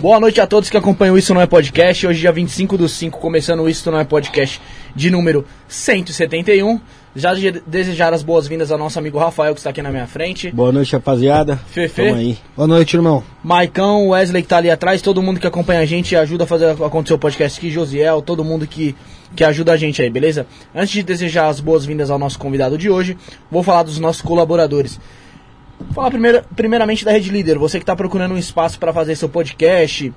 Boa noite a todos que acompanham Isso Não É Podcast. Hoje, dia 25 do 5, começando o Isso Não É Podcast de número 171. Já de- desejar as boas-vindas ao nosso amigo Rafael, que está aqui na minha frente. Boa noite, rapaziada. Fefe. Tamo aí. Boa noite, irmão. Maicão, Wesley que tá ali atrás, todo mundo que acompanha a gente e ajuda a fazer acontecer o podcast aqui, Josiel, todo mundo que, que ajuda a gente aí, beleza? Antes de desejar as boas-vindas ao nosso convidado de hoje, vou falar dos nossos colaboradores. Vou falar primeiro, primeiramente da Rede Líder, você que está procurando um espaço para fazer seu podcast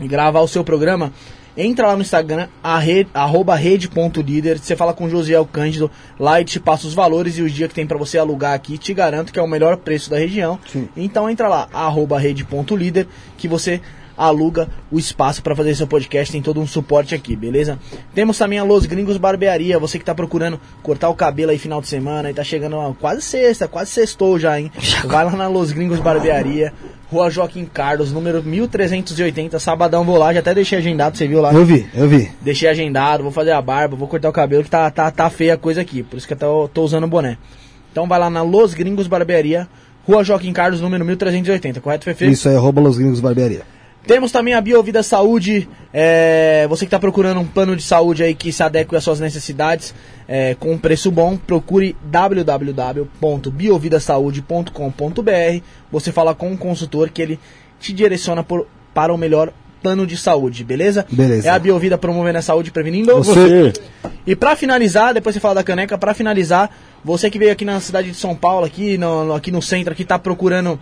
e gravar o seu programa, entra lá no Instagram, a rede, arroba rede.líder, você fala com o Josiel Cândido, lá e te passa os valores e os dias que tem para você alugar aqui, te garanto que é o melhor preço da região. Sim. Então entra lá, arroba rede.líder, que você aluga o espaço para fazer seu podcast, tem todo um suporte aqui, beleza? Temos também a Los Gringos Barbearia, você que tá procurando cortar o cabelo aí final de semana e tá chegando ó, quase sexta, quase sextou já, hein? Vai lá na Los Gringos Barbearia, Rua Joaquim Carlos, número 1380, sabadão vou lá, já até deixei agendado, você viu lá? Eu vi, eu vi. Deixei agendado, vou fazer a barba, vou cortar o cabelo, que tá, tá, tá feia a coisa aqui, por isso que eu tô, tô usando o boné. Então vai lá na Los Gringos Barbearia, Rua Joaquim Carlos, número 1380, correto, Fefe? Isso aí, arroba Los Gringos Barbearia. Temos também a Biovida Saúde. é, você que está procurando um plano de saúde aí que se adeque às suas necessidades é, com um preço bom, procure www.biovidasaude.com.br. Você fala com um consultor que ele te direciona por- para o melhor plano de saúde, beleza? Beleza. É a Biovida promovendo a saúde prevenindo. Você. E pra finalizar, depois você fala da caneca, pra finalizar, você que veio aqui na cidade de São Paulo, aqui no, aqui no centro, aqui tá procurando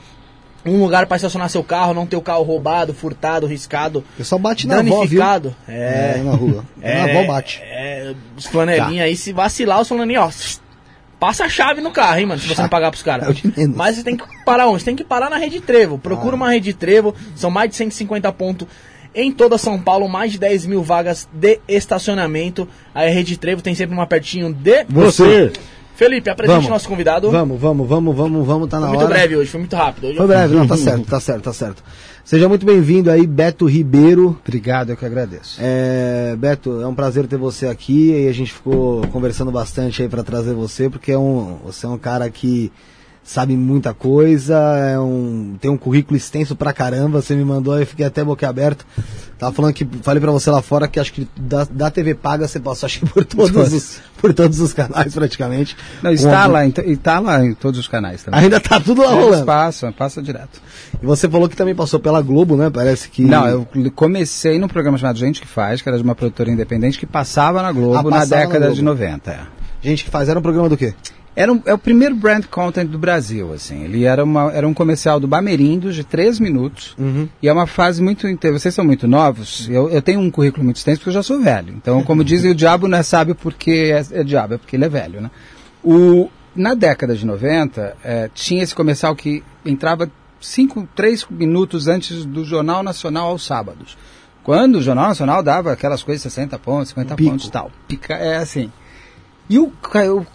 um lugar pra estacionar seu carro, não ter o carro roubado, furtado, riscado, O pessoal bate na avó, viu? danificado. É, É, na rua. Na avó bate. é, os flanelinhos aí, se vacilar, os flanelinhos, ó, passa a chave no carro, hein, mano, se você não pagar pros caras. É o de menos. Mas você tem que parar onde? Você tem que parar na Rede Trevo. Procura uma Rede Trevo, são mais de 150 pontos em toda São Paulo, mais de 10 mil vagas de estacionamento. Aí a Rede Trevo tem sempre uma pertinho de... Você. Felipe, apresente Vamos. nosso convidado. Vamos, vamos, vamos, vamos, vamos, tá na Foi muito hora. breve hoje, foi muito rápido. Hoje Foi breve, não, tá certo, tá certo, tá certo. Seja muito bem-vindo aí, Beto Ribeiro. Obrigado, eu que agradeço. É, Beto, é um prazer ter você aqui e a gente ficou conversando bastante aí pra trazer você, porque é um, você é um cara que sabe muita coisa, é um, tem um currículo extenso pra caramba, você me mandou, eu fiquei até boquiaberto. Tava falando que, falei pra você lá fora que acho que da, da TV paga você passou acho que por todos os, por todos os canais praticamente. Não, Com está algum- lá, em, to- e tá lá em todos os canais também. Ainda tá tudo lá Eles rolando. passam, passa direto. E você falou que também passou pela Globo, né? Parece que. Não, eu comecei num programa chamado Gente que Faz, que era de uma produtora independente que passava na Globo Ah, na passava na década Globo. de 90. é. Gente que faz, era um programa do quê? Era um- é o primeiro brand content do Brasil, assim. Ele era, uma, era um comercial do Bamerindos de três minutos. Uhum. E é uma fase muito. Vocês são muito novos. Eu, eu tenho um currículo muito extenso porque eu já sou velho. Então, como dizem, o diabo não é sábio porque é, é diabo, é porque ele é velho, né? O, na década de 90, eh, tinha esse comercial que entrava cinco, três minutos antes do Jornal Nacional aos sábados. Quando o Jornal Nacional dava aquelas coisas 60 pontos, 50 pico. pontos e tal. Pica, é assim. E o, o,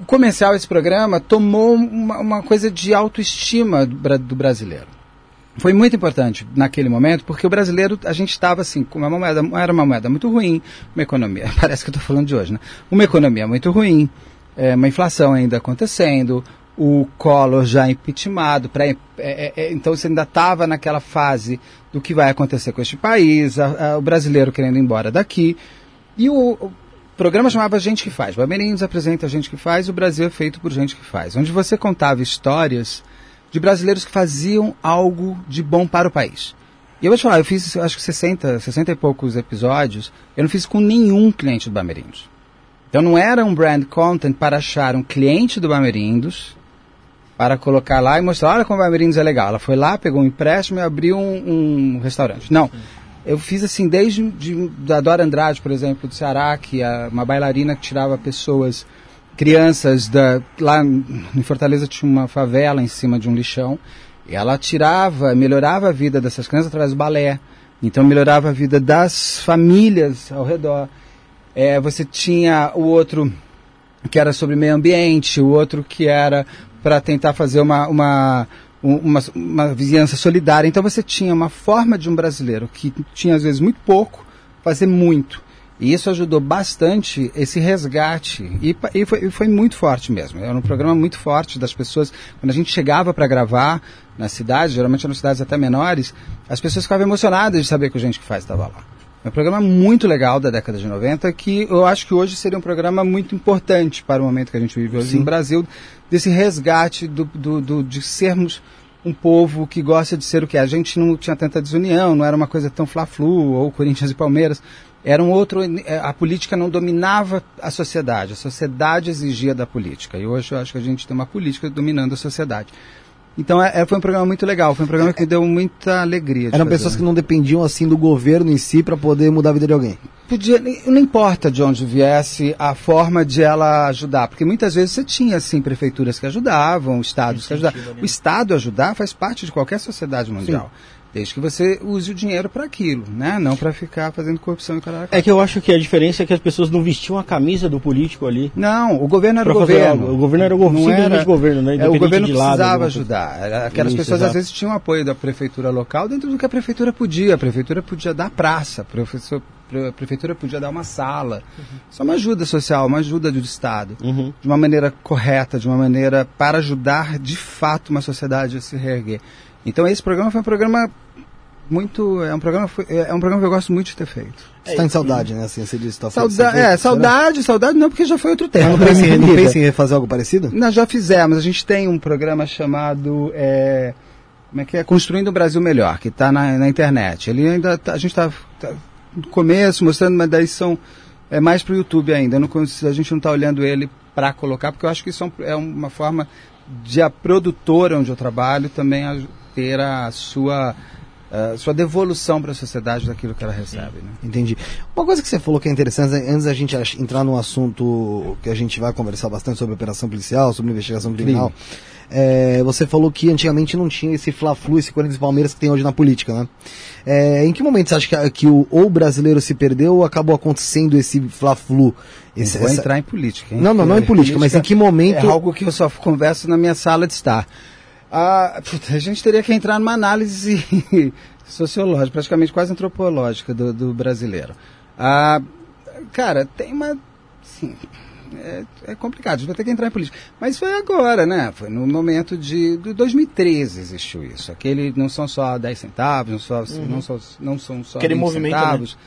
o comercial, esse programa, tomou uma, uma coisa de autoestima do, bra- do brasileiro. Foi muito importante naquele momento, porque o brasileiro, a gente estava assim, com uma moeda, era uma moeda muito ruim, uma economia, parece que eu estou falando de hoje, né? Uma economia muito ruim, é, uma inflação ainda acontecendo, o Collor já impeachmentado, pré, é, é, é, então você ainda estava naquela fase do que vai acontecer com este país, a- a- o brasileiro querendo ir embora daqui, e o programa chamava Gente que Faz. Bamerinhos apresenta Gente que Faz, o Brasil é feito por gente que faz. Onde você contava histórias de brasileiros que faziam algo de bom para o país. E eu vou te falar, eu fiz acho que 60, 60 e poucos episódios, eu não fiz com nenhum cliente do Bamerindos. Então não era um brand content para achar um cliente do Bamerindos, para colocar lá e mostrar, olha como o Bamerindos é legal. Ela foi lá, pegou um empréstimo e abriu um, um restaurante. Não. Eu fiz assim, desde de, da Dora Andrade, por exemplo, do Ceará, que é uma bailarina que tirava pessoas, crianças, da, lá em Fortaleza tinha uma favela em cima de um lixão, e ela tirava, melhorava a vida dessas crianças através do balé. Então melhorava a vida das famílias ao redor. É, você tinha o outro que era sobre meio ambiente, o outro que era para tentar fazer uma, uma, um- uma, uma vizinhança solidária. Então você tinha uma forma de um brasileiro que tinha às vezes muito pouco, fazer muito. E isso ajudou bastante esse resgate. E, e, foi, e foi, muito forte mesmo. Era um programa muito forte das pessoas. Quando a gente chegava para gravar na cidade, geralmente eram cidades até menores, as pessoas ficavam emocionadas de saber que o Gente que Faz estava lá. É um programa muito legal da década de 90 que eu acho que hoje seria um programa muito importante para o momento que a gente vive hoje Sim. no Brasil, desse resgate do, do, do, de sermos um povo que gosta de ser o que é. A gente não tinha tanta desunião, não era uma coisa tão fla-flu, ou Corinthians e Palmeiras era um outro. É, a política não dominava a sociedade, a sociedade exigia da política. E hoje eu acho que a gente tem uma política dominando a sociedade. Então é, é foi um programa muito legal, foi um programa que deu muita alegria. Eram fazer. pessoas que não dependiam assim do governo em si para poder mudar a vida de alguém. Podia, não importa de onde viesse a forma de ela ajudar, porque muitas vezes você tinha assim prefeituras que ajudavam, estados que ajudavam. Né? O estado ajudar faz parte de qualquer sociedade mundial. Sim. Desde que você use o dinheiro para aquilo, né? Não para ficar fazendo corrupção e caralho. É que eu acho que a diferença é que as pessoas não vestiam a camisa do político ali. Não, o governo era o governo. O governo era o governo, não era, governo, né? É, o governo de lado, precisava ajudar. Aquelas Isso, pessoas exato. às vezes tinham apoio da prefeitura local dentro do que a prefeitura podia. A prefeitura podia dar praça, a prefeitura podia dar uma sala. Uhum. Só uma ajuda social, uma ajuda do Estado. Uhum. De uma maneira correta, de uma maneira para ajudar de fato uma sociedade a se reerguer. Então esse programa foi um programa muito é um programa é um programa que eu gosto muito de ter feito. Você está em saudade, né? Assim, você disse, tá Sauda é, saudade, saudade não, porque já foi outro tempo. Não pensa, não pensa em refazer algo parecido? Nós já fizemos. A gente tem um programa chamado é, como é que é? Construindo o Brasil Melhor, que está na, na, internet. Ele ainda tá, a gente está tá no começo mostrando, mas daí são é mais para o YouTube ainda. Não, a gente não está olhando ele para colocar, porque eu acho que isso é uma forma de a produtora onde eu trabalho também ter a sua Uh, sua devolução para a sociedade daquilo que ela recebe. Né? Entendi. Uma coisa que você falou que é interessante, antes da gente entrar num assunto que a gente vai conversar bastante sobre operação policial, sobre investigação criminal, é, você falou que antigamente não tinha esse fla-flu, esse Corinthians e Palmeiras que tem hoje na política, né? É, em que momento você acha que, que o, ou brasileiro se perdeu ou acabou acontecendo esse fla-flu? Esse, vou essa... entrar em política, hein? Não, não, não em política, política, mas em que momento... É algo que eu só converso na minha sala de estar. Ah, a gente teria que entrar numa análise sociológica, praticamente quase antropológica do, do brasileiro. Ah, cara, tem uma. Sim, é, é, complicado, a gente vai ter que entrar em política. Mas foi agora, né? Foi no momento de, de 2013 existiu isso. Aquele não são só 10 centavos, não, só, uhum. não, só, não são só Aquele movimento, né? centavos. Né?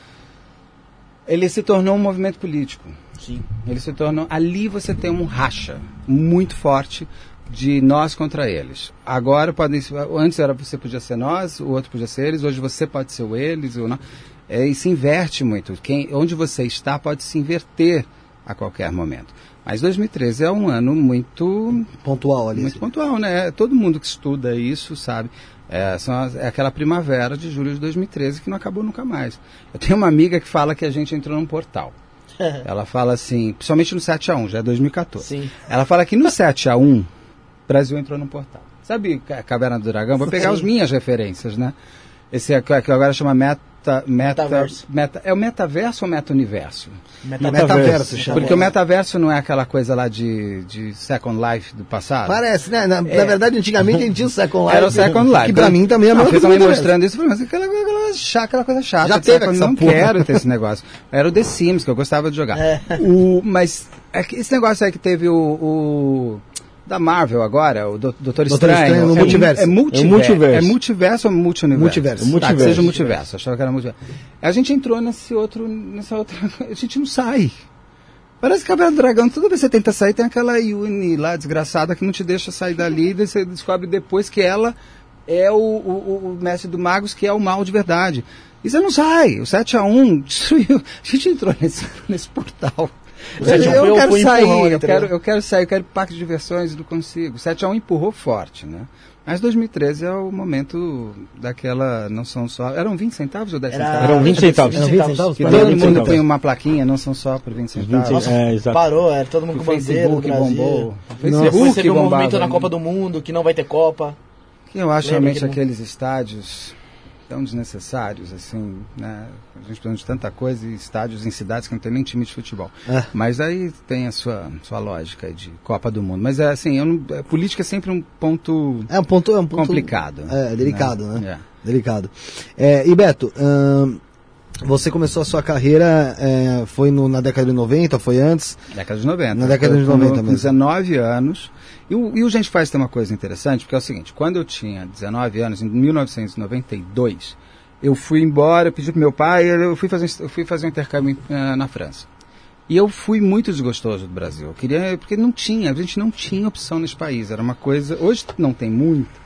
Ele se tornou um movimento político. Sim. Ele se tornou. Ali você tem um racha muito forte de nós contra eles. Agora podem antes era você podia ser nós, o outro podia ser eles, hoje você pode ser o eles ou não. É, e se inverte muito. Quem, onde você está pode se inverter a qualquer momento. Mas 2013 é um ano muito pontual ali. Muito pontual, né? Todo mundo que estuda isso sabe. É, são as, é aquela primavera de julho de 2013 que não acabou nunca mais. Eu tenho uma amiga que fala que a gente entrou num portal. Ela fala assim, principalmente no 7 a 1 já é 2014. Sim. Ela fala que no 7 a 1 Brasil entrou no portal. Sabe a Caverna do Dragão? Vou pegar as minhas referências, né? Esse é, que agora chama Meta Meta, meta, meta, é o metaverso ou meta-universo? Metaverso, metaverso chama. Porque o metaverso não é aquela coisa lá de, de Second Life do passado? Parece, né? Na, é. na verdade, antigamente a gente tinha o Second Life. Era o Second Life. Que pra mim também é a mesma coisa. me mostrando isso, mas aquela, aquela, chata, aquela coisa chata. Já teve essa Não porra. quero ter esse negócio. Era o The Sims, que eu gostava de jogar. É. O, mas é esse negócio aí que teve o, o da Marvel agora, o Doutor Estranho. Estranho no é, multiverso. É, multiverso. É multiverso. É multiverso ou multiverso? Multiverso. multiverso. Tá, que seja multiverso. Achava que era multiverso. A gente entrou nesse outro, nessa outra... A gente não sai. Parece que a do Dragão, toda vez que você tenta sair, tem aquela Yuni lá, desgraçada, que não te deixa sair dali, e você descobre depois que ela é o, o, o mestre do Magos, que é o mal de verdade. E você não sai. O 7 a 1 destruiu. A gente entrou nesse, nesse portal. O 7 eu, eu quero sair, eu quero, eu quero sair, eu quero ir para parque de diversões e não consigo. O 7 a 1 empurrou forte, né? Mas 2013 é o momento daquela, não são só, eram 20 centavos ou 10 Era, centavos? Eram 20 centavos. Eram 20 centavos. Que todo mundo centavos. tem uma plaquinha, não são só por 20 centavos. 20, é, exato. Parou, era todo mundo com bandeira Facebook bombou. Facebook Depois teve um movimento na Copa do Mundo, que não vai ter Copa. Eu acho realmente aqueles estádios tão desnecessários, assim, né? A gente falando de tanta coisa e estádios em cidades que não tem nem time de futebol. É. Mas aí tem a sua, sua lógica de Copa do Mundo. Mas é assim, eu não, a política é sempre um ponto, é um ponto, é um ponto complicado. É, delicado, né? né? É. Delicado. É, e Beto, hum, Você começou a sua carreira, é, foi no- na década de 90, foi antes? Década de 90. Na década de Eu, com- 90 Com mesmo. 19 anos. E o, e o Gente Faz tem uma coisa interessante, porque é o seguinte, quando eu tinha 19 anos, em 1992, eu fui embora, eu pedi pro meu pai, eu fui fazer, eu fui fazer um intercâmbio eh, na França. E eu fui muito desgostoso do Brasil. Eu queria, porque não tinha, a gente não tinha opção nesse país. Era uma coisa, hoje não tem muito.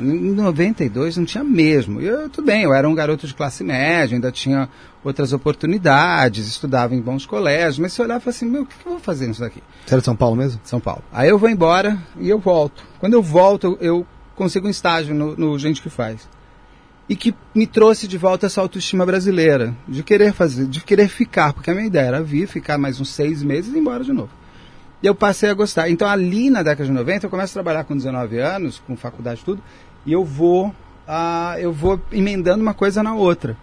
Em 92 não tinha mesmo. Eu, tudo bem, eu era um garoto de classe média, ainda tinha outras oportunidades, estudava em bons colégios, mas você olhava e assim, meu, o que, que eu vou fazer nisso daqui? Você era de São Paulo mesmo? São Paulo. Aí eu vou embora e eu volto. Quando eu volto, eu consigo um estágio no, no Gente que Faz. E que me trouxe de volta essa autoestima brasileira, de querer fazer, de querer ficar, porque a minha ideia era vir, ficar mais uns seis meses e ir embora de novo. E eu passei a gostar. Então ali na década de 90, eu começo a trabalhar com 19 anos, com faculdade e tudo, e eu vou, ah, eu vou emendando uma coisa na outra.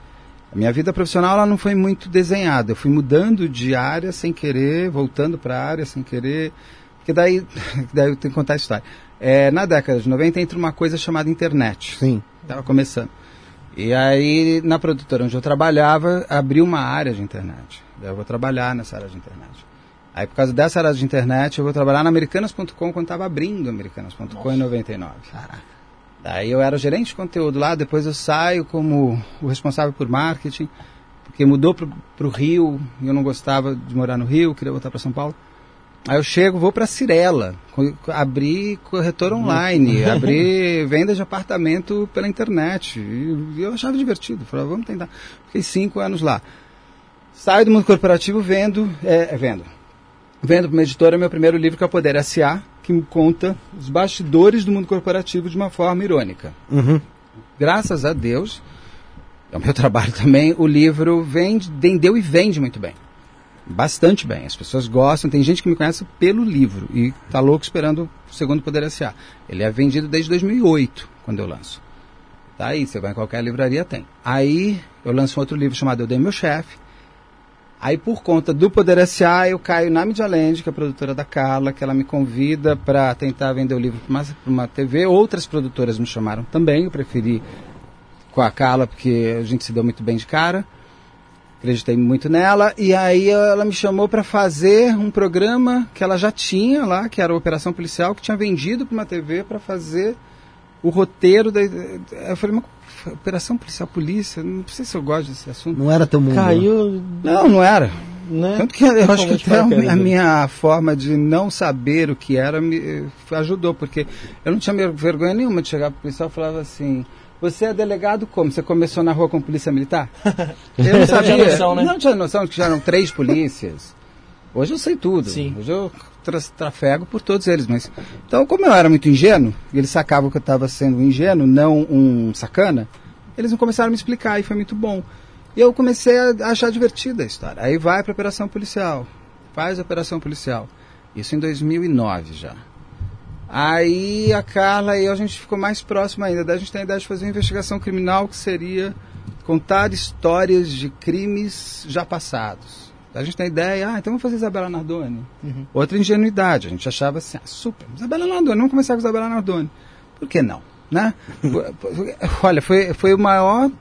A minha vida profissional ela não foi muito desenhada. Eu fui mudando de área sem querer, voltando para a área sem querer. Porque daí, daí eu tenho que contar a história. É, na década de 90 entra uma coisa chamada internet. Sim. Estava começando. E aí, na produtora onde eu trabalhava, abriu uma área de internet. Daí eu vou trabalhar nessa área de internet. Aí, por causa dessa área de internet, eu vou trabalhar na Americanas.com quando estava abrindo Americanas.com em 99. Caraca. Daí eu era gerente de conteúdo lá, depois eu saio como o responsável por marketing, porque mudou para o Rio, e eu não gostava de morar no Rio, queria voltar para São Paulo. Aí eu chego, vou para Cirela, co- co- abrir corretor online, abrir venda de apartamento pela internet. E eu achava divertido, falava, vamos tentar. Fiquei cinco anos lá. Saio do mundo corporativo vendo, é, é, vendo. Vendo para uma editora meu primeiro livro, que é o Poder S.A., que me conta os bastidores do mundo corporativo de uma forma irônica. Uhum. Graças a Deus, é o meu trabalho também, o livro vende, vendeu e vende muito bem. Bastante bem. As pessoas gostam. Tem gente que me conhece pelo livro e tá louco esperando o segundo Poder S.A. Ele é vendido desde 2008, quando eu lanço. Tá aí, você vai em qualquer livraria, tem. Aí eu lanço um outro livro chamado Eu Dei Meu Chefe. Aí por conta do Poder S.A. eu caio na Media Land, que é a produtora da Carla, que ela me convida para tentar vender o livro para uma, uma TV. Outras produtoras me chamaram também, eu preferi com a Carla porque a gente se deu muito bem de cara. Acreditei muito nela e aí ela me chamou para fazer um programa que ela já tinha lá, que era a Operação Policial, que tinha vendido para uma TV para fazer o roteiro da. Eu falei, mas Operação Policial Polícia, não sei se eu gosto desse assunto. Não era teu mundo. Caiu, Não, não era. né? Tanto que eu acho que Totalmente até a né? minha forma de não saber o que era me ajudou, porque eu não tinha vergonha nenhuma de chegar pro policial e falava assim. Você é delegado como? Você começou na rua com polícia militar? Eu não sabia. tinha noção, né? Não tinha noção de que já eram três polícias. Hoje eu sei tudo. Sim. Hoje eu trafego por todos eles. Mas então, como eu era muito ingênuo, eles sacavam que eu estava sendo um ingênuo, não um sacana, eles começaram a me explicar e foi muito bom. E eu comecei a achar divertida a história. Aí vai para operação policial, faz a operação policial. Isso em 2009 já. Aí a Carla e eu, a gente ficou mais próximo ainda. Daí a gente tem a ideia de fazer uma investigação criminal que seria contar histórias de crimes já passados. A gente tem a ideia, ah, então vamos fazer Isabela Nardoni. Outra ingenuidade, a gente achava assim, ah, super, Isabela Nardoni, vamos começar com Isabela Nardoni. Por que não? Né? Olha, foi, foi o maior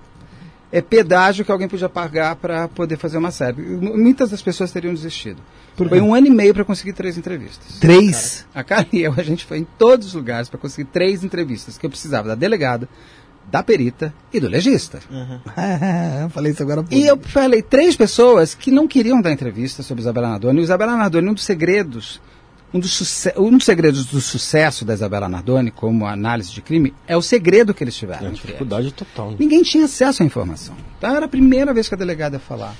é, pedágio que alguém podia pagar para poder fazer uma série. Muitas das pessoas teriam desistido. Foi um ano e meio para conseguir três entrevistas. Três? A Karen e eu, a gente foi em todos os lugares para conseguir três entrevistas, que eu precisava da delegada, da perita e do legista. eu falei isso agora há pouco. E eu falei três pessoas que não queriam dar entrevista sobre Isabela Nardoni. E Isabela Nardoni, um dos segredos, um dos, um dos segredos do sucesso da Isabela Nardoni, como análise de crime, é o segredo que eles tiveram. É, entre eles. dificuldade total. né? Ninguém tinha acesso à informação. Então era a primeira vez que a delegada ia falar.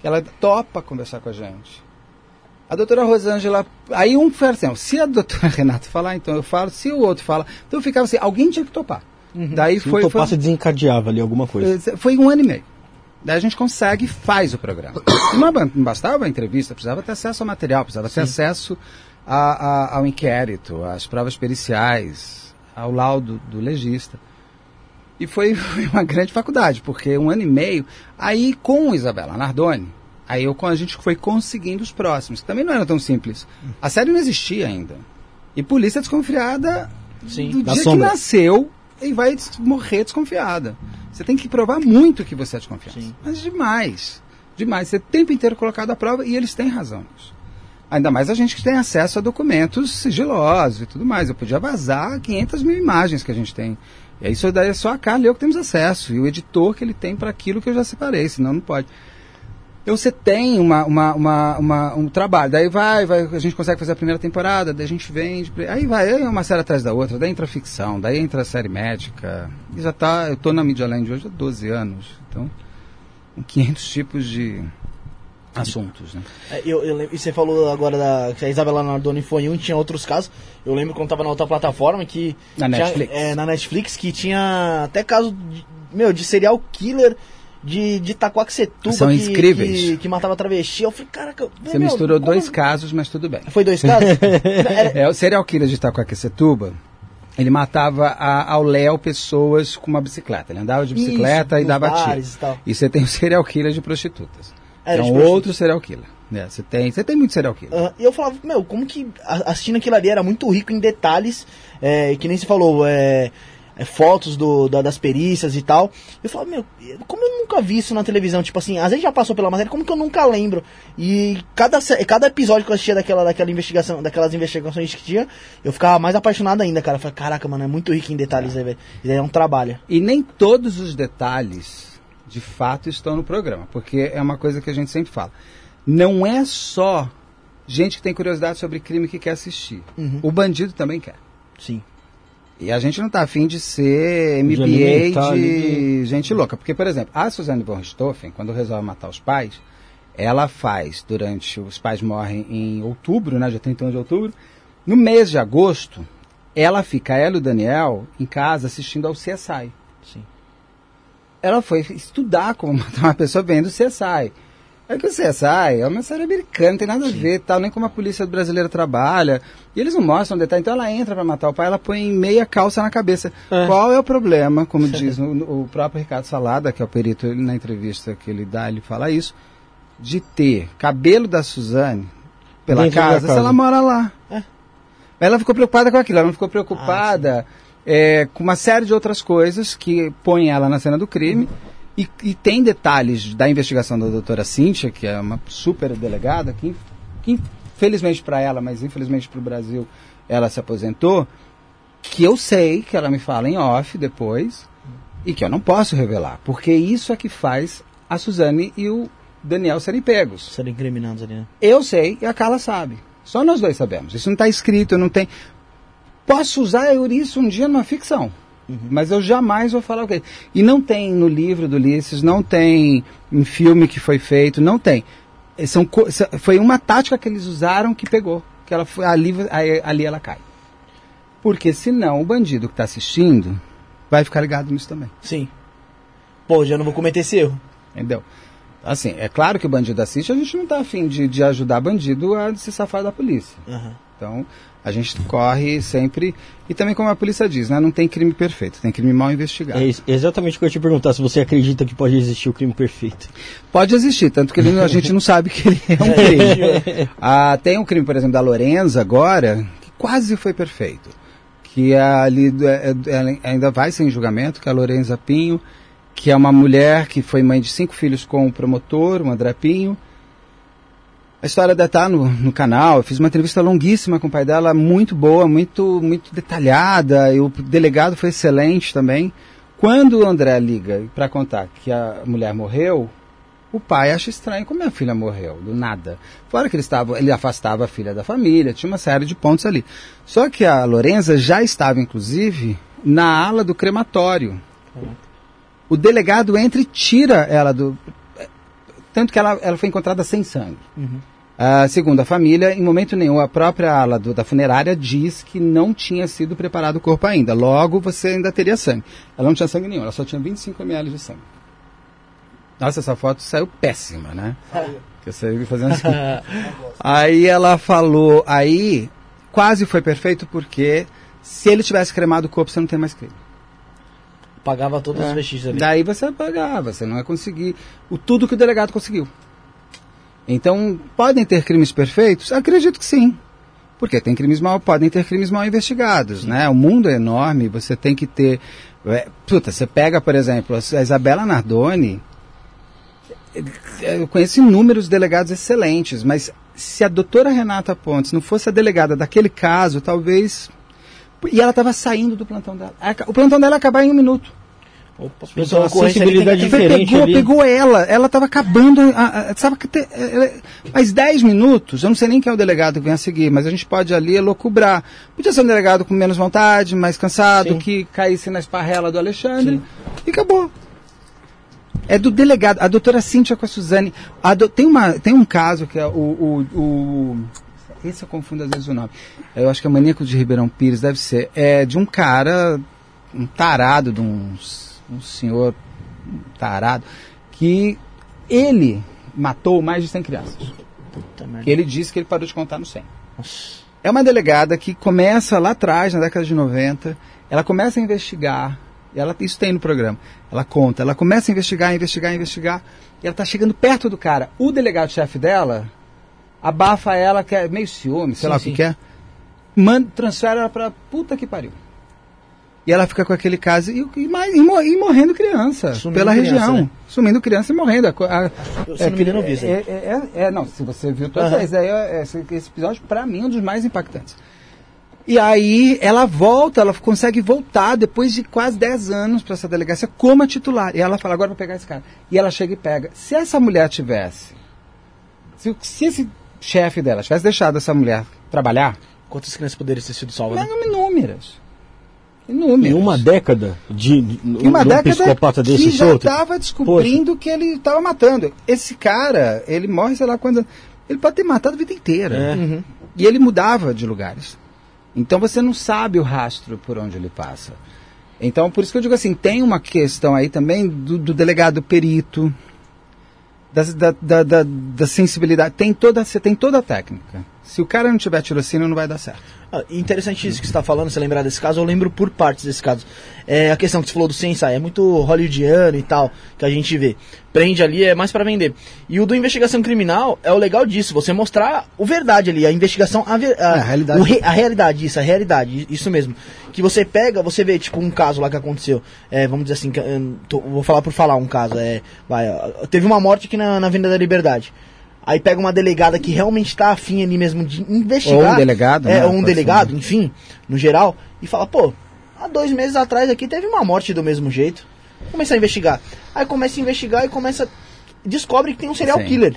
Ela topa conversar com a gente. A doutora Rosângela. Aí um foi assim: se a doutora Renata falar, então eu falo, se o outro fala. Então ficava assim: alguém tinha que topar. Daí Se foi, não foi, desencadeava ali alguma coisa. eh, foi um ano e meio. Daí a gente consegue e faz o programa. Não ba- não bastava a entrevista, precisava ter acesso ao material, precisava ter acesso a- a- ao inquérito, às provas periciais, ao laudo do legista. E foi, foi uma grande faculdade, porque um ano e meio, aí com Isabela Nardoni, aí eu, a gente foi conseguindo os próximos, que também não era tão simples. A série não existia ainda. E polícia desconfiada Sim. do Da dia sombra. que nasceu e vai morrer desconfiada. Você tem que provar muito que você é de confiança. Sim. Mas demais. Demais. Você é o tempo inteiro colocado à prova e eles têm razão nisso. Ainda mais a gente que tem acesso a documentos sigilosos e tudo mais. Eu podia vazar 500 mil imagens que a gente tem. E isso daí é só a Carla e eu que temos acesso. E o editor que ele tem para aquilo que eu já separei, senão não pode. Então você tem uma, uma, uma, uma, um trabalho, daí vai, vai, a gente consegue fazer a primeira temporada, daí a gente vende, aí vai, aí é uma série atrás da outra, daí entra a ficção, daí entra a série médica, e já tá, eu tô na Media Land hoje há 12 anos, então, com 500 tipos de assuntos, né? É, eu, eu lembro, e você falou agora da, que a Isabela Nardoni foi um, tinha outros casos, eu lembro quando tava na outra plataforma que... Na tinha, Netflix. É, na Netflix, que tinha até caso, de, meu, de serial killer de, de Itaquaquecetuba São que, incríveis. Que, que matava travesti. Eu falei, caraca... Você meu, misturou como- dois casos, mas tudo bem. Foi dois casos? Era- É, o serial killer de Itacoaquecetuba, ele matava a- ao léu pessoas com uma bicicleta. Ele andava de bicicleta Isso, e dava tiro. e. E você tem o serial killer de prostitutas. Era é um prostituta. outro serial killer. É, você tem, você tem muito serial killer. E eu falava, meu, como que a- assistindo aquilo ali era muito rico em detalhes, é, que nem se falou, é, é, fotos do, da- das perícias e tal. Eu falava, meu, como eu nunca vi isso na televisão? Tipo assim, às vezes já passou pela matéria, como que eu nunca lembro? E cada, cada episódio que eu assistia daquela, daquela investigação, daquelas investigações que tinha, eu ficava mais apaixonado ainda, cara. Eu falei, caraca, mano, é muito rico em detalhes, aí, velho. Isso aí é um trabalho. E nem todos os detalhes, de fato, estão no programa. Porque é uma coisa que a gente sempre fala. Não é só gente que tem curiosidade sobre crime que quer assistir. Uhum. O bandido também quer. Sim. E a gente não está afim de ser MBA de, ali gente louca. Porque, por exemplo, a Suzanne von Richthofen, quando resolve matar os pais, ela faz durante. Os pais morrem em outubro, né? Dia 31 de outubro. No mês de agosto, ela fica, ela e o Daniel, em casa assistindo ao CSI. Sim. Ela foi estudar como matar uma pessoa vendo o CSI. É que o CSI é uma série americana, não tem nada a ver, tal, nem como a polícia brasileira trabalha. E eles não mostram detalhe. Então ela entra para matar o pai, ela põe meia calça na cabeça. É. Qual é o problema, como diz o, o próprio Ricardo Salada, que é o perito, ele, na entrevista que ele dá, ele fala isso, de ter cabelo da Suzane pela Dentro casa, se casa. ela mora lá. É. Ela ficou preocupada com aquilo, ela não ficou preocupada é, com uma série de outras coisas que põem ela na cena do crime. E, e tem detalhes da investigação da doutora Cíntia, que é uma super delegada, que, que infelizmente para ela, mas infelizmente para o Brasil, ela se aposentou, que eu sei que ela me fala em off depois, e que eu não posso revelar, porque isso é que faz a Suzane e o Daniel serem pegos. Serem incriminados ali, né? Eu sei e a Carla sabe. Só nós dois sabemos. Isso não está escrito, não tem. Posso usar isso um dia numa ficção. Mas eu jamais vou falar o quê. E não tem no livro do Ulisses, não tem em filme que foi feito, não tem. Eh, São, foi uma tática que eles usaram que pegou. Que ela foi, ali, ali ela cai. Porque senão o bandido que está assistindo vai ficar ligado nisso também. Sim. Pô, já não vou cometer esse erro. Entendeu? Assim, é claro que o bandido assiste, a gente não está afim de, de ajudar bandido a se safar da polícia. Aham. Então, a gente corre sempre. E também, como a polícia diz, né, não tem crime perfeito, tem crime mal investigado. É ex- exatamente o que eu ia te perguntar, se você acredita que pode existir o crime perfeito. Pode existir, tanto que ele- a gente não sabe que ele é um crime. ah, tem um crime, por exemplo, da Lorenza agora, que quase foi perfeito. Que é ali é, é, ainda vai ser em julgamento, que é a Lorenza Pinho, que é uma mulher que foi mãe de cinco filhos com o promotor, o André Pinho. A história deve estar no, no canal. Eu fiz uma entrevista longuíssima com o pai dela, muito boa, muito, muito detalhada. E o delegado foi excelente também. Quando o André liga para contar que a mulher morreu, o pai acha estranho como a filha morreu, do nada. Fora que ele, estava, ele afastava a filha da família, tinha uma série de pontos ali. Só que a Lorenza já estava, inclusive, na ala do crematório. O delegado entra e tira ela do. Tanto que ela, ela foi encontrada sem sangue. Ah, segundo a família, em momento nenhum, a própria ala do- da funerária diz que não tinha sido preparado o corpo ainda. Logo, você ainda teria sangue. Ela não tinha sangue nenhum, ela só tinha 25 ml de sangue. Nossa, essa foto saiu péssima, né? Que eu saí fazendo assim. aí ela falou, aí quase foi perfeito porque se ele tivesse cremado o corpo, você não tem mais crime. Pagava todos os vestígios ali. Daí você pagar, você não vai conseguir o tudo que o delegado conseguiu. Então, podem ter crimes perfeitos? Acredito que sim. Porque tem crimes mal, podem ter crimes mal investigados, né? O mundo é enorme, você tem que ter. É, puta, você pega, por exemplo, a Isabela Nardoni. Eu conheço inúmeros delegados excelentes, mas se a doutora Renata Pontes não fosse a delegada daquele caso, talvez. E ela estava saindo do plantão dela. O plantão dela ia acabar em um minuto. Opa, Pessoal, a a ocorrência sensibilidade diferente pegou, ali. pegou ela, ela estava acabando, a, a, sabe que te, ela- mais 10 minutos, eu não sei nem quem é o delegado que vem a seguir, mas a gente pode ali elocubrar. Podia ser um delegado com menos vontade, mais cansado, Sim. que caísse na esparrela do Alexandre, e acabou. É do delegado, a doutora Cíntia com a Suzane. A do- tem, uma, tem um caso que é o, o, o- Esse eu confundo às vezes o nome. Eu acho que é Maníaco de Ribeirão Pires, deve ser. É de um cara, um tarado, de um, um senhor tarado, que ele matou mais de 100 crianças. Puta merda. Ele disse que ele parou de contar no 100. Nossa. É uma delegada que começa lá atrás, na década de 90, ela começa a investigar, ela, isso tem no programa, ela conta, ela começa a investigar, investigar, investigar, e ela está chegando perto do cara. O delegado-chefe dela abafa ela, que é meio ciúme, sei Sim, lá o que que é, manda, transfere ela pra puta que pariu. E ela fica com aquele caso e, e, e mo- morrendo criança Sumindo pela criança, região. né? Sumindo criança e morrendo. A a- Eu, se não eu vi isso aí. é, é, é, é, não, se você viu todos Aham. esses, aí, é- esse, esse episódio, pra mim, é um dos mais impactantes. E aí ela volta, ela consegue voltar depois de quase 10 anos para essa delegacia como a titular. E ela fala, agora eu vou pegar esse cara. E ela chega e pega. Se essa mulher tivesse, se, se esse chefe dela tivesse deixado essa mulher trabalhar, Quantas crianças poderiam ter sido salvas? né? inúmeras. Inúmeras. Em uma década de, de, Em uma de um década psicopata desse que já estava descobrindo que ele estava matando. Esse cara, ele morre, sei lá quando. Ele pode ter matado a vida inteira. É. Uhum. E ele mudava de lugares. Então você não sabe o rastro por onde ele passa. Então, por isso que eu digo assim, tem uma questão aí também do, do delegado perito, da, da, da, da sensibilidade. Tem toda, você tem toda a técnica. Se o cara não tiver tirocínio, não vai dar certo. Ah, interessante isso que você está falando, você lembrar desse caso, eu lembro por partes desse caso. É, a questão que você falou do Sensei é muito hollywoodiano e tal, que a gente vê. Prende ali é mais para vender. E o do investigação criminal é o legal disso, você mostrar o verdade ali, a investigação, a, ver- a, É, a realidade. re- a realidade, isso, a realidade, isso mesmo. Que você pega, você vê, tipo, um caso lá que aconteceu. É, vamos dizer assim, eu tô- vou falar por falar um caso. É, vai, teve uma morte aqui na, na Venda da Liberdade. Aí pega uma delegada que realmente tá afim ali mesmo de investigar. Ou um delegado, É, né? ou um delegado, ser. enfim, no geral, e fala, pô, há dois meses atrás aqui teve uma morte do mesmo jeito. Começa a investigar. Aí começa a investigar e começa. Descobre que tem um serial Sim. killer.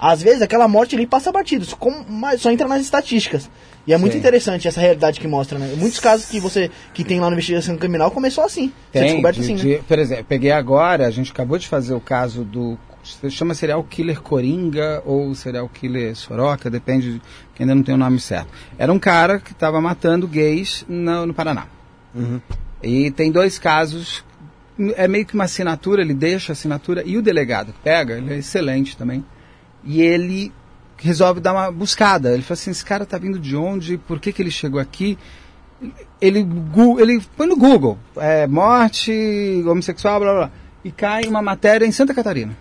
Às vezes aquela morte ali passa batido, só, como- mas só entra nas estatísticas. E é muito Sim. interessante essa realidade que mostra, né? Muitos casos que você que tem lá na investigação criminal começou assim. Ser descoberto de- assim, né? de- Por exemplo, peguei agora, a gente acabou de fazer o caso do. Chama serial killer Coringa ou serial killer Soroca, depende, de- que ainda não tem o nome certo. Era um cara que estava matando gays no, no Paraná. Uhum. E tem dois casos, é meio que uma assinatura, ele deixa a assinatura e o delegado pega, ele é excelente também. E ele resolve dar uma buscada. Ele fala assim: esse cara tá vindo de onde? Por que, que ele chegou aqui? Ele, ele põe no Google: é, morte, homossexual, blá blá blá. E cai uma matéria em Santa Catarina.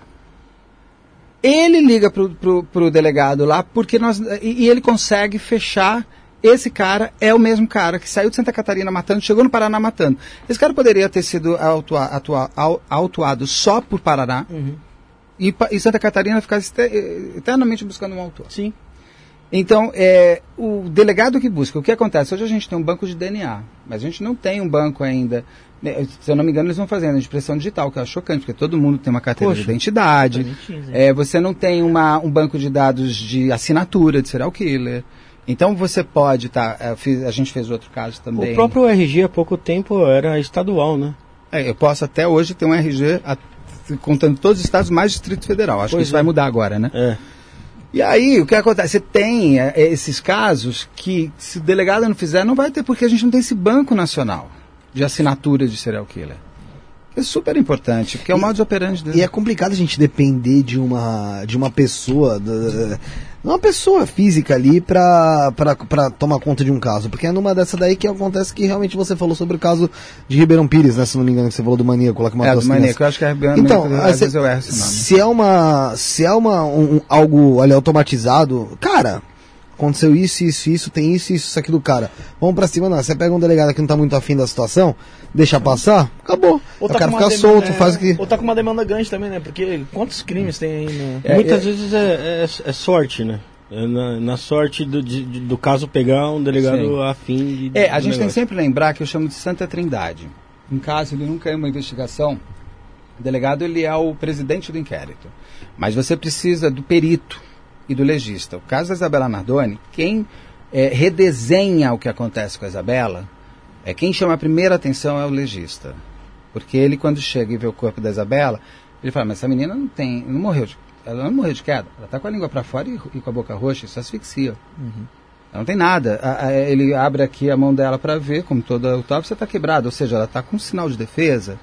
Ele liga pro, pro, pro delegado lá porque nós. E, e ele consegue fechar. Esse cara é o mesmo cara que saiu de Santa Catarina matando, chegou no Paraná matando. Esse cara poderia ter sido autua, atua, au- autuado só por Paraná Uhum. e, e Santa Catarina ficasse eternamente buscando um autor. Sim. Então, é, o delegado que busca, o que acontece? Hoje a gente tem um banco de DNA, mas a gente não tem um banco ainda. Né, Se eu não me engano, eles vão fazendo de impressão digital, que é chocante, porque todo mundo tem uma carteira Poxa. de identidade. Bonitinho? É, você não tem uma, um banco de dados de assinatura de serial killer. Então você pode tá, é, a gente fez outro caso também. O próprio RG há pouco tempo era estadual, né? É, eu posso até hoje ter um RG a- contando todos os estados mais Distrito Federal. Acho Pois que isso é. vai mudar agora, né? É. E aí, o que acontece? Você tem é, esses casos que, se o delegado não fizer, não vai ter, porque a gente não tem esse banco nacional de assinatura de serial killer. É super importante, porque é o E- modus operandi dele. E é complicado a gente depender de uma, de uma pessoa, da- uma pessoa física ali pra, pra, pra tomar conta de um caso. Porque é numa dessa daí que acontece que realmente você falou sobre o caso de Ribeirão Pires, né? Se não me engano, que você falou do maníaco lá que matou É, do maníaco, eu acho que é Então, às vezes eu erro esse nome. se é uma, se é uma, um- um- algo ali automatizado, cara, aconteceu isso, isso, isso, tem isso, isso, isso aqui do cara. Vamos pra cima, não. Você pega um delegado que não tá muito afim da situação, deixa passar, acabou. Ou o tá cara com uma fica demanda- solto, faz o que. Ou tá com uma demanda grande também, né? Porque quantos crimes tem aí no... É, Muitas é- vezes é, é- é sorte, né? É na, na sorte do, de- do caso pegar um delegado Sim. afim de. É, a gente tem negócio. sempre que lembrar que eu chamo de Santa Trindade. Em caso de nunca é uma investigação, o delegado ele é o presidente do inquérito. Mas você precisa do perito e do legista. O caso da Isabela Nardoni, quem é, redesenha o que acontece com a Isabela, é quem chama a primeira atenção é o legista. Porque ele, quando chega e vê o corpo da Isabela, ele fala, mas essa menina não tem, não morreu de, ela não morreu de queda, ela está com a língua para fora e, e com a boca roxa, isso asfixia. Ela não tem nada. A- a- ele abre aqui a mão dela para ver, como toda autópsia está quebrada, ou seja, ela está com um sinal de defesa.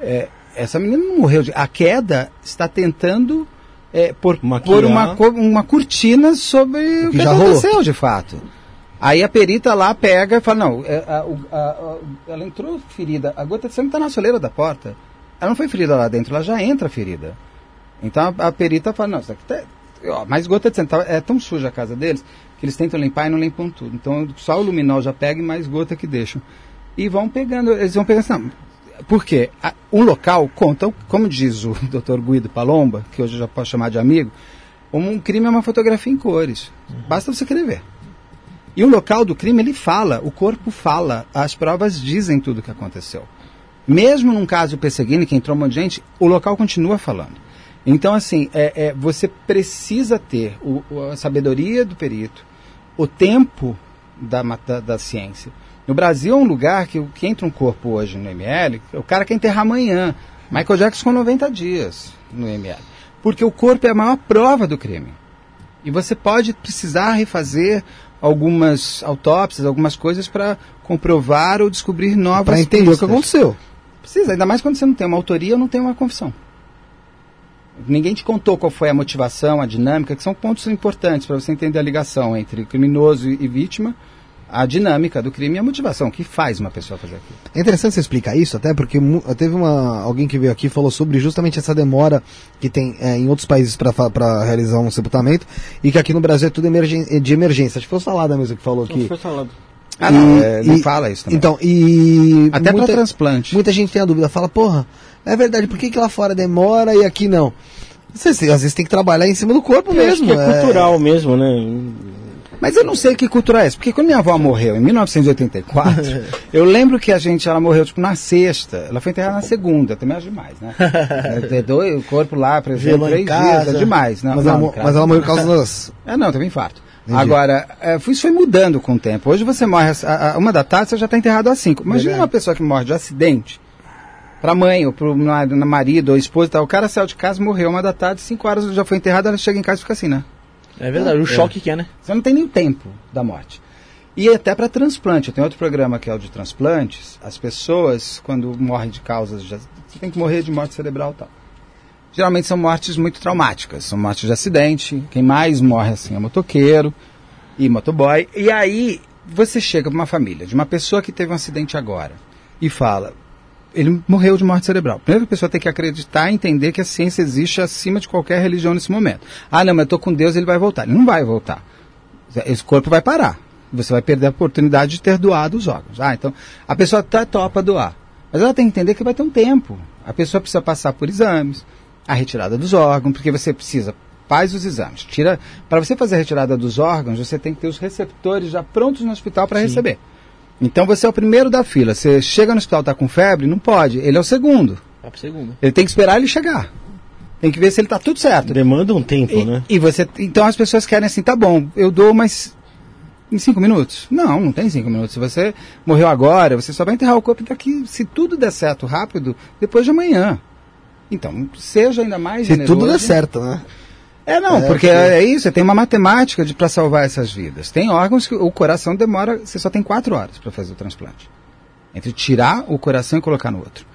É, essa menina não morreu de. A queda está tentando é, por, por uma, uma cortina sobre o que que, já aconteceu de fato. Aí a perita lá pega e fala: não, é, a- o- a- a- ela entrou ferida, a gota de sangue está na soleira da porta. Ela não foi ferida lá dentro, ela já entra ferida. Então a, a perita fala: não, isso aqui tá. Ó, mas gota de sangue tá- é tão suja a casa deles que eles tentam limpar e não limpam tudo. Então só o luminol já pega e mais gota que deixam. E vão pegando, eles vão pegando assim, não, por quê? A- Um local conta, como diz o Dr. Guido Palomba, que hoje eu já posso chamar de amigo, um crime é uma fotografia em cores. Basta você querer ver. E o local do crime, ele fala, o corpo fala, as provas dizem tudo o que aconteceu. Mesmo num caso Pesseguini, que entrou um monte de gente, o local continua falando. Então, assim, é, é, você precisa ter o- o- a sabedoria do perito, o tempo da, da, da ciência. No Brasil é um lugar que, o que entra um corpo hoje no ML, o cara quer enterrar amanhã. Michael Jackson com 90 dias no ML. Porque o corpo é a maior prova do crime. E você pode precisar refazer algumas autópsias, algumas coisas para comprovar ou descobrir novas Pra entender o que pistas. aconteceu. Precisa, ainda mais quando você não tem uma autoria ou não tem uma confissão. Ninguém te contou qual foi a motivação, a dinâmica, que são pontos importantes para você entender a ligação entre criminoso e vítima, a dinâmica do crime e a motivação, o que faz uma pessoa fazer aquilo. É interessante você explicar isso, até porque teve uma, alguém que veio aqui e falou sobre justamente essa demora que tem é, em outros países para realizar um sepultamento e que aqui no Brasil é tudo emergen é de emergência. Acho que foi o Salada mesmo que falou aqui. foi falado. Ah, não, E- é, não e- fala isso também. Então, e. Até para muita, transplante. muita gente tem a dúvida, fala, porra, é verdade, por que, que lá fora demora e aqui não? Você, você, às vezes tem que trabalhar em cima do corpo Eu acho mesmo. que é cultural mesmo, né? Mas eu não sei que cultura é essa, porque quando minha avó morreu em 1984, eu lembro que a gente, ela morreu tipo na sexta, ela foi enterrada na segunda, também acho demais, né? É, ter dois- o corpo lá, por exemplo, Velou em três dias, casa. é demais. Não, Mas, não, ela, mas ela morreu por causa das. É, não, teve infarto. Entendi. Agora, é, isso foi mudando com o tempo. Hoje você morre a, a- uma da tarde, você já está enterrado às cinco. Imagina Verdade. uma pessoa que morre de acidente, para mãe ou para o marido ou esposa, e tal. o cara saiu de casa, morreu uma da tarde, cinco horas já foi enterrado, ela chega em casa e fica assim, né? É verdade, o choque que é, né? Você não tem nem o tempo da morte. E até para transplante. Eu tenho outro programa que é o de transplantes. As pessoas, quando morrem de causas. Já, você tem que morrer de morte cerebral e tal. Geralmente são mortes muito traumáticas. São mortes de acidente. Quem mais morre assim é motoqueiro e motoboy. E aí você chega para uma família de uma pessoa que teve um acidente agora e fala. Ele morreu de morte cerebral. Primeiro a pessoa tem que acreditar e entender que a ciência existe acima de qualquer religião nesse momento. Ah, não, mas eu estou com Deus, ele vai voltar. Ele não vai voltar. Esse corpo vai parar. Você vai perder a oportunidade de ter doado os órgãos. Ah, então a pessoa tá topa doar. Mas ela tem que entender que vai ter um tempo. A pessoa precisa passar por exames, a retirada dos órgãos, porque você precisa faz os exames. Tira para você fazer a retirada dos órgãos, você tem que ter os receptores já prontos no hospital para receber. Então você é o primeiro da fila. Você chega no hospital tá com febre, não pode. Ele é o segundo. Vai pro segundo. Ele tem que esperar ele chegar. Tem que ver se ele tá tudo certo. Demanda um tempo, E, né? e você, então as pessoas querem assim, tá bom, eu dou, mas em cinco minutos? Não, não tem cinco minutos. Se você morreu agora, você só vai enterrar o corpo daqui, se tudo der certo rápido, depois de amanhã. Então, seja ainda mais Se generoso. tudo der certo, né? É, não, É, porque sim. é isso, você tem uma matemática para salvar essas vidas. Tem órgãos que o coração demora, você só tem quatro horas para fazer o transplante. Entre tirar o coração e colocar no outro.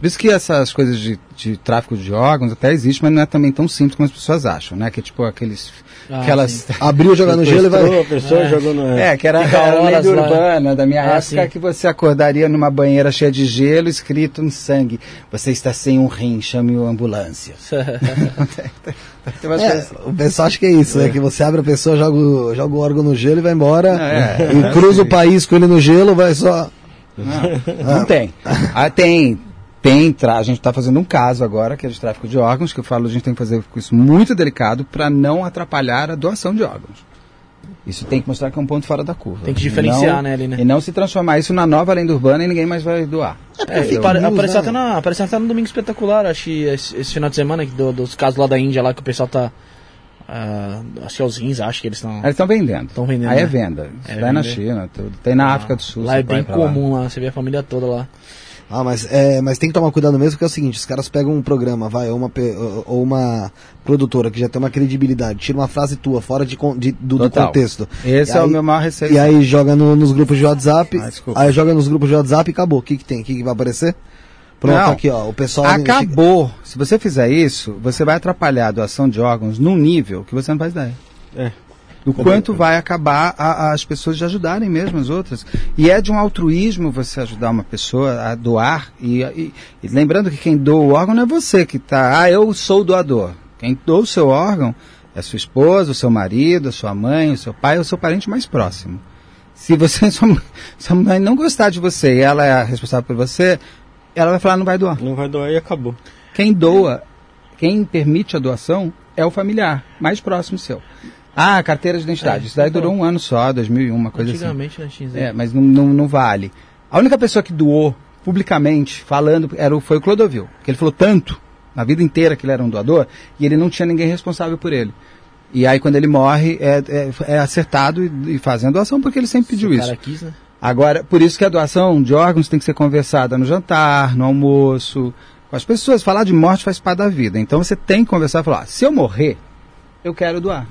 Por isso que essas coisas de, de tráfico de órgãos até existe, mas não é também tão simples como as pessoas acham, né? Que é tipo aqueles. Ah, aquelas. sim. Abriu, jogar no gelo e vai. A pessoa É. jogou no... É, que era, a lenda lá. urbana da minha Ah, época, sim. que você acordaria numa banheira cheia de gelo, escrito em sangue. Você está sem um rim, chame a ambulância. É, coisas- o pessoal acha que é isso, né? Que você abre a pessoa, joga, o- joga o órgão no gelo e vai embora. É, e cruza o país com ele no gelo, vai só. Não, não tem. Ah, tem. Tem, tra- a gente está fazendo um caso agora, que é de tráfico de órgãos, que eu falo, a gente tem que fazer isso muito delicado para não atrapalhar a doação de órgãos. Isso tem que mostrar que é um ponto fora da curva. Tem que diferenciar, não- né, ali, né? E não se transformar isso na nova lenda urbana e ninguém mais vai doar. É, apare- news, apareceu, né? até na, apareceu até no Domingo Espetacular, acho que esse, esse final de semana, que do- dos casos lá da Índia, lá que o pessoal tá. ah, acho que é os rins, acho que eles estão. Eles estão vendendo. Estão vendendo, Aí é né? venda. Isso É vai na vender. China, tudo. Tem na África do Sul. Lá é bem comum lá, você vê a família toda lá. Ah, mas, é, mas tem que tomar cuidado mesmo, porque é o seguinte, os caras pegam um programa, vai, ou uma, ou- uma produtora que já tem uma credibilidade, tira uma frase tua fora de, de- do, do contexto. Esse E é o meu maior receio. E aí joga no- nos grupos de WhatsApp, Ah, aí joga nos grupos de WhatsApp e acabou. O que, que tem? O que, que vai aparecer? Pronto, Não. aqui ó, o pessoal... Acabou. Se você fizer isso, você vai atrapalhar a doação de órgãos num nível que você não faz ideia. É. Do quanto vai acabar a- as pessoas de ajudarem mesmo as outras. E é de um altruísmo você ajudar uma pessoa a doar. E, e- e lembrando que quem doa o órgão não é você que está. Ah, eu sou o doador. Quem doa o seu órgão é sua esposa, o seu marido, a sua mãe, o seu pai, ou o seu parente mais próximo. Se você, sua, mãe- sua mãe não gostar de você e ela é a responsável por você, ela vai falar não vai doar. Não vai doar e acabou. Quem doa, quem permite a doação é o familiar mais próximo seu. Ah, carteira de identidade. É, Isso daí então. durou um ano só, 2001, uma coisa assim. Antigamente, né, É, mas não, não, não vale. A única pessoa que doou publicamente, falando, era, o- foi o Clodovil. Que ele falou tanto, na vida inteira, que ele era um doador, e ele não tinha ninguém responsável por ele. E aí, quando ele morre, é, é, é acertado e, e fazem a doação, porque ele sempre pediu isso. quis, né? Agora, por isso que a doação de órgãos tem que ser conversada no jantar, no almoço, com as pessoas. Falar de morte faz parte da vida. Então você tem que conversar e falar: "Ah, se eu morrer, eu quero doar.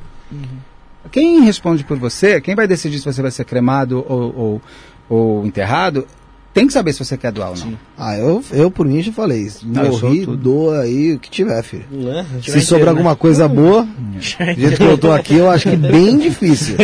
Quem responde por você, quem vai decidir se você vai ser cremado ou, ou, ou enterrado, tem que saber se você quer doar ou não. Ah, eu, eu por mim já falei, sou morri, doa aí o que tiver, filho. Né? Se sobrar alguma coisa boa, do jeito que eu tô aqui, eu acho que bem difícil.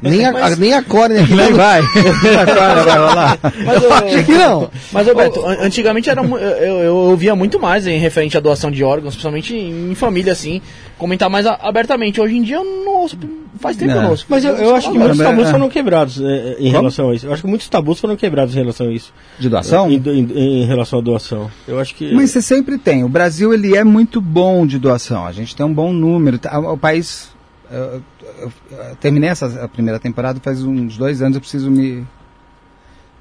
Nem a, nem a Corne aqui Nem não vai. Agora vai rolar. Mas, Eu acho que não. Mas, Roberto, an- antigamente era, eu, eu, eu ouvia muito mais em referente à doação de órgãos, principalmente em, em família, assim, comentar mais a- abertamente. Hoje em dia eu não ouço, faz tempo que eu não. Mas eu, eu acho que muitos tabus é. foram quebrados é, em Como? relação a isso. Eu acho que muitos tabus foram quebrados em relação a isso. De doação? Em, em- em relação à doação. Eu acho que. Mas você sempre tem. O Brasil ele é muito bom de doação. A gente tem um bom número. O país. eu- eu- eu terminei essa a primeira temporada faz uns dois anos. Eu preciso me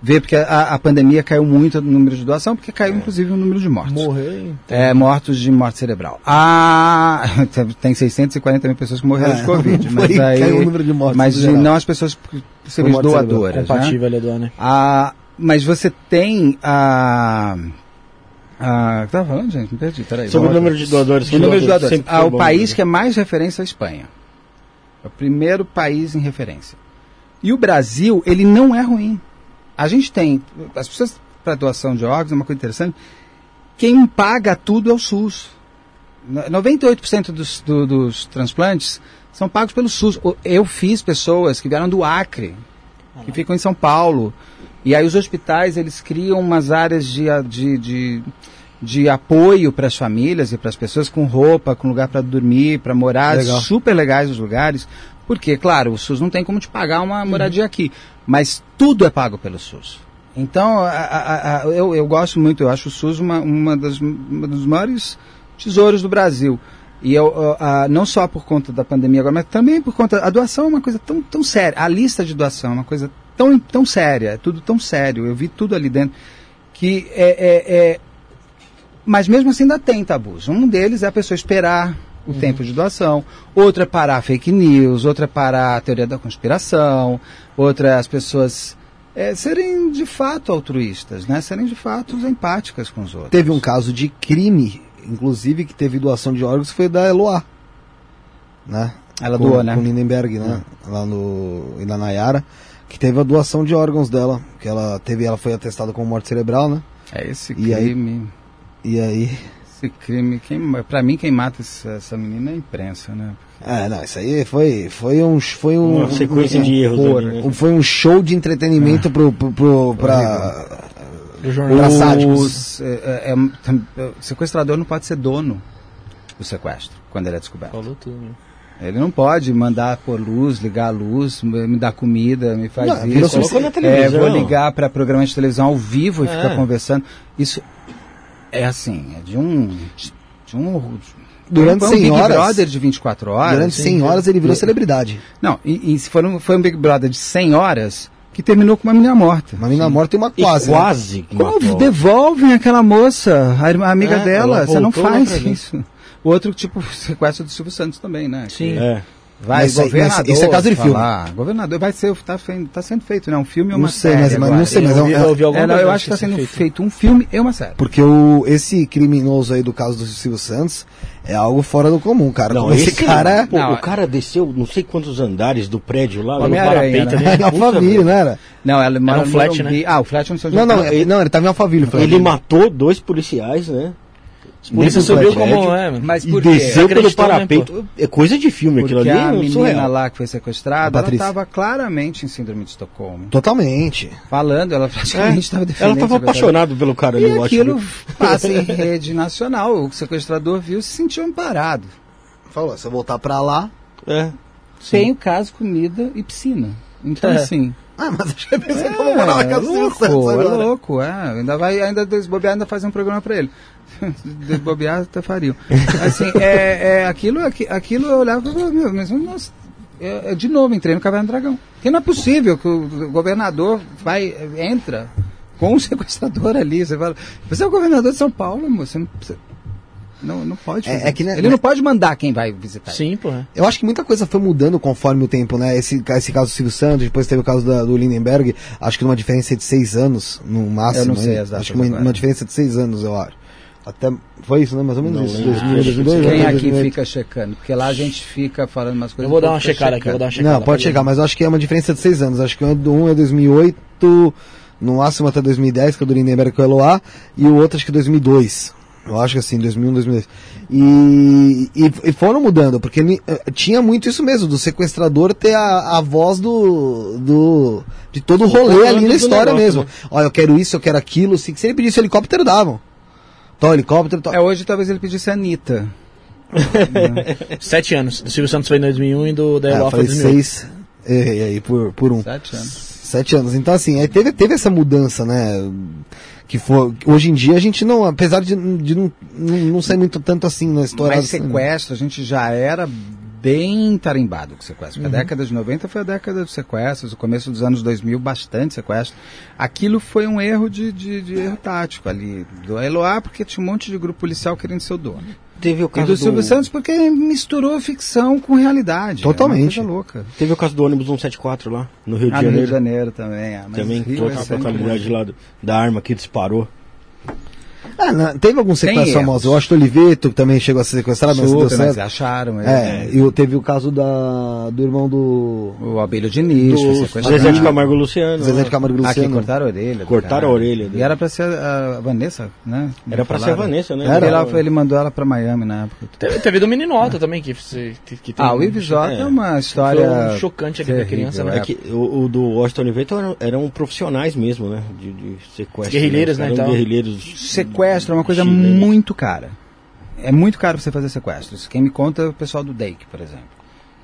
ver porque a, a pandemia caiu muito o número de doação, porque caiu inclusive o número de mortos. Morrer. É, mortos de morte cerebral. Ah, tem 640 mil pessoas que morreram de É, Covid. foi- Mas aí, caiu o número de mortes Mas no de- não as pessoas possíveis doadoras. né? Compatível a doar, né? Ah, mas você tem a. a o que tava falando, gente? Me perdi, peraí. Sobre o número de doadores. o número de doadores. Ah, o país né? que é mais referência é a Espanha. É o primeiro país em referência. E o Brasil, ele não é ruim. A gente tem. As pessoas, para doação de órgãos, é uma coisa interessante. Quem paga tudo é o SUS. No- 98% dos, do- dos transplantes são pagos pelo SUS. Eu fiz pessoas que vieram do Acre, que ficam em São Paulo. E aí os hospitais, eles criam umas áreas de, de, de, de apoio para as famílias e para as pessoas com roupa, com lugar para dormir, para morar, Legal. super legais os lugares. Porque, claro, o SUS não tem como te pagar uma moradia aqui, mas tudo é pago pelo SUS. Então, a- a- a- eu, eu gosto muito, eu acho o SUS uma, uma, das, uma dos maiores tesouros do Brasil. E eu, eu, ah, não só por conta da pandemia agora, mas também por conta. A doação é uma coisa tão, tão séria. A lista de doação é uma coisa tão, tão séria, é tudo tão sério. Eu vi tudo ali dentro. Que é, é, é- Mas mesmo assim ainda tem tabus. Um deles é a pessoa esperar o tempo de doação, outro é parar fake news, outro é parar a teoria da conspiração, outra é as pessoas é, serem de fato altruístas, né? serem de fato empáticas com os outros. Teve um caso de crime, inclusive, que teve doação de órgãos, foi da Eloá. Né? Ela com, doou, né? Com Lindenberg, né? Lá no. E na Nayara. Que teve a doação de órgãos dela. Que ela teve, ela foi atestada com morte cerebral, né? É esse E aí- crime. E aí. Esse crime, quem, pra mim, quem mata essa, menina é a imprensa, né? É, não, isso aí foi, foi um. Foi um Uma sequência um- de erros ali, né? Foi um show de entretenimento pro, pro, pro, pra. Sádicos. É, é, é, sequestrador não pode ser dono do sequestro, quando ele é descoberto. Falou tudo. né? Ele não pode mandar pôr luz, ligar a luz, me dar comida, me faz Não, isso. colocou na É, vou ligar para programa de televisão ao vivo e É. ficar conversando. Isso é assim, é de um. De um Durante um 100 Big horas- Brother de 24 horas. Durante sim. 100 horas ele virou celebridade. Não, e, e se for um, foi um Big Brother de 100 horas que terminou com uma menina morta. Uma menina morta e uma E quase. né? quase. que Como matou. devolvem aquela moça, a, irmã- a amiga É, dela? ela Você não faz isso. O outro, tipo, sequestro do Silvio Santos também, né? Sim. Que É. Vai, Mas governador. mas isso é caso de filme. falar. Governador, vai ser, tá, tá sendo feito, né? Um filme e Não uma sei, série. mas- mas não sei, mas eu é um- eu É, não, coisa eu acho que está sendo feito. feito. um filme e uma série. Porque o, esse criminoso aí do caso do Silvio Santos é algo fora do comum, cara. Não, esse, cara Pô, Não, o cara desceu não sei quantos andares do prédio lá. no parapeito né? é família, velho. não era? Não, ela mora um no flat, né? Ah, o flat eu não sei onde Não, não, ele, não, ele tava em Alphaville. Ele matou dois policiais, né? A polícia do subiu como é, mano. Mas E por quê? desceu pelo né, parapeito. é coisa de filme aquilo Porque ali. a é menina surreal. lá que foi sequestrada, ela estava claramente em síndrome de Estocolmo. Totalmente. Falando, ela praticamente estava defendendo. Ela tava o sequestrador. apaixonada pelo cara ali, E eu acho. aquilo passa em rede nacional. O sequestrador viu e se sentiu amparado. Falou, se eu voltar pra lá... É. Tem o caso comida e piscina. Então, É. assim. Ah, mas acho que pensei que eu vou morar na casa do Silvio louco, Santos é louco, é. Ainda vai, ainda desbobear, ainda fazer um programa pra ele. desbobear até fariam. Assim, é, é, aquilo, aqui- aquilo eu olhava e falava, meu, mas nossa, é, é, de novo entrei no Caverna do Dragão. Porque não é possível que o governador vai, entra com um sequestrador ali. Você fala, você é o governador de São Paulo, moço. Você não, você não, não pode É- fazer é que, né, Ele não pode mandar quem vai visitar. Sim, porra. Eu acho que muita coisa foi mudando conforme o tempo, né? Esse, esse caso do Silvio Santos, depois teve o caso da- do Lindenberg, acho que numa diferença de seis anos, no máximo. Eu não sei né? datas Acho que uma, uma diferença de seis anos, eu acho. Até, foi isso, né? Mais ou menos Não isso. lembro. 2000, Acho que 2002, Quem né? aqui 2008. fica checando? Porque lá a gente fica falando umas coisas. Eu vou dar uma checada aqui, eu vou dar uma checada. Não, pode pra chegar, mas eu acho que é uma diferença de seis anos. Acho que um é 2008, no máximo até 2010, que é o do Lindenberg com o Eloá, e o outro acho que é 2002. Eu acho que assim, 2001, 2002. E, e, e foram mudando, porque ni- eh, tinha muito isso mesmo, do sequestrador ter a, a voz do, do. de todo o rolê ali na história negócio, mesmo. né? Olha, eu quero isso, eu quero aquilo. Se, se ele pedisse o helicóptero, davam. Tó, helicóptero, tó. É, hoje talvez ele pedisse a Anitta. Sete anos. Do Silvio Santos foi em 2001 e do da É, eu Eloá foi em falei 2008. seis. Errei aí por, por um. Sete anos. Sete anos. Então, assim, aí teve, teve essa mudança, né? Que foi, hoje em dia a gente não, apesar de, de não, não, não ser muito tanto assim na história. Mas assim, sequestro, a gente já era bem tarimbado com sequestro. Uhum. A década de 90 foi a década dos sequestros, o começo dos anos 2000, bastante sequestro. Aquilo foi um erro de, de, de erro tático ali do Eloá, porque tinha um monte de grupo policial querendo ser o dono. Teve o E caso do Silvio Santos porque misturou ficção com realidade. Totalmente. É louca. Teve o caso do ônibus 174 lá, no Rio de Ah, no Rio Janeiro. de Janeiro também. É. Mas Também toda a localidade lá do- da arma que disparou. Ah, não, teve alguns sequestros erros. famosos. O Washington Oliveto também chegou a ser sequestrado, mas não deu Super, mas certo. acharam. É, e o- teve o caso da, do irmão do O Abelho Diniz, foi Do sequestrado. Zezé de Camargo e Luciano. Zezé né? de Camargo e Ah, que Luciano. cortaram a orelha. Cortaram a orelha dele. E era pra ser a Vanessa, né? Era pra ser a Falaram. Vanessa, né? Era. Ele, ela- ele mandou ela pra Miami na época. Teve, teve do Meninota também, que, que Ah, o Ives Jota é, uma história. Foi um chocante ali da criança, né? É que o, o do Washington Oliveto eram, eram profissionais mesmo, né? De, de sequestro. Guerrilheiros, né, Eram então. guerrilheiros. Sequestro é uma coisa chilenos. muito cara. É muito caro você fazer sequestros. Quem me conta é o pessoal do DEIC, por exemplo.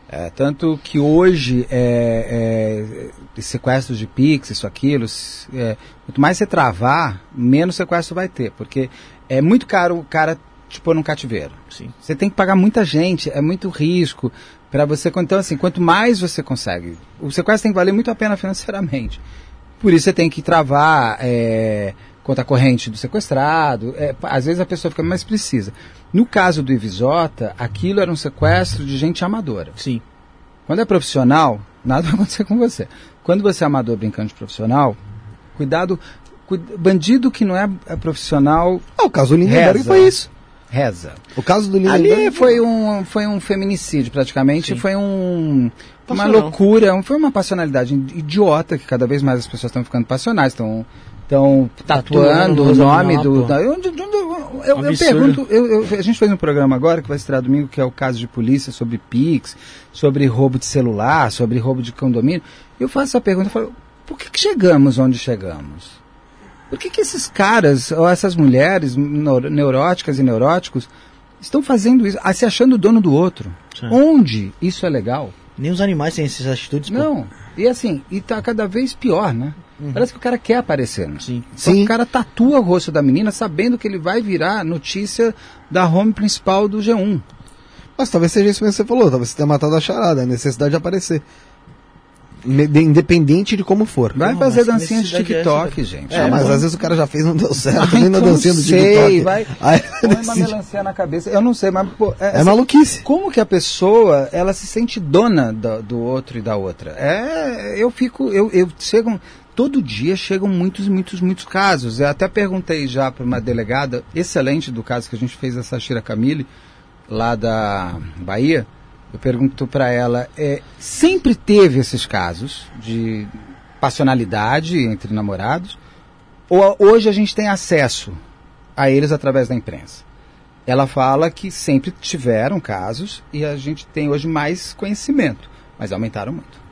É, tanto que hoje é, é, sequestros de Pix, isso, aquilo, é, quanto mais você travar, menos sequestro vai ter. Porque é muito caro o cara te pôr num cativeiro. Sim. Você tem que pagar muita gente, é muito risco para você. Então, assim, quanto mais você consegue, o sequestro tem que valer muito a pena financeiramente. Por isso você tem que travar conta corrente do sequestrado. é, às vezes a pessoa fica mais precisa. No caso do Ivisota, aquilo era um sequestro de gente amadora. Sim. Quando é profissional, nada vai acontecer com você. Quando você é amador brincando de profissional, cuidado. cuid- bandido que não é, é profissional, Ah, o caso do Lindenberg foi isso. reza. O caso do Lindenberg Ali foi um, foi um feminicídio, praticamente. Foi um, uma Passional. loucura, um- foi uma passionalidade idiota que cada vez mais as pessoas estão ficando passionais, estão estão tatuando Tatuando, o nome do. Da, eu, eu- eu- eu- eu Absurdo. pergunto, eu- eu- a gente fez um programa agora que vai estrear domingo, que é o caso de polícia sobre Pix, sobre roubo de celular, sobre roubo de condomínio. Eu faço essa pergunta, eu falo, por que, que chegamos onde chegamos? Por que, que esses caras, ou essas mulheres neur- neuróticas e neuróticos, estão fazendo isso, se achando dono do outro? Sim. Onde isso é legal? Nem os animais têm essas atitudes. pô. E assim, e tá cada vez pior, né? Parece que o cara quer aparecer, né? Sim. Só que Sim. o cara tatua o rosto da menina sabendo que ele vai virar notícia da home principal do G1. Mas talvez seja isso mesmo que você falou, talvez você tenha matado a charada, a necessidade de aparecer. Independente de como for. Vai Não, fazer dancinha de é essa, TikTok, gente. É, mas às vezes o cara já fez não deu certo, Ai, nem na então dancinha do sei, TikTok. vai- Aí Põe uma melancia na cabeça. Eu não sei, mas pô, é, É assim, maluquice. como que a pessoa ela se sente dona do, do outro e da outra? É, eu fico, eu, eu chegam todo dia chegam muitos, muitos, muitos casos. Eu até perguntei já para uma delegada excelente do caso que a gente fez a Sashira Camille lá da Bahia. Eu pergunto para ela, é, sempre teve esses casos de passionalidade entre namorados? Ou hoje a gente tem acesso a eles através da imprensa? Ela fala que sempre tiveram casos e a gente tem hoje mais conhecimento, mas aumentaram muito.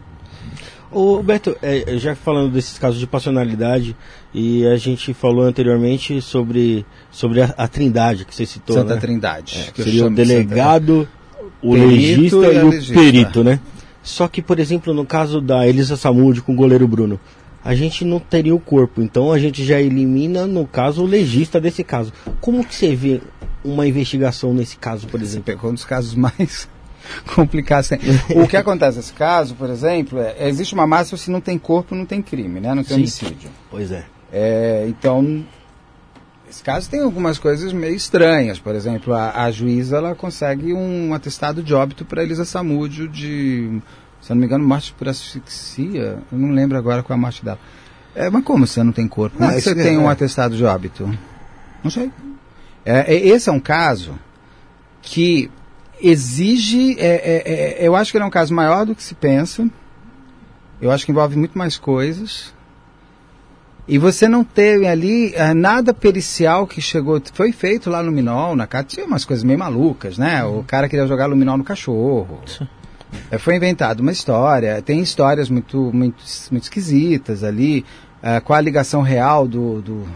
Ô, Beto, é, já falando desses casos de passionalidade, e a gente falou anteriormente sobre, sobre a, a trindade que você citou, Santa né? Trindade. É, que seria o delegado, o legista e e, o legista. perito, né? Só que, por exemplo, no caso da Elisa Samud com o goleiro Bruno, a gente não teria o corpo, então a gente já elimina, no caso, o legista desse caso. Como que você vê uma investigação nesse caso, por exemplo? pegou um dos casos mais complicados. o que acontece nesse caso, por exemplo, é, existe uma máxima se não tem corpo, não tem crime, né? Não tem Sim. homicídio. Pois é. É, então, esse caso tem algumas coisas meio estranhas. Por exemplo, a, a juíza ela consegue um atestado de óbito para Elisa Samúdio de, se não me engano, morte por asfixia. Eu não lembro agora qual é a morte dela. É, mas como você não tem corpo? Como Ah, é que você é- tem um atestado de óbito? Não sei. É, é- esse é um caso que exige. é, é, eu acho que ele é um caso maior do que se pensa. Eu acho que envolve muito mais coisas. E você não teve ali eh, nada pericial que chegou. Foi feito lá no Luminol, na casa. Tinha umas coisas meio malucas, né? O cara queria jogar Luminol no cachorro. Eh, foi inventada uma história. Tem histórias muito, muito, muito esquisitas ali. eh, qual a ligação real do, do-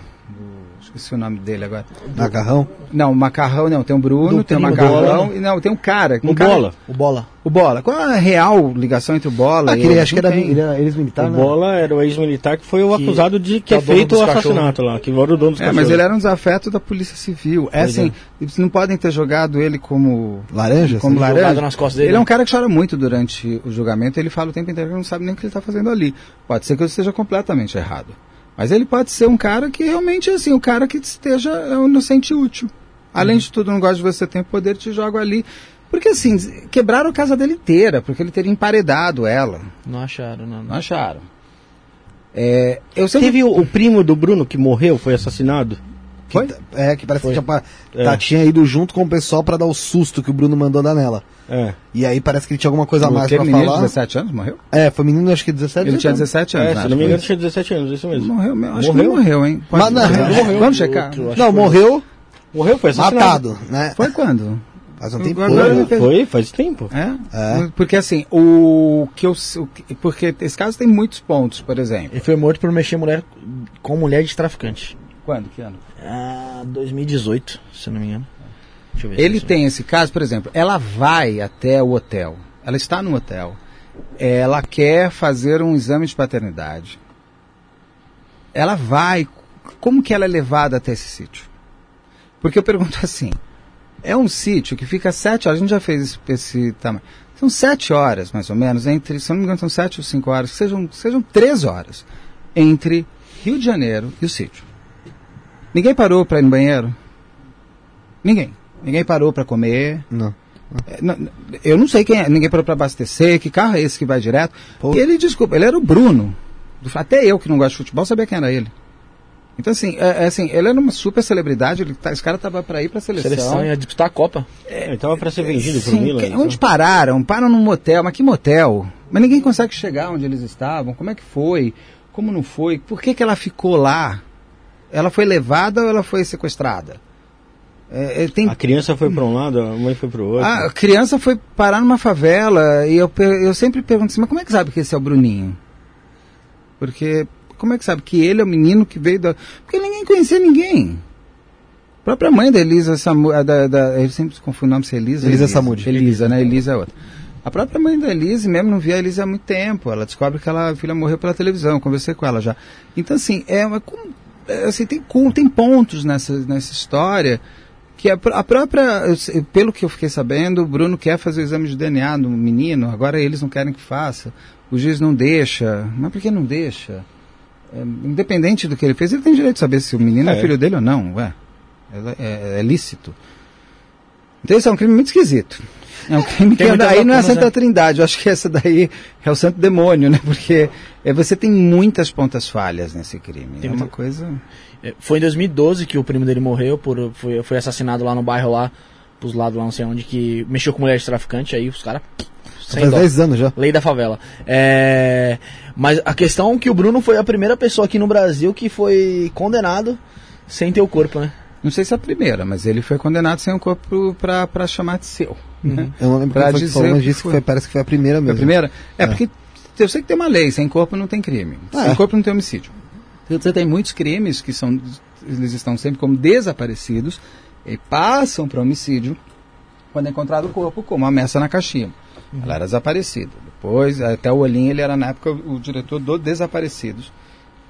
Esqueci o nome dele agora. Macarrão? Não, o Macarrão não. Tem o Bruno, Do tem o Macarrão. Bola. E não, tem um cara. Um O cara- Bola. O bola. O Bola. Qual a real ligação entre o Bola Ah, e ele, ele? acho que era, ex-militar, o né? Bola era o ex-militar que foi o Que- acusado de que é ter feito o assassinato lá, que era o dono dos É, mas ele era um desafeto da Polícia Civil. É assim, eles não podem ter jogado ele como Laranja? como laranja. jogado nas costas dele, Ele é um cara que chora muito durante o julgamento. Ele fala o tempo inteiro que não sabe nem o que ele está fazendo ali. Pode ser que eu esteja completamente errado. Mas ele pode ser um cara que realmente, assim, um cara que esteja é um inocente útil. Além Uhum. de tudo, não gosta de você, tem poder, te joga ali. Porque, assim, quebraram a casa dele inteira, porque ele teria emparedado ela. Não acharam, não. Não não. acharam. É, eu sempre... Teve o, o primo do Bruno que morreu, foi assassinado? Que Foi? tá- é, que parece Foi. que tinha, É. tá, tinha ido junto com o pessoal pra dar o susto que o Bruno mandou dar nela. É. E aí parece que ele tinha alguma coisa a mais pra menino de falar. 17 anos morreu? É, foi menino, acho que 17 Ele tinha anos. 17 anos. É, né? se não me engano, tinha 17 anos, isso mesmo. isso. Morreu mesmo. Acho Morreu? que morreu, hein? Mas não, Morreu. Vamos checar. Outro, Não, morreu Morreu, foi assassinado. matado, né? Foi quando? Faz um tempo. Agora né? Foi, faz tempo. É? É. Porque assim, o que eu. o que- porque esse caso tem muitos pontos, por exemplo. Ele foi morto por mexer mulher com mulher de traficante. Quando? Que ano? Ah, 2018, se não me engano. Deixa eu ver. Ele tem esse caso, por exemplo, ela vai até o hotel. Ela está no hotel. Ela quer fazer um exame de paternidade. Ela vai. Como que ela é levada até esse sítio? Porque eu pergunto assim: é um sítio que fica sete horas, a gente já fez esse, esse tamanho. São sete horas, mais ou menos, entre, se eu não me engano, são sete ou cinco horas, sejam, sejam três horas entre Rio de Janeiro e o sítio. Ninguém parou para ir no banheiro? Ninguém. Ninguém parou para comer. Não. É, não, Eu não sei quem é, ninguém parou para abastecer, que carro é esse que vai direto. Pô. Ele, desculpa, ele era o Bruno. Até eu que não gosto de futebol sabia quem era ele. Então, assim, é, é assim ele era uma super celebridade, ele tá- esse cara tava para ir para a seleção. Seleção ia disputar a Copa. É, ele tava pra ser vendido pro Sim, Milan. que- então. onde pararam? Param num motel, mas que motel? Mas ninguém consegue chegar onde eles estavam. Como é que foi? Como não foi? Por que, que ela ficou lá? Ela foi levada ou ela foi sequestrada? É, é, tem... A criança foi para um lado, a mãe foi para o outro. A criança foi parar numa favela e eu, eu sempre pergunto assim, mas como é que sabe que esse é o Bruninho? Porque como é que sabe que ele é o menino que veio da... Porque ninguém conhecia ninguém. A própria mãe da Elisa, Samu... da, da, eu sempre confundo o nome se é Elisa. Elisa Samud. Elisa, né? Elisa é outra. A própria mãe da Elise mesmo não via a Elise há muito tempo. Ela descobre que ela, a filha morreu pela televisão. Eu conversei com ela já. Então, assim, é, uma, assim tem, tem pontos nessa, nessa história que a, a própria, pelo que eu fiquei sabendo, o Bruno quer fazer o exame de DNA no menino, agora eles não querem que faça. O juiz não deixa. Mas por que não deixa? É, independente do que ele fez, ele tem direito de saber se o menino é, é filho dele ou não. Ué, é, é, é lícito. Então isso é um crime muito esquisito. É um crime que daí não é a Santa né? Trindade, eu acho que essa daí é o Santo Demônio, né? Porque é, você tem muitas pontas falhas nesse crime. Tem é uma coisa. É, foi em 2012 que o primo dele morreu, por, foi, foi assassinado lá no bairro lá, pros lados lá, não sei onde, que mexeu com mulheres traficantes, aí os caras. Faz 10 anos já. Lei da favela. É, mas a questão é que o Bruno foi a primeira pessoa aqui no Brasil que foi condenado sem ter o corpo, né? Não sei se é a primeira, mas ele foi condenado sem o corpo para chamar de seu. Uhum. Né? Eu não lembro pra que dizer mas disse que foi, parece que foi a primeira mesmo. A primeira? É, é, porque eu sei que tem uma lei, sem corpo não tem crime. Ah, sem é. corpo não tem homicídio. Você tem muitos crimes que são, eles estão sempre como desaparecidos e passam para homicídio quando é encontrado o corpo, como a Messa na Caxima. Uhum. Ela era desaparecida. Depois, até o Olim, ele era na época o diretor do Desaparecidos.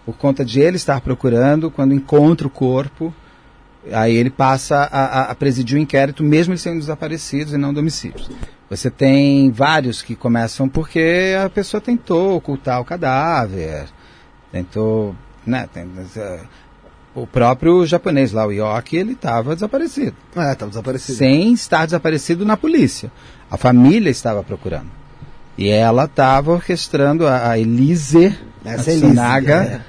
Por conta de ele estar procurando, quando encontra o corpo, Aí ele passa a, a, presidir o inquérito, mesmo eles sendo desaparecidos e não de homicídios. Você tem vários que começam porque a pessoa tentou ocultar o cadáver, tentou. Né, tem, uh, o próprio japonês lá, o Yoki, ele estava desaparecido. É, estava desaparecido. Sem estar desaparecido na polícia. A família estava procurando. E ela estava orquestrando a, a Elise Essa Elise, é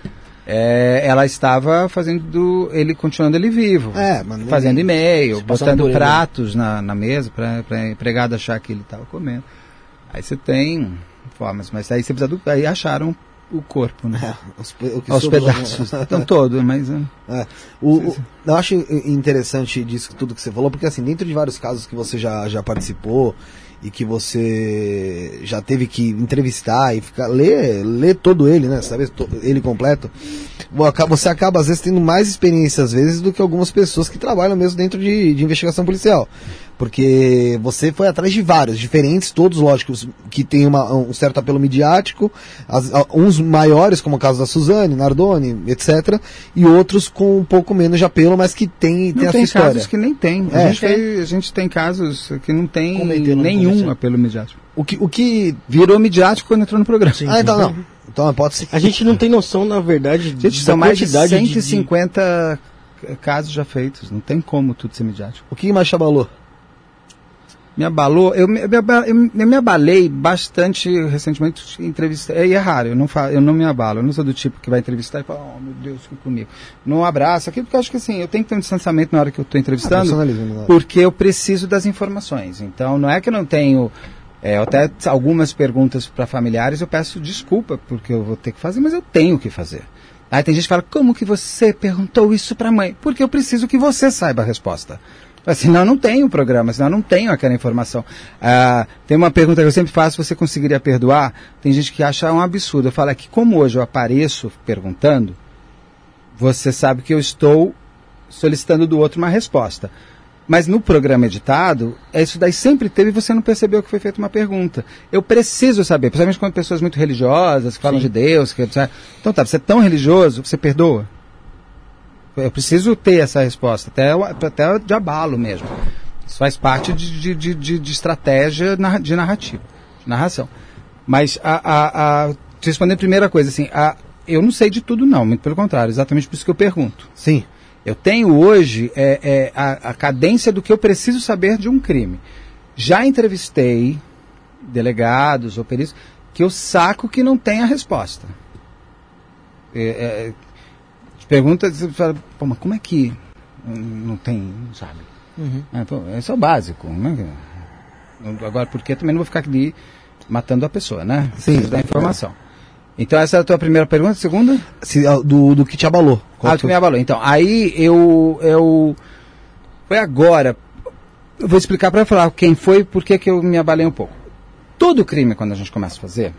é, ela estava fazendo ele continuando ele vivo, é, fazendo e-mail, botando pratos na, na mesa para a empregada achar que ele estava comendo. Aí você tem formas, mas aí você precisa do, aí acharam o corpo, né? É, os, Os pedaços, estão todos, mas é. é. O, o, eu acho interessante disso tudo que você falou, porque assim dentro de vários casos que você já já participou e que você já teve que entrevistar e ficar ler, ler todo ele, né? Saber ele completo. Você acaba às vezes tendo mais experiência às vezes do que algumas pessoas que trabalham mesmo dentro de, de investigação policial. Porque você foi atrás de vários, diferentes, todos lógicos, que tem uma, um certo apelo midiático, as, uns maiores, como o caso da Suzane, Nardoni, etc. E outros com um pouco menos de apelo, mas que tem, tem, não, tem história. casos que nem tem. É. A, gente tem a gente tem casos que não tem nenhum apelo midiático. O que, o que virou midiático quando entrou no programa. Sim, ah, então não. Então pode ser. A gente não tem noção, na verdade, gente, são mais de 150 de... casos já feitos. Não tem como tudo ser midiático. O que mais te abalou? Me abalou. Eu, eu, eu, eu me abalei bastante recentemente em entrevista. É, é raro, eu não, falo, eu não me abalo. Eu não sou do tipo que vai entrevistar e fala, oh meu Deus, fica comigo. Não abraço aqui, porque eu acho que assim, eu tenho que ter um distanciamento na hora que eu estou entrevistando. Ah, porque eu preciso das informações. Então não é que eu não tenho. É, até algumas perguntas para familiares eu peço desculpa porque eu vou ter que fazer, mas eu tenho que fazer. Aí tem gente que fala, como que você perguntou isso para a mãe? Porque eu preciso que você saiba a resposta. Senão não tenho o programa, senão não tenho aquela informação. Ah, tem uma pergunta que eu sempre faço, você conseguiria perdoar? Tem gente que acha um absurdo. Eu falo é que como hoje eu apareço perguntando, você sabe que eu estou solicitando do outro uma resposta. Mas no programa editado, isso daí sempre teve e você não percebeu que foi feita uma pergunta. Eu preciso saber, principalmente quando pessoas muito religiosas, que falam Sim. de Deus, que, então tá, você é tão religioso, você perdoa? Eu preciso ter essa resposta, até, até de abalo mesmo. Isso faz parte de, de, de, de estratégia de narrativa, de narração. Mas, a, a, a, respondendo a primeira coisa, assim, a, eu não sei de tudo não, muito pelo contrário, exatamente por isso que eu pergunto. Sim. Eu tenho hoje é, é, a, a cadência do que eu preciso saber de um crime. Já entrevistei delegados ou peritos que eu saco que não tem a resposta. É, é, pergunta, você fala, pô, mas como é que não tem, sabe? Uhum. É, pô, esse é o básico, né? Agora, porque também não vou ficar aqui matando a pessoa, né? Sim. Da informação. Então essa é a tua primeira pergunta. Segunda? Se, ah, do, do que te abalou. Qual Ah, que tu me abalou. Então, aí eu. eu foi agora. Eu vou explicar para falar quem foi e por que que eu me abalei um pouco. Todo crime, quando a gente começa a fazer,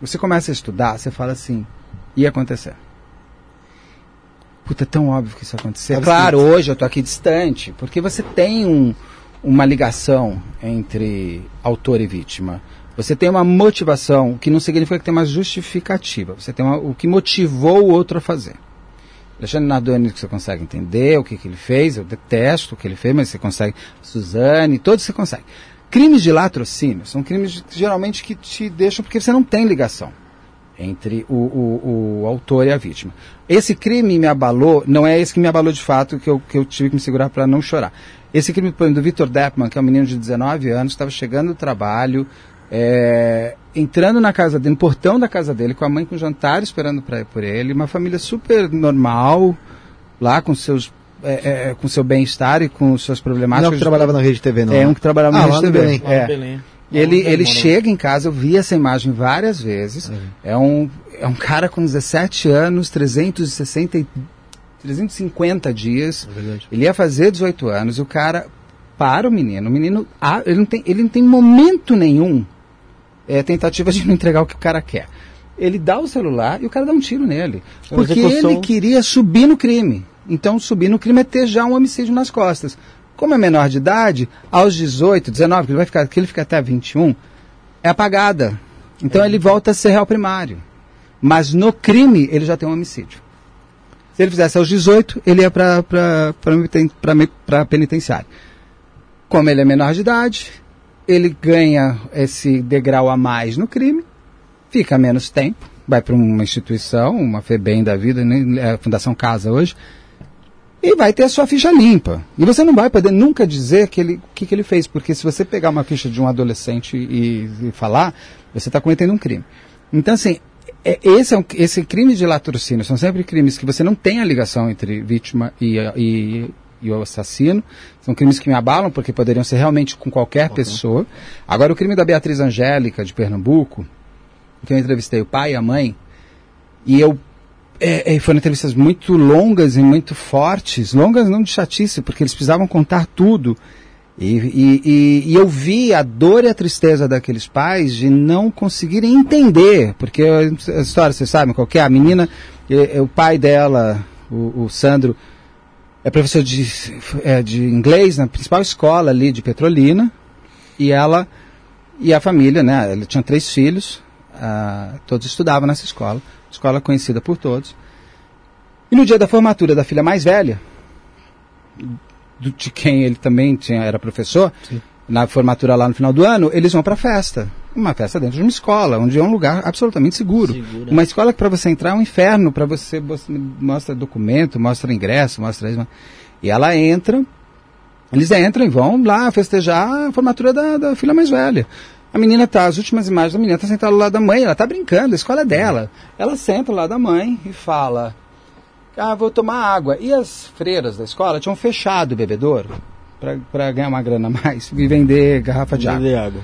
você começa a estudar, você fala assim, ia acontecer. Puta, é tão óbvio que isso ia acontecer. Tava claro, hoje eu tô aqui distante, porque você tem um, uma ligação entre autor e vítima. Você tem uma motivação, que não significa que tem uma justificativa. Você tem uma, o que motivou o outro a fazer. Alexandre Nardoni que você consegue entender o que, que ele fez, eu detesto o que ele fez, mas você consegue. Suzane, todos você consegue. Crimes de latrocínio são crimes que, geralmente que te deixam porque você não tem ligação entre o, o, o autor e a vítima. Esse crime me abalou, não é esse que me abalou de fato, que eu, que eu tive que me segurar para não chorar. Esse crime, por exemplo, do Victor Deppman, que é um menino de 19 anos, estava chegando do trabalho, é, entrando na casa dele, no portão da casa dele, com a mãe com jantar esperando pra, por ele, uma família super normal, lá com seus é, é, com seu bem-estar e com suas Não é problemáticas. que trabalhava na Rede TV, não. É né? um que trabalhava Ah, na Rede TV. Belém. Lá É. no Belém. Ele, ele chega em casa, eu vi essa imagem várias vezes. É, um, é um cara com 17 anos, 360 e 350 dias. É. Ele ia fazer 18 anos e o cara para o menino. O menino, ah, ele, não tem, ele não tem momento nenhum é, tentativa de não entregar o que o cara quer. Ele dá o celular e o cara dá um tiro nele. Porque ele queria subir no crime. Então, subir no crime é ter já um homicídio nas costas. Como é menor de idade, aos 18, 19, que ele vai ficar, que ele fica até 21, é apagada. Então ele volta a ser réu primário. Mas no crime, ele já tem um homicídio. Se ele fizesse aos 18, ele ia para penitenciário. Como ele é menor de idade, ele ganha esse degrau a mais no crime, fica menos tempo, vai para uma instituição, uma FEBEM da vida, né, é a Fundação Casa hoje, e vai ter a sua ficha limpa. E você não vai poder nunca dizer que ele, o que, que ele fez, porque se você pegar uma ficha de um adolescente e, e falar, você está cometendo um crime. Então, assim, é- esse, é um, esse crime de latrocínio são sempre crimes que você não tem a ligação entre vítima e, e, e o assassino. São crimes que me abalam, porque poderiam ser realmente com qualquer pessoa. Agora, o crime da Beatriz Angélica, de Pernambuco, que eu entrevistei o pai e a mãe, e eu é, é, foram entrevistas muito longas e muito fortes, longas não de chatice, porque eles precisavam contar tudo. E, e, e, e eu vi a dor e a tristeza daqueles pais de não conseguirem entender, porque a história, vocês sabem qual é? A menina, o pai dela, o, o Sandro, é professor de, é, de inglês na principal escola ali de Petrolina, e ela e a família, né? Ele tinha três filhos, ah, todos estudavam nessa escola, escola conhecida por todos. E no dia da formatura da filha mais velha, do- de quem ele também tinha, era professor, na formatura lá no final do ano, eles vão para festa. Uma festa dentro de uma escola, onde é um lugar absolutamente seguro. Segura. Uma escola que para você entrar é um inferno, para você, você mostra documento, mostra ingresso, mostra isso. E ela entra, eles entram e vão lá festejar a formatura da, da filha mais velha. A menina tá, as últimas imagens da menina tá sentada ao lado da mãe, ela tá brincando, a escola é dela. Ela senta ao lado da mãe e fala: Ah, vou tomar água. E as freiras da escola tinham fechado o bebedouro para ganhar uma grana a mais e vender garrafa de água. Beber água.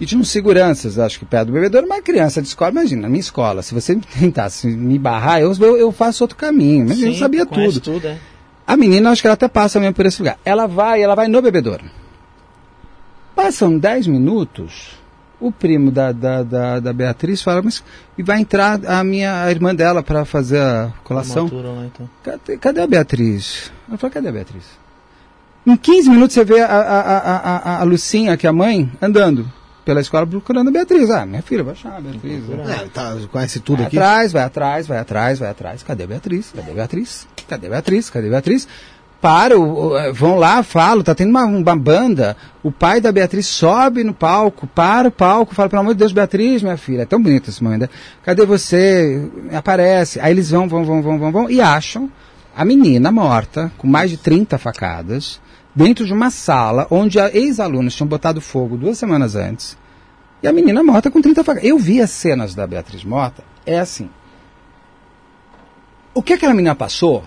E tinham seguranças, acho que perto do bebedouro, uma criança de escola, imagina, na minha escola, se você tentasse me barrar, eu, eu, eu faço outro caminho. Mas eu Sim, sabia conhece tudo. tudo é. A menina, acho que ela até passa mesmo por esse lugar. Ela vai, ela vai no bebedouro. Passam 10 minutos, o primo da, da, da, da Beatriz fala, mas e vai entrar a minha a irmã dela para fazer a colação. Lá, então. Cadê, cadê a Beatriz? Ela falou, cadê a Beatriz? Em 15 minutos você vê a, a, a, a, a Lucinha, que é a mãe, andando pela escola procurando a Beatriz. Ah, minha filha, vai achar a Beatriz. É, tá, conhece tudo Vai aqui. atrás, vai atrás, vai atrás, vai atrás. Cadê a Beatriz? Cadê a Beatriz? Cadê a Beatriz? Cadê a Beatriz? Para, o- o- eh, vão lá, falam, tá tendo uma, uma banda. O pai da Beatriz sobe no palco, para o palco, fala, pelo amor de Deus, Beatriz, minha filha. É tão bonito esse momento. né? Cadê você? Aparece. Aí eles vão, vão, vão, vão, vão, vão e acham a menina morta, com mais de 30 facadas, dentro de uma sala onde ex-alunos tinham botado fogo duas semanas antes. E a menina morta com 30 facadas. Eu vi as cenas da Beatriz morta, é assim. O que aquela menina passou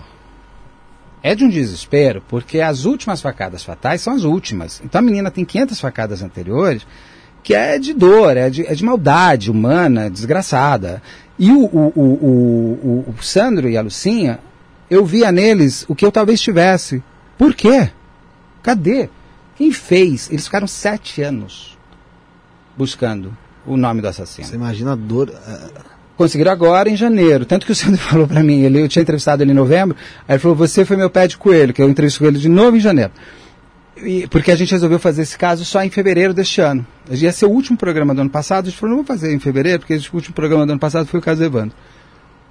é de um desespero, porque as últimas facadas fatais são as últimas. Então a menina tem 500 facadas anteriores que é de dor, é de, é de maldade humana, desgraçada. E o, o, o, o, Sandro e a Lucinha, eu via neles o que eu talvez tivesse. Por quê? Cadê? Quem fez? Eles ficaram sete anos buscando o nome do assassino. Você imagina a dor. é, Conseguiram agora em janeiro. Tanto que o Sandro falou pra mim, ele, eu tinha entrevistado ele em novembro, aí ele falou, você foi meu pé de coelho, que eu entrevistei ele de novo em janeiro. E- porque a gente resolveu fazer esse caso só em fevereiro deste ano. Ia ser o último programa do ano passado, a gente falou, não vou fazer em fevereiro, porque o último programa do ano passado foi o caso do Evandro.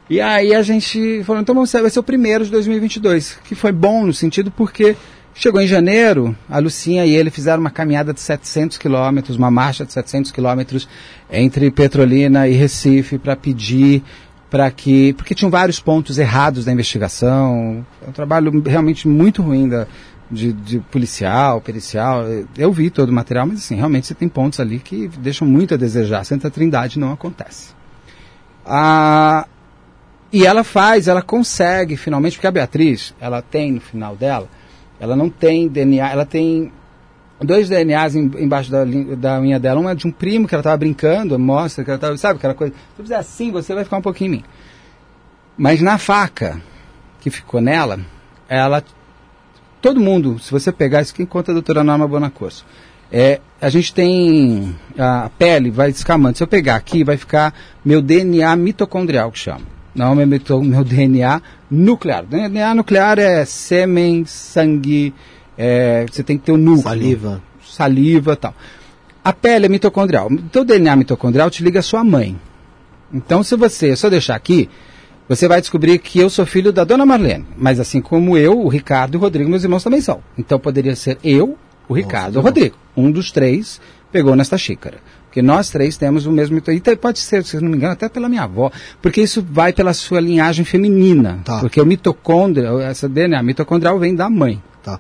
E aí a gente falou, então vamos vai ser o primeiro de 2022, que foi bom no sentido porque chegou em janeiro, a Lucinha e ele fizeram uma caminhada de 700 quilômetros, uma marcha de 700 quilômetros entre Petrolina e Recife para pedir para que, porque tinham vários pontos errados da investigação, é um trabalho realmente muito ruim da, de, de policial, pericial, eu vi todo o material, mas assim, realmente você tem pontos ali que deixam muito a desejar, Santa Trindade não acontece. Ah, e ela faz, ela consegue finalmente, porque a Beatriz, ela tem no final dela, ela não tem DNA, ela tem dois DNAs em- embaixo da, da unha dela. Um é de um primo que ela estava brincando, mostra que ela estava, sabe aquela coisa. Se eu fizer assim, você vai ficar um pouquinho em mim. Mas na faca que ficou nela, ela. Todo mundo, se você pegar, isso quem conta a doutora Norma Bonacorso. É, a gente tem. A pele vai descamando. Se eu pegar aqui, vai ficar meu DNA mitocondrial, que chama. Não meu, mito- meu DNA nuclear. DNA nuclear é sêmen, sangue. É, você tem que ter o núcleo Saliva. saliva tal. A pele é mitocondrial. Então o DNA mitocondrial te liga à sua mãe. Então se você, eu deixar aqui, você vai descobrir que eu sou filho da dona Marlene. Mas assim como eu, o Ricardo e o Rodrigo, meus irmãos também são. Então poderia ser eu, o Ricardo e o. Rodrigo. Um dos três pegou nesta xícara. Porque nós três temos o mesmo mito. E pode ser, se não me engano, até pela minha avó. Porque isso vai pela sua linhagem feminina. Tá. Porque o mitocôndrio, essa DNA mitocondrial vem da mãe. Tá.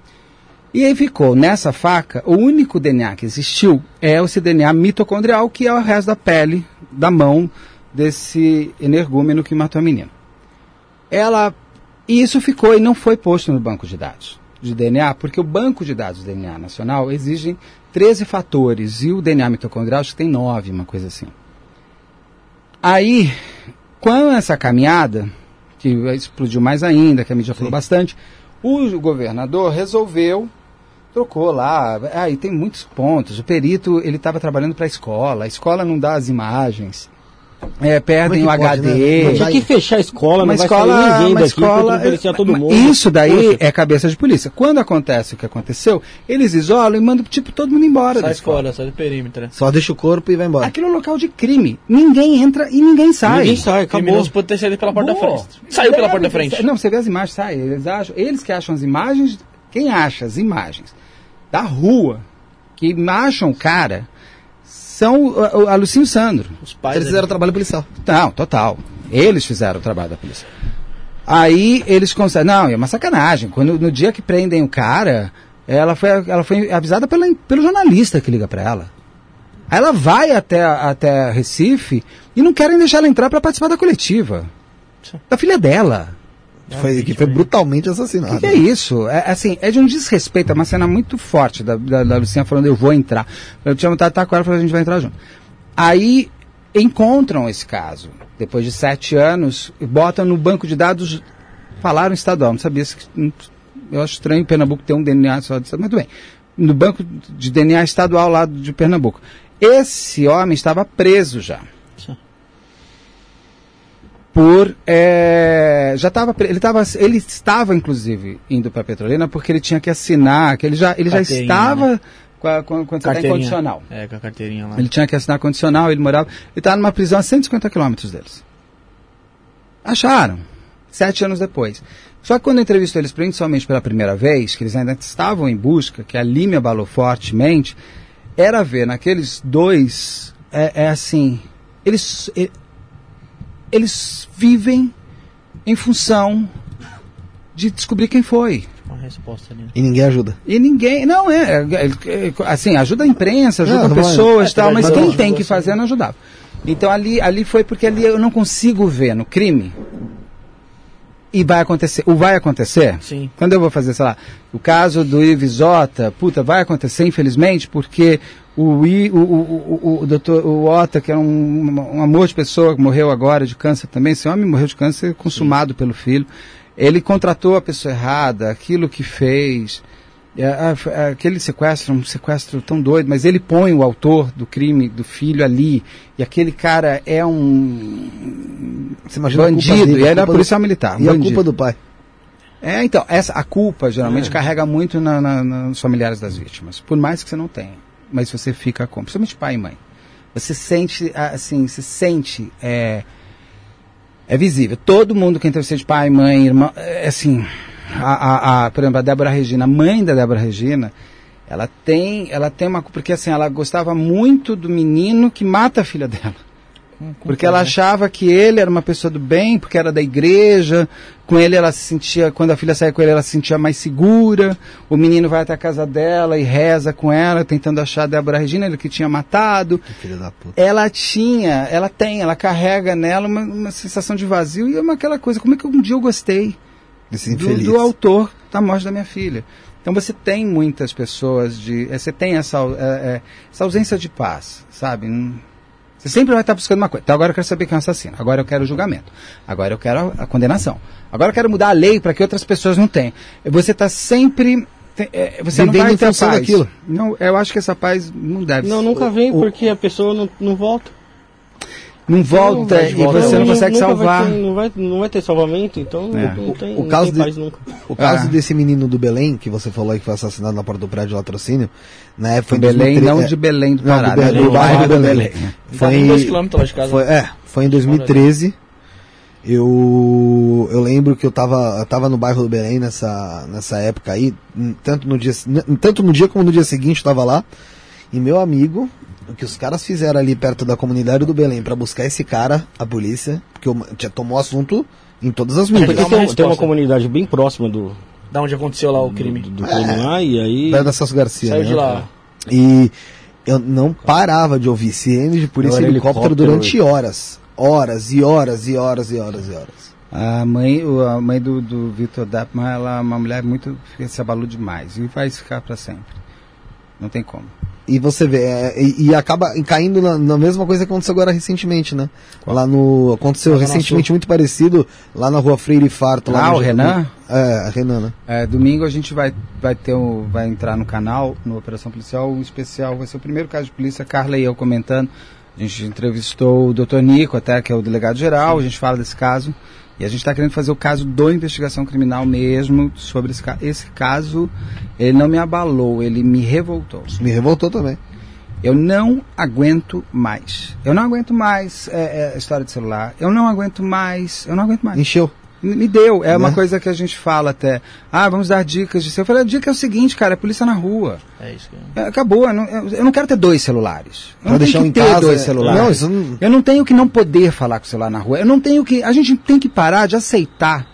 E aí ficou nessa faca, o único DNA que existiu é esse DNA mitocondrial, que é o resto da pele, da mão desse energúmeno que matou a menina. Ela. E isso ficou e não foi posto no banco de dados de DNA, porque o banco de dados do DNA nacional exige 13 fatores e o DNA mitocondrial acho que tem 9, uma coisa assim. Aí, com essa caminhada, que explodiu mais ainda, que a mídia falou bastante, o governador resolveu trocou lá. Aí tem muitos pontos. O perito ele estava trabalhando para a escola. A escola não dá as imagens. É, perdem o é que pode, HD. né? Mas tinha que fechar a escola, Uma não vai escola, sair ninguém daqui, escola, todo mas mundo. Isso daí Poxa, é cabeça de polícia. Quando acontece o que aconteceu, eles isolam e mandam tipo todo mundo embora Sai da escola. escola, sai do perímetro. Só deixa o corpo e vai embora. Aquilo é um local de crime. Ninguém entra e ninguém sai. Ninguém sai, acabou. Criminoso pode ter saído pela porta da frente. Saiu pela porta da frente. Não, você vê as imagens, sai. Eles, acham, eles que acham as imagens. Quem acha as imagens da rua, que acham o cara, são o- o- a Lucinho Sandro. Os pais. Eles fizeram trabalho policial. Não, total. Eles fizeram o trabalho da polícia. Aí eles conseguem. Não, é uma sacanagem. Quando, no dia que prendem o cara, ela foi, ela foi avisada pela, pelo jornalista que liga pra ela. Aí ela vai até, até Recife e não querem deixar ela entrar pra participar da coletiva. Da filha dela. Foi, que foi brutalmente assassinado. que, que é isso? É, assim, é de um desrespeito, é uma cena muito forte da, da, da Lucinha falando, eu vou entrar. Eu tinha vontade de estar com ela e falei, a gente vai entrar junto. Aí encontram esse caso, depois de sete anos, e botam no banco de dados, falaram estadual, não sabia se. Eu acho estranho Pernambuco ter um DNA só de mas tudo bem. No banco de DNA estadual lá de Pernambuco. Esse homem estava preso já por é, já estava ele estava ele estava inclusive indo para Petrolina porque ele tinha que assinar que ele já ele já estava com a- com- quando você condicional É, com a carteirinha lá. ele tinha que assinar condicional ele morava ele estava numa prisão a 150 quilômetros deles. Acharam sete anos depois. Só que quando eu entrevisto eles principalmente pela primeira vez que eles ainda estavam em busca que ali me abalou fortemente era ver naqueles dois é, é assim eles eles vivem em função de descobrir quem foi. Uma resposta ali. né? E ninguém ajuda. E ninguém. Não, é. é, é, assim, ajuda a imprensa, ajuda Não, pessoas É, e tal, tem mas quem tem que fazer não ajudava. Então ali, ali foi porque ali eu não consigo ver no crime E vai acontecer. O vai acontecer? Sim. Quando eu vou fazer, sei lá, o caso do Ives Ota, puta, vai acontecer, infelizmente, porque o, I, o, o, o, o doutor o Ota, que é um, um amor de pessoa, que morreu agora de câncer também, esse homem morreu de câncer consumado pelo filho. Ele contratou a pessoa errada, aquilo que fez. É, a- aquele sequestro, um sequestro tão doido, mas ele põe o autor do crime do filho ali, e aquele cara é um Você imagina a culpa bandido, dele, e a ele é culpa do- policial militar. E a bandido. culpa do pai? É, então, essa, a culpa geralmente É. carrega muito na, na- nos familiares das vítimas, por mais que você não tenha. Mas você fica com, principalmente pai e mãe. Você sente, ah, assim, você sente, é, é visível. Todo mundo que intercede pai, mãe, irmão, é assim, a, a, a, por exemplo, a Débora Regina, a mãe da Débora Regina, ela tem, ela tem uma, porque assim, ela gostava muito do menino que mata a filha dela. Porque ela achava que ele era uma pessoa do bem, porque era da igreja. Com ele ela se sentia, quando a filha saía com ele, ela se sentia mais segura. O menino vai até a casa dela e reza com ela, tentando achar a Débora Regina, ele que tinha matado. Que filha da puta. Ela tinha, ela tem, ela carrega nela uma, uma sensação de vazio e é uma aquela coisa, como é que um dia eu gostei do, do autor da morte da minha filha. Então você tem muitas pessoas de. eh, Você tem essa, eh, eh, essa ausência de paz, sabe? Você sempre vai estar buscando uma coisa. Então agora eu quero saber quem é o assassino. Agora eu quero o julgamento. Agora eu quero a, a condenação. Agora eu quero mudar a lei para que outras pessoas não tenham. Você está sempre. te- eh, Você não vai ter paz. daquilo. Não, eu acho que essa paz não deve. Não, nunca vem o- porque a pessoa não, não volta. Não volta vai de e volta. você não Nunca consegue vai salvar. ter- não, vai, não vai ter salvamento, então É. não, tem, O não caso tem de- paz nunca. O caso Ah. desse menino do Belém, que você falou aí que foi assassinado na porta do prédio latrocínio, na época foi em Belém, 2013, não é, de Belém do Não, do Pará. Be- né? do bairro do Belém. Foi Foi, em 2 km lá de casa. foi, é, foi em 2013. Eu, eu lembro que eu tava, eu tava no bairro do Belém nessa, nessa época aí, tanto no, dia, tanto no dia como no dia seguinte eu tava lá. E meu amigo, o que os caras fizeram ali perto da comunidade do Belém pra buscar esse cara, a polícia, porque eu, tinha, tomou assunto em todas as mídias. Porque uma tem, tem uma comunidade bem próxima do, Da onde aconteceu lá o do, crime. do crime lá, e aí. Perto da Celso Garcia. Saiu né? de lá. E eu não parava de ouvir sirene de polícia e helicóptero helicóptero. durante horas. Horas e horas e horas e horas e horas. A mãe, a mãe do, do Vitor Dapman, ela é uma mulher muito se abalou demais e vai ficar para sempre. Não tem como. E você vê, é, e, e acaba caindo na, na mesma coisa que aconteceu agora recentemente, né? Lá no. Aconteceu recentemente muito parecido lá na rua Freire Farto. Lá Ah, no- o Renan? É, a Renan, né? É, domingo a gente vai, vai ter um, vai entrar no canal, no Operação Policial, um especial, vai ser o primeiro caso de polícia, Carla e eu comentando. A gente entrevistou o Dr. Nico, até que é o delegado geral, a gente fala desse caso. E a gente está querendo fazer o caso do investigação criminal mesmo sobre esse caso. Esse caso, ele não me abalou, ele me revoltou. Me revoltou também. Eu não aguento mais. Eu não aguento mais é, é, história de celular. Eu não aguento mais. Eu não aguento mais. Encheu. Me deu. É uma Né? coisa que a gente fala até. Ah, vamos dar dicas de Eu falei, a dica é o seguinte, cara, é polícia na rua. É isso. que- É, acabou. Eu não, eu- não quero ter dois celulares. Eu Pra não deixar tenho que ter casa. dois é- celulares. Não, isso não. Eu não tenho que não poder falar com o celular na rua. Eu não tenho que. A gente tem que parar de aceitar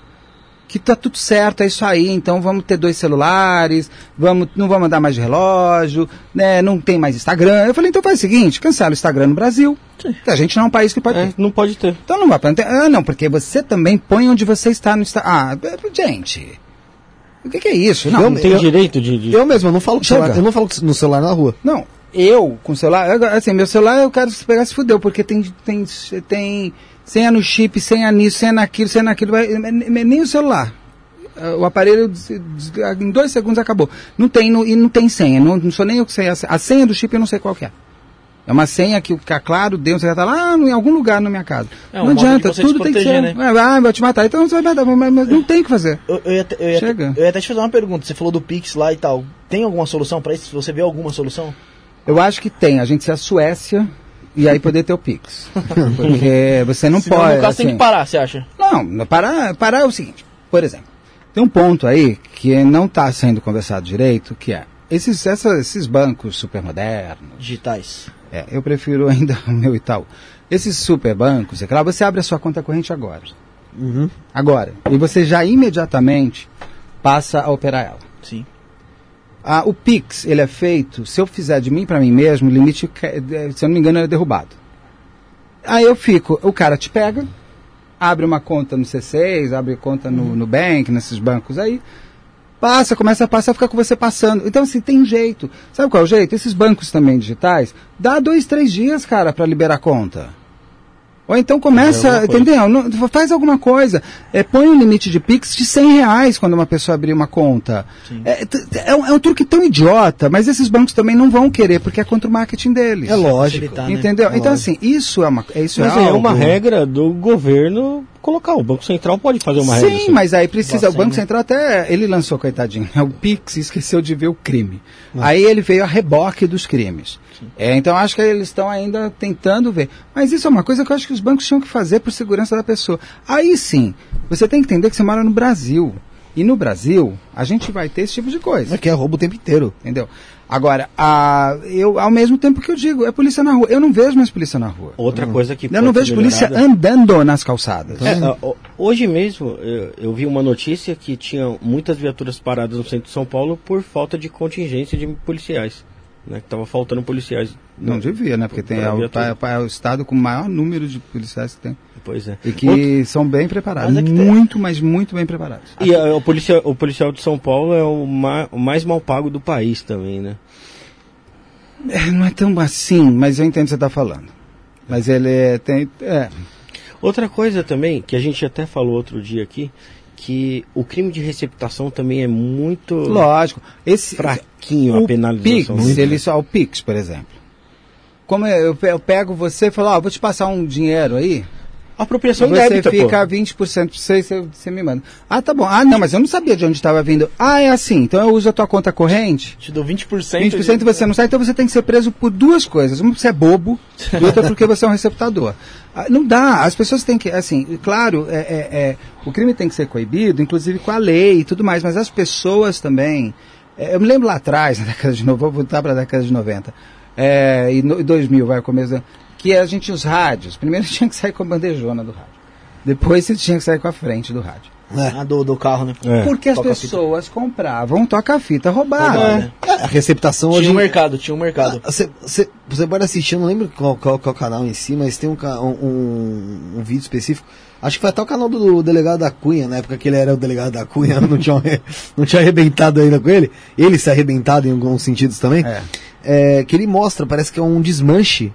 que tá tudo certo, é isso aí. Então vamos ter dois celulares, vamos, não vamos andar mais de relógio, né? Não tem mais Instagram. Eu falei, então faz o seguinte, cancela o Instagram no Brasil. Que a gente não é um país que pode É, ter. não pode ter. Então não vai pra Ah, não, porque você também põe onde você está no Instagram. Ah, gente. O que, que é isso? Não, Eu- Não tem direito de. de- Eu mesmo, eu não falo celular, eu não falo no celular na rua. Não, eu com celular, eu- assim, meu celular eu quero pegar se fudeu, porque tem, tem, tem senha no chip, senha nisso, senha naquilo, senha naquilo, vai- nem nem o celular. O aparelho em dois segundos acabou. Não tem no- e não tem senha. Não, não sou nem eu que sei. A, se- a senha do chip eu não sei qual que é. É uma senha que fica claro, Deus vai estar lá em algum lugar na minha casa. É um não adianta, se tudo tem que ser. proteger, né? Ah, vai te matar. Então você vai matar, mas, mas não tem o que fazer. Eu, eu, ia, te- eu, ia, Chega. eu ia até te fazer uma pergunta. Você falou do Pix lá e tal. Tem alguma solução pra isso? Você vê alguma solução? Eu acho que tem. A gente ser a Suécia e aí poder ter o Pix. Porque você não Senão, pode. no caso, tem assim- que parar, você acha? Não, parar, parar é o seguinte. Por exemplo, tem um ponto aí que não está sendo conversado direito, que é esses, essa- esses bancos supermodernos. Digitais. É, eu prefiro ainda o meu Itaú. Esses super bancos, é claro, você abre a sua conta corrente agora. Uhum. Agora. E você já imediatamente passa a operar ela. Sim. Ah, o Pix, ele é feito, se eu fizer de mim para mim mesmo, o limite, eh, se eu não me engano, é derrubado. Aí eu fico, o cara te pega, abre uma conta no C6, abre conta no, no Bank, nesses bancos aí. Passa, começa a passar, fica com você passando. Então, assim, tem jeito. Sabe qual é o jeito? Esses bancos também digitais, dá dois, três dias, cara, para liberar a conta. Ou então começa, entendeu? Não, faz alguma coisa. É, põe um limite de Pix de 100 reais quando uma pessoa abrir uma conta. É, é, um, é um truque tão idiota, mas esses bancos também não vão querer, porque é contra o marketing deles. É lógico. Né? Entendeu? É então, lógico. assim, isso é uma, é isso Mas é, é, algo... uma regra do governo colocar. O Banco Central pode fazer uma. Sim, mas aí precisa. O Banco? Central até. Ele lançou, coitadinho, é o Pix e esqueceu de ver o crime. Aí ele veio a reboque dos crimes. É, então acho que eles estão ainda tentando ver. Mas isso é uma coisa que eu acho que os bancos tinham que fazer por segurança da pessoa. Aí sim, você tem que entender que você mora no Brasil. E no Brasil, a gente vai ter esse tipo de coisa. Mas que é roubo o tempo inteiro. Entendeu? Agora, a, eu, ao mesmo tempo que eu digo, é polícia na rua. Eu não vejo mais polícia na rua. Outra coisa que Eu não vejo ser polícia melhorada- andando nas calçadas. É, hoje mesmo eu, eu vi uma notícia que tinha muitas viaturas paradas no centro de São Paulo por falta de contingência de policiais. Né, que tava faltando policiais. Não devia, né? Porque tem, é, o, é o estado com o maior número de policiais que tem. Pois é. E que Outro- são bem preparados. Mas é que tem- muito, mas muito bem preparados. E a- o, policial, o policial de São Paulo é o, ma- o mais mal pago do país também, né? É, não é tão assim, mas eu entendo o que você está falando. Mas ele é, tem. É, Outra coisa também, que a gente até falou outro dia aqui, que o crime de receptação também é muito lógico. Esse, fraquinho a o penalização. Pix, ele só, o Pix, por exemplo. Como é, eu, eu pego você e falo, ó, vou te passar um dinheiro aí. Apropriação você débita, fica pô. 20% pra você, você, você me manda. Ah, tá bom. Ah, não, mas eu não sabia de onde estava vindo. Ah, é assim. Então eu uso a tua conta corrente. Te dou 20%. 20% você não sai, então você tem que ser preso por duas coisas. Uma, porque você é bobo, e outra porque você é um receptador. Ah, Não dá, as pessoas têm que, assim, claro, é, é- é, o crime tem que ser coibido, inclusive com a lei e tudo mais, mas as pessoas também. é, eu me lembro lá atrás, na década de 90, vou voltar para a década de 90, é, e no, 2000, vai, começo, que a gente tinha os rádios. Primeiro tinha que sair com a bandejona do rádio. Depois você tinha que sair com a frente do rádio. Ah, do, do carro, né? É. Porque as pessoas compravam toca-fita roubado. Roubado, É, a receptação Tinha hoje. um mercado, tinha um mercado. Ah, Você, você, você pode assistir, eu não lembro qual, qual, qual canal em si, mas tem um, um, um, vídeo específico. Acho que foi até o canal do, delegado da Cunha, na época que ele era o delegado da Cunha, não tinha, não tinha arrebentado ainda com ele. Ele se arrebentado em alguns sentidos também. É. É, que ele mostra, parece que é um desmanche.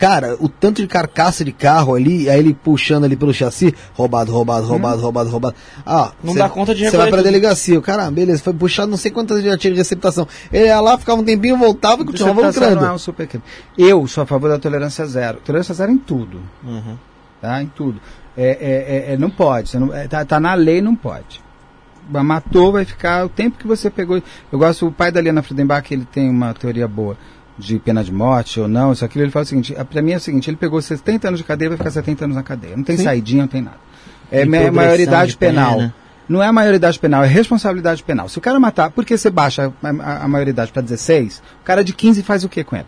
Cara, o tanto de carcaça de carro ali, aí ele puxando ali pelo chassi, roubado, roubado, roubado, roubado, roubado. Ah, Não cê- dá conta de Você vai pra tudo. delegacia, o cara, beleza, foi puxado não sei quantas já tinha de receptação. Ele ia lá, ficava um tempinho, voltava e continuava lucrando. não é um super crime. Eu sou a favor da tolerância zero. Tolerância zero em tudo. Uhum. Tá? Em tudo. É, é, é, é, não pode. Não, é, tá, tá na lei, não pode. Matou, vai ficar o tempo que você pegou. Eu gosto, o pai da Liana Friedenbach, ele tem uma teoria boa de pena de morte ou não, isso aquilo. Ele fala o seguinte: a- pra mim é o seguinte, ele pegou 70 anos de cadeia, vai ficar 70 anos na cadeia. Não tem saidinha, não tem nada. É ma- progressão maioridade de pena, penal. né? Não é maioridade penal, é responsabilidade penal. Se o cara matar, por que você baixa a, a, a maioridade para 16? O cara de 15 faz o que com ele?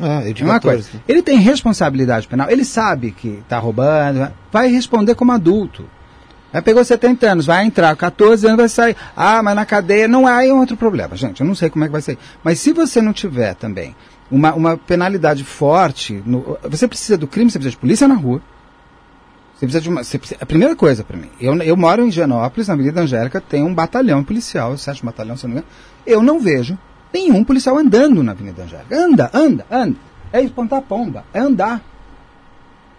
Ah, de É uma 14. coisa. Ele tem responsabilidade penal, ele sabe que está roubando, vai responder como adulto. Aí pegou 70 anos, vai entrar, 14 anos vai sair. Ah, mas na cadeia não há é outro problema, gente. Eu não sei como é que vai sair. Mas se você não tiver também uma, uma penalidade forte, no- você precisa do crime, você precisa de polícia na rua. Você precisa de uma. precisa- a primeira coisa para mim, eu, eu moro em Genópolis, na Avenida Angélica, tem um batalhão policial, o sétimo batalhão, se eu não me engano. Eu não vejo nenhum policial andando na Avenida Angélica. Anda, anda, anda. É espantar pomba, é andar.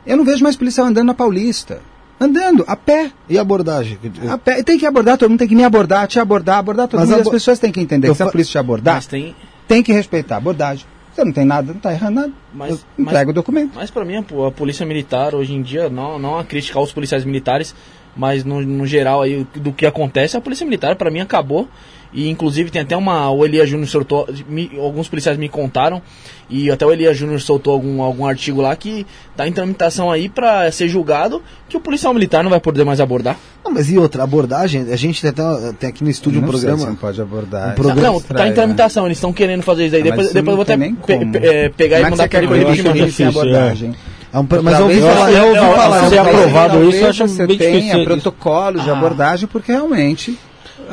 Eu não vejo mais policial andando na Paulista. Andando, a pé. E abordagem? A pé. E tem que abordar, todo mundo tem que me abordar, te abordar, abordar todo Mas mundo. Abo- as pessoas têm que entender Eu que se a polícia te abordar, Mas tem. tem que respeitar a abordagem. Você não tem nada, não está errando nada. Mas, Eu mas, entrego o documento. mas pra mim, a, po- a polícia militar, hoje em dia, não, não a criticar os policiais militares, mas no, no geral aí do que acontece, a polícia militar pra mim acabou. E inclusive tem até uma. O Elias Júnior soltou. me- alguns policiais me contaram. E até o Elias Júnior soltou algum, algum artigo lá que tá em tramitação aí pra ser julgado que o policial militar não vai poder mais abordar. Não, mas e outra, abordagem, a gente tem, até, tem aqui no estúdio um Não sei se programa. não pode abordar. um programa não, tá em tramitação, eles estão querendo fazer isso aí. Ah, depois mas depois eu vou não até tem pe- pe- é, pegar e Como é mandar que ele sem abordagem? É um, pro- mas eu ouvi falar, você- eu ouvi não, falar. se eu- aprovado talvez isso, eu acho você bem tenha difícil. protocolos de Ah. abordagem, porque realmente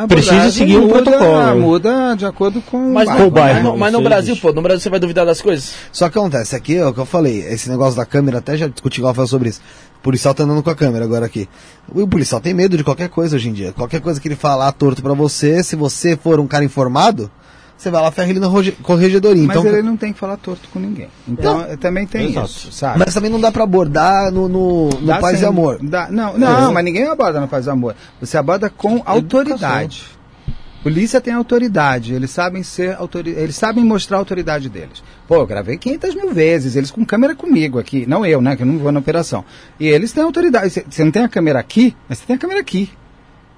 Precisa abordagem seguir um muda, protocolo. Muda de acordo com Mas, o bairro? mas, no, mas no Brasil, existe. pô, no Brasil você vai duvidar das coisas? Só que acontece, aqui é o que eu falei, esse negócio da câmera, até já discuti igual falou sobre isso. O policial tá andando com a câmera agora aqui. O policial tem medo de qualquer coisa hoje em dia. Qualquer coisa que ele falar torto pra você, se você for um cara informado, você vai lá ferra ele na corregedoria. Mas Então, ele não tem que falar torto com ninguém. Então, eh, também tem Exato. isso, sabe? Mas também não dá pra abordar no, no, no Dá paz sim. e amor. Dá- não, não, mas ninguém aborda no paz e amor. Você aborda com autoridade. Polícia tem autoridade, eles sabem ser autori eles sabem mostrar a autoridade deles. Pô, eu gravei 500 mil vezes, eles com câmera comigo aqui, não eu, né, que eu não vou na operação. E eles têm autoridade. Você não tem a câmera aqui, mas você tem a câmera aqui.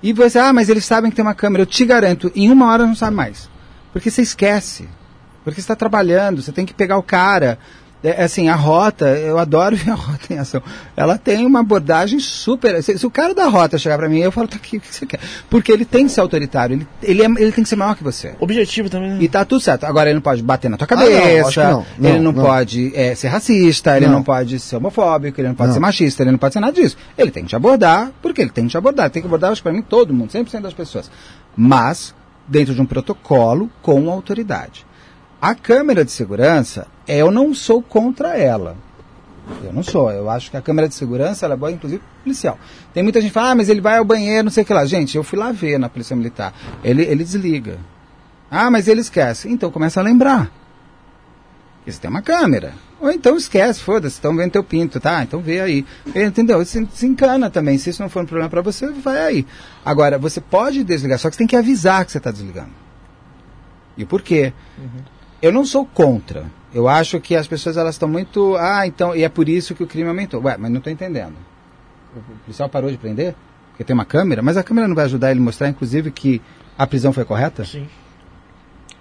E você, ah, mas eles sabem que tem uma câmera. Eu te garanto, em uma hora não sabe mais. Porque você esquece. Porque você está trabalhando, você tem que pegar o cara. É, assim, a rota, eu adoro ver a rota em ação. Ela tem uma abordagem super. Se, se o cara da rota chegar para mim, eu falo, tá aqui, o que você quer? Porque ele tem que ser autoritário, ele, ele, é- ele tem que ser maior que você. Objetivo também, né? E tá tudo certo. Agora ele não pode bater na tua Ah, cabeça, que não. Não, ele não, não. pode é, ser racista, ele Não. não. pode ser homofóbico, ele não pode Não. ser machista, ele não pode ser nada disso. Ele tem que te abordar, porque ele tem que te abordar. Ele tem que abordar, acho que pra mim, todo mundo, 100% das pessoas. Mas, dentro de um protocolo com autoridade. A câmera de segurança, eu não sou contra ela. Eu não sou. Eu acho que a câmera de segurança ela é boa, inclusive policial. Tem muita gente que fala, ah, mas ele vai ao banheiro, não sei o que lá. Gente, eu fui lá ver na Polícia Militar. Ele, ele desliga. Ah, mas ele esquece. Então começa a lembrar. Você tem uma câmera. Ou então esquece, foda-se, estão vendo teu pinto, tá? Então vê aí. Entendeu? Se, se encana também. Se isso não for um problema para você, vai aí. Agora, você pode desligar, só que você tem que avisar que você está desligando. E por quê? Eu não sou contra. Eu acho que as pessoas elas estão muito. Ah, então. E é por isso que o crime aumentou. Ué, mas não estou entendendo. O policial parou de prender? Porque tem uma câmera? Mas a câmera não vai ajudar ele a mostrar, inclusive, que a prisão foi correta? Sim.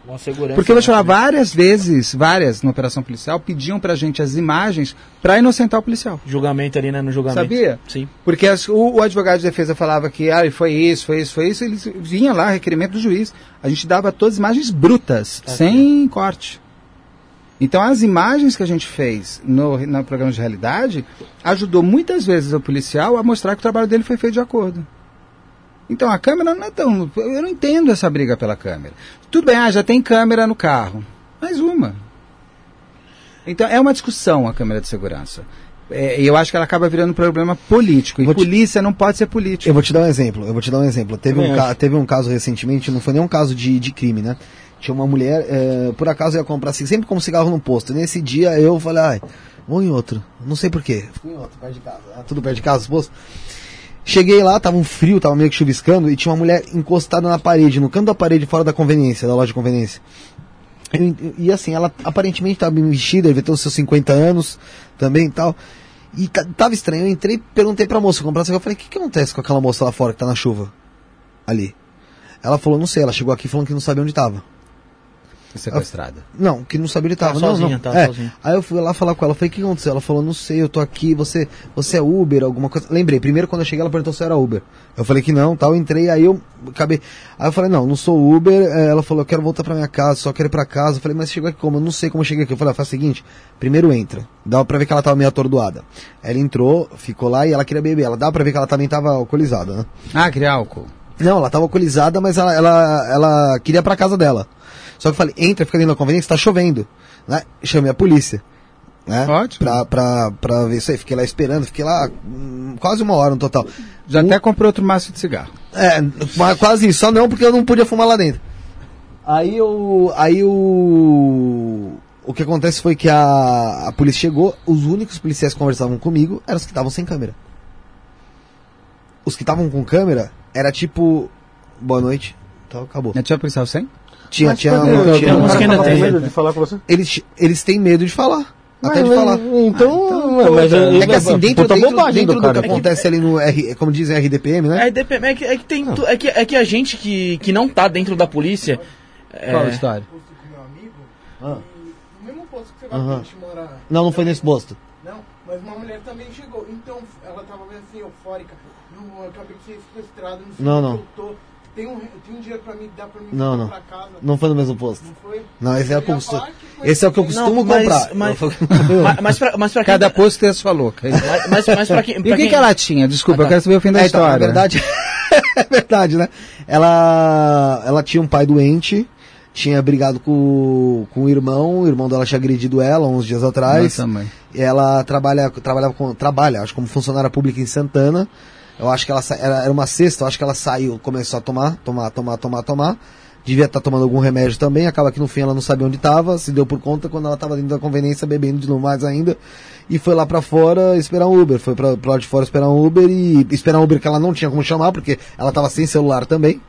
Uma segurança. Porque eu vou te falar, várias vezes, várias na operação policial, pediam pra gente as imagens pra inocentar o policial. Julgamento ali, né? No julgamento. Sabia? Sim. Porque as- o, o advogado de defesa falava que ah, foi isso, foi isso, foi isso, eles vinha lá, requerimento do juiz. A gente dava todas as imagens brutas, sem corte. Então as imagens que a gente fez no, no programa de realidade ajudou muitas vezes o policial a mostrar que o trabalho dele foi feito de acordo. Então a câmera não é tão. Eu não entendo essa briga pela câmera. Tudo bem, ah, já tem câmera no carro. Mais uma. Então é uma discussão a câmera de segurança. É, E eu acho que ela acaba virando um problema político. E Vou te- polícia não pode ser político. Eu vou te dar um exemplo, eu vou te dar um exemplo. Teve, um, ca- teve um caso recentemente, não foi nem um caso de, de crime, né? Tinha uma mulher, eh, por acaso ia comprar assim, sempre como cigarro no posto. Nesse dia eu falei, ai, vou em outro. Não sei porquê. Fui em outro, perto de casa. Ah, tudo perto de casa, os postos. Cheguei lá, tava um frio, tava meio que chuviscando, e tinha uma mulher encostada na parede, no canto da parede, fora da conveniência, da loja de conveniência. E, e assim, ela aparentemente estava bem vestida, os seus 50 anos também e tal. E ta- tava estranho, eu entrei perguntei pra moça comprar eu falei, o que, que acontece com aquela moça lá fora que tá na chuva? Ali. Ela falou, não sei, ela chegou aqui falando que não sabia onde tava. Sequestrada. Não, que não sabia onde tava. Tava não, sozinha, não. tava É. sozinha. Aí eu fui lá falar com ela, falei, o que aconteceu? Ela falou, não sei, eu tô aqui, você, você é Uber, alguma coisa. Lembrei, primeiro quando eu cheguei ela perguntou se eu era Uber. Eu falei que não, tal, eu entrei, aí eu acabei. Aí eu falei, não, não sou Uber. É, Ela falou, eu quero voltar pra minha casa, só quero ir pra casa. Eu falei, mas chegou aqui como? Eu não sei como eu cheguei aqui. Eu falei, ah, faz o seguinte, primeiro entra. Dava pra ver que ela tava meio atordoada. Ela entrou, ficou lá e ela queria beber. Ela dava pra ver que ela também tava alcoolizada, né? Ah, queria álcool. Não, ela tava alcoolizada, mas ela, ela, ela queria ir pra casa dela. Só que eu falei, entra, fica dentro da conveniência, tá chovendo. Né? Chamei a polícia. Né? Ótimo. Pra, pra, pra ver isso aí. Fiquei lá esperando, fiquei lá hum, quase uma hora no total. Já até comprou outro maço de cigarro. É, quase isso, só não porque eu não podia fumar lá dentro. Aí o. Aí o. O que acontece foi que a, a polícia chegou, os únicos policiais que conversavam comigo eram os que estavam sem câmera. Os que estavam com câmera era tipo. Boa noite. Então acabou. Já tinha policial sem? Tinha, Mas tinha, tinha que tem. medo de falar com você? eles, eles têm medo de falar. Até de Mas, falar. Então, ué, mas É que assim, dentro, puta dentro, bobagem dentro do do, cara. que acontece ali no R, como dizem RDPM, né? É, dep- é que, é que tem tu- é que, é que a gente que, que não tá dentro da polícia. é, Qual a história? Ah. No mesmo posto que você vai Aham. a gente mora. Não, não foi nesse posto. Não, mas uma mulher também chegou. Então ela tava meio assim, eufórica. Não, eu acabei de ser sequestrada, não sei Não, tô. Tem um, tem um dinheiro pra mim, dá pra mim Não, não. pra casa. Não foi no mesmo posto. Não foi? Não, esse é o que eu costumo, esse é o que eu costumo Não, mas- comprar. mas- mas, mas, pra, mas pra quem. Cada posto tem a sua louca. Mas, mas, mas pra quem. E o que, quem- que ela tinha? Desculpa, Ah, tá. eu quero saber o fim da É, então, história. na verdade, é verdade, né? Ela, ela tinha um pai doente tinha brigado com, com o irmão, o irmão dela tinha agredido ela uns dias atrás. Nossa, mãe. Ela trabalha, trabalhava com, trabalha, acho como funcionária pública em Santana. Eu acho que ela era, era uma sexta, eu acho que ela saiu, começou a tomar, tomar, tomar, tomar, tomar. Devia estar tomando algum remédio também, acaba que no fim ela não sabia onde estava, se deu por conta quando ela estava dentro da conveniência bebendo de novo mais ainda e foi lá pra fora esperar um Uber, foi pro lado de fora esperar um Uber e esperar um Uber que ela não tinha como chamar porque ela estava sem celular também.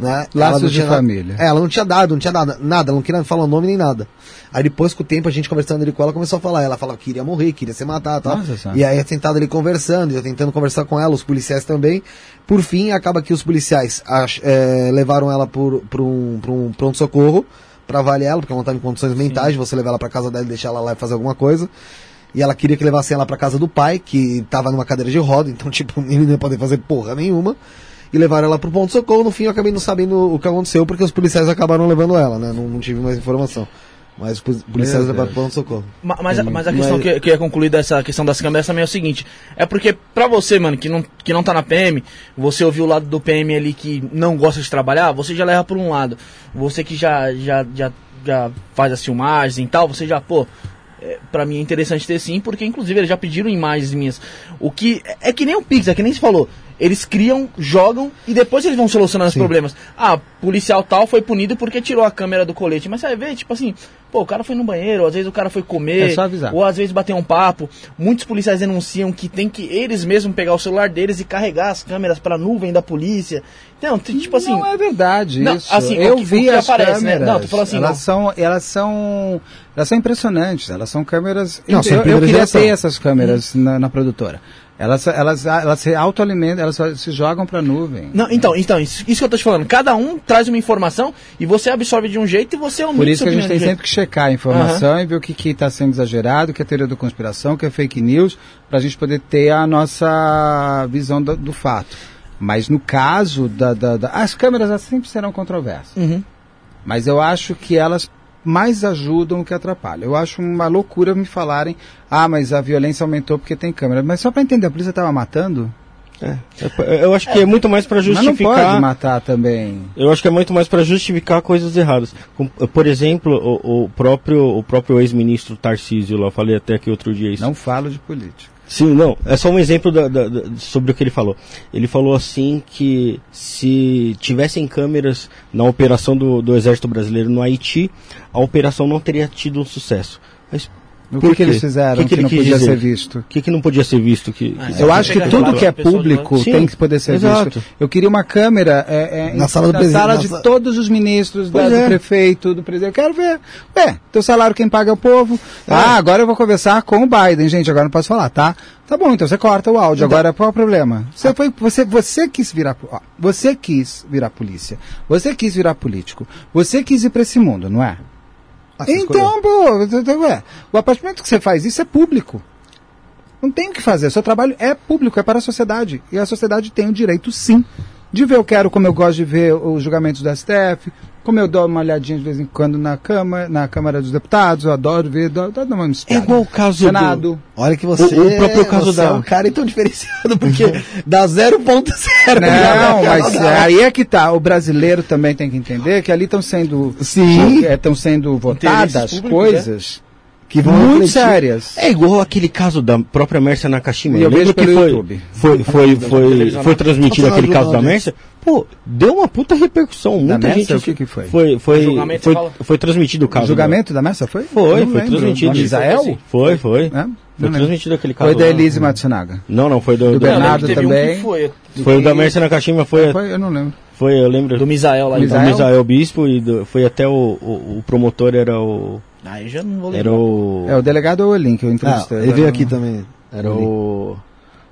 Né? Laços de família. É, ela não tinha dado, não tinha dado nada, ela não queria falar o nome nem nada. Aí depois, com o tempo, a gente conversando ali com ela, começou a falar. Ela falava que queria morrer, queria se matar tal. Nossa. E aí, eu sentado ali conversando, eu tentando conversar com ela, os policiais também. Por fim, acaba que os policiais ach- é, levaram ela por um, um pronto-socorro pra avaliar ela, porque ela não estava em condições mentais de você levar ela pra casa dela e deixar ela lá e fazer alguma coisa. E ela queria que levassem ela pra casa do pai, que tava numa cadeira de roda, então, tipo, ele não ia poder fazer porra nenhuma. E levaram ela pro ponto-socorro. No fim, eu acabei não sabendo o que aconteceu, porque os policiais acabaram levando ela, né? Não, não tive mais informação. Mas os poli- policiais levaram pro Deus. ponto-socorro. Ma- Mas, a- mas a questão Mas- que, que é concluída essa questão das câmeras também é o seguinte: é porque pra você, mano, que não, que não tá na PM, você ouviu o lado do PM ali que não gosta de trabalhar, você já leva por um lado. Você que já, já, já, já faz as filmagens e tal, você já, pô. É, pra mim é interessante ter sim, porque inclusive eles já pediram imagens minhas. O que é que nem o Pix, é que nem se falou. Eles criam, jogam e depois eles vão solucionando os Sim. problemas. Ah, policial tal foi punido porque tirou a câmera do colete. Mas você vai ver, tipo assim, pô, o cara foi no banheiro, ou às vezes o cara foi comer, É só avisar. ou às vezes bater um papo. Muitos policiais denunciam que tem que eles mesmos pegar o celular deles e carregar as câmeras pra nuvem da polícia. Então, tipo assim. não é verdade Não, isso. assim, eu o que- o vi que as aparece, né? câmeras. Não, tô falando assim, elas não. são, elas são, elas são impressionantes. Elas são câmeras. Não, são eu, eu queria geração. ter essas câmeras na, na produtora. Elas, elas, elas se autoalimentam, elas se jogam pra nuvem. Não, então, então isso, isso que eu tô te falando. Cada um traz uma informação e você absorve de um jeito e você omite Por isso que a gente tem sempre que checar a informação e ver o que está sendo exagerado, o que é teoria da conspiração, o que é fake news, para a gente poder ter a nossa visão do, do fato. Mas no caso da, da- da- As câmeras sempre serão controversas. Uhum. Mas eu acho que elas mais ajudam que atrapalham. Eu acho uma loucura me falarem, ah, mas a violência aumentou porque tem câmera. Mas só para entender, a polícia estava matando? É, é, eu acho que é muito mais para Mas não justificar. pode matar também. Eu acho que é muito mais para justificar coisas erradas. Por exemplo, o, o próprio, o próprio ex-ministro Tarcísio, lá falei até aqui outro dia isso. Não falo de política. Sim, não. É só um exemplo da- da- da- sobre o que ele falou. Ele falou assim que se tivessem câmeras na operação do, do Exército Brasileiro no Haiti, a operação não teria tido um sucesso. Mas O que, que eles fizeram Que que, que não podia dizer? ser visto? o que, que não podia ser visto? Que, Ah, que- Eu Você acho que tudo que é público lado. tem Sim, que poder ser exato. visto. Eu queria uma câmera é, é, Na em- sala do na sala de todos os ministros, da- do é. prefeito, do presidente. Eu quero ver. Ué, teu salário quem paga é o povo. Ah, agora eu vou conversar com o Biden, gente. Agora não posso falar, tá? Tá bom, então você corta o áudio. Agora qual é o problema? Você, foi, você, você quis virar. ó, Você quis virar polícia. Você quis virar político. Você quis ir pra esse mundo, não é? Então, pô, então, ué, o apartamento que você faz isso é público. Não tem o que fazer. Seu trabalho é público, é para a sociedade. E a sociedade tem o direito, sim, de ver. Eu quero, como eu gosto de ver os julgamentos do STF, como eu dou uma olhadinha de vez em quando na Câmara, na Câmara dos Deputados, eu adoro ver, dou, dou uma É espiada. igual o caso do, Senado. Olha que você, O- o próprio caso da- é um cara então diferenciado, porque dá 0.0. Não, mas aí é que tá. O brasileiro também tem que entender que ali estão sendo Sim. estão sendo votadas coisas Que vão muito refletir. sérias. É igual aquele caso da própria Mércia Nakashima. Eu Lembra vejo que foi, YouTube. foi, foi, foi, foi transmitido aquele caso da Mércia? Pô, deu uma puta repercussão. Muita Mércia, gente. o que que foi? Foi, foi, foi, foi transmitido o caso. O julgamento da Messa foi? Foi, Eu foi lembro. transmitido. Israel? Foi, foi. É? Foi lembro. transmitido aquele caso. Foi da. Elise Matsunaga. Não, não, foi do, Do do- Bernardo Eu lembro também. foi, Foi o da Mércia Nakashima, foi, foi, Foi, eu não lembro. eu lembro. do Misael lá. do. Misael? Misael Bispo e do- foi até o, o, o promotor era o. Aí já não vou Era lembrar. o. É o delegado ou o link que eu Ah, entrevistei. ele veio aqui também. Era o.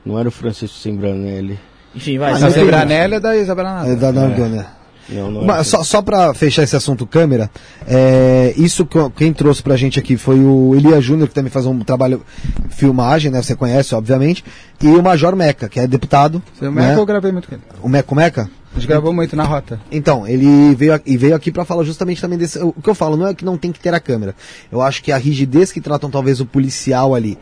Não era o Francisco Sembranelli. Enfim, vai. Ah, Zebranelli é da Isabela Nada. É da Nardônia. Não, não Mas era. só, só pra fechar esse assunto câmera, é, isso que, quem trouxe pra gente aqui foi o Elia Júnior, que também faz um trabalho filmagem, né? Você conhece, obviamente, e o Major Meca, que é deputado. Né? Meca eu gravei muito com ele. O Meca, o Meca? A gente gravou muito na rota. Então, ele veio, e veio aqui pra falar justamente também desse. O que eu falo não é que não tem que ter a câmera. Eu acho que a rigidez que tratam talvez o policial ali,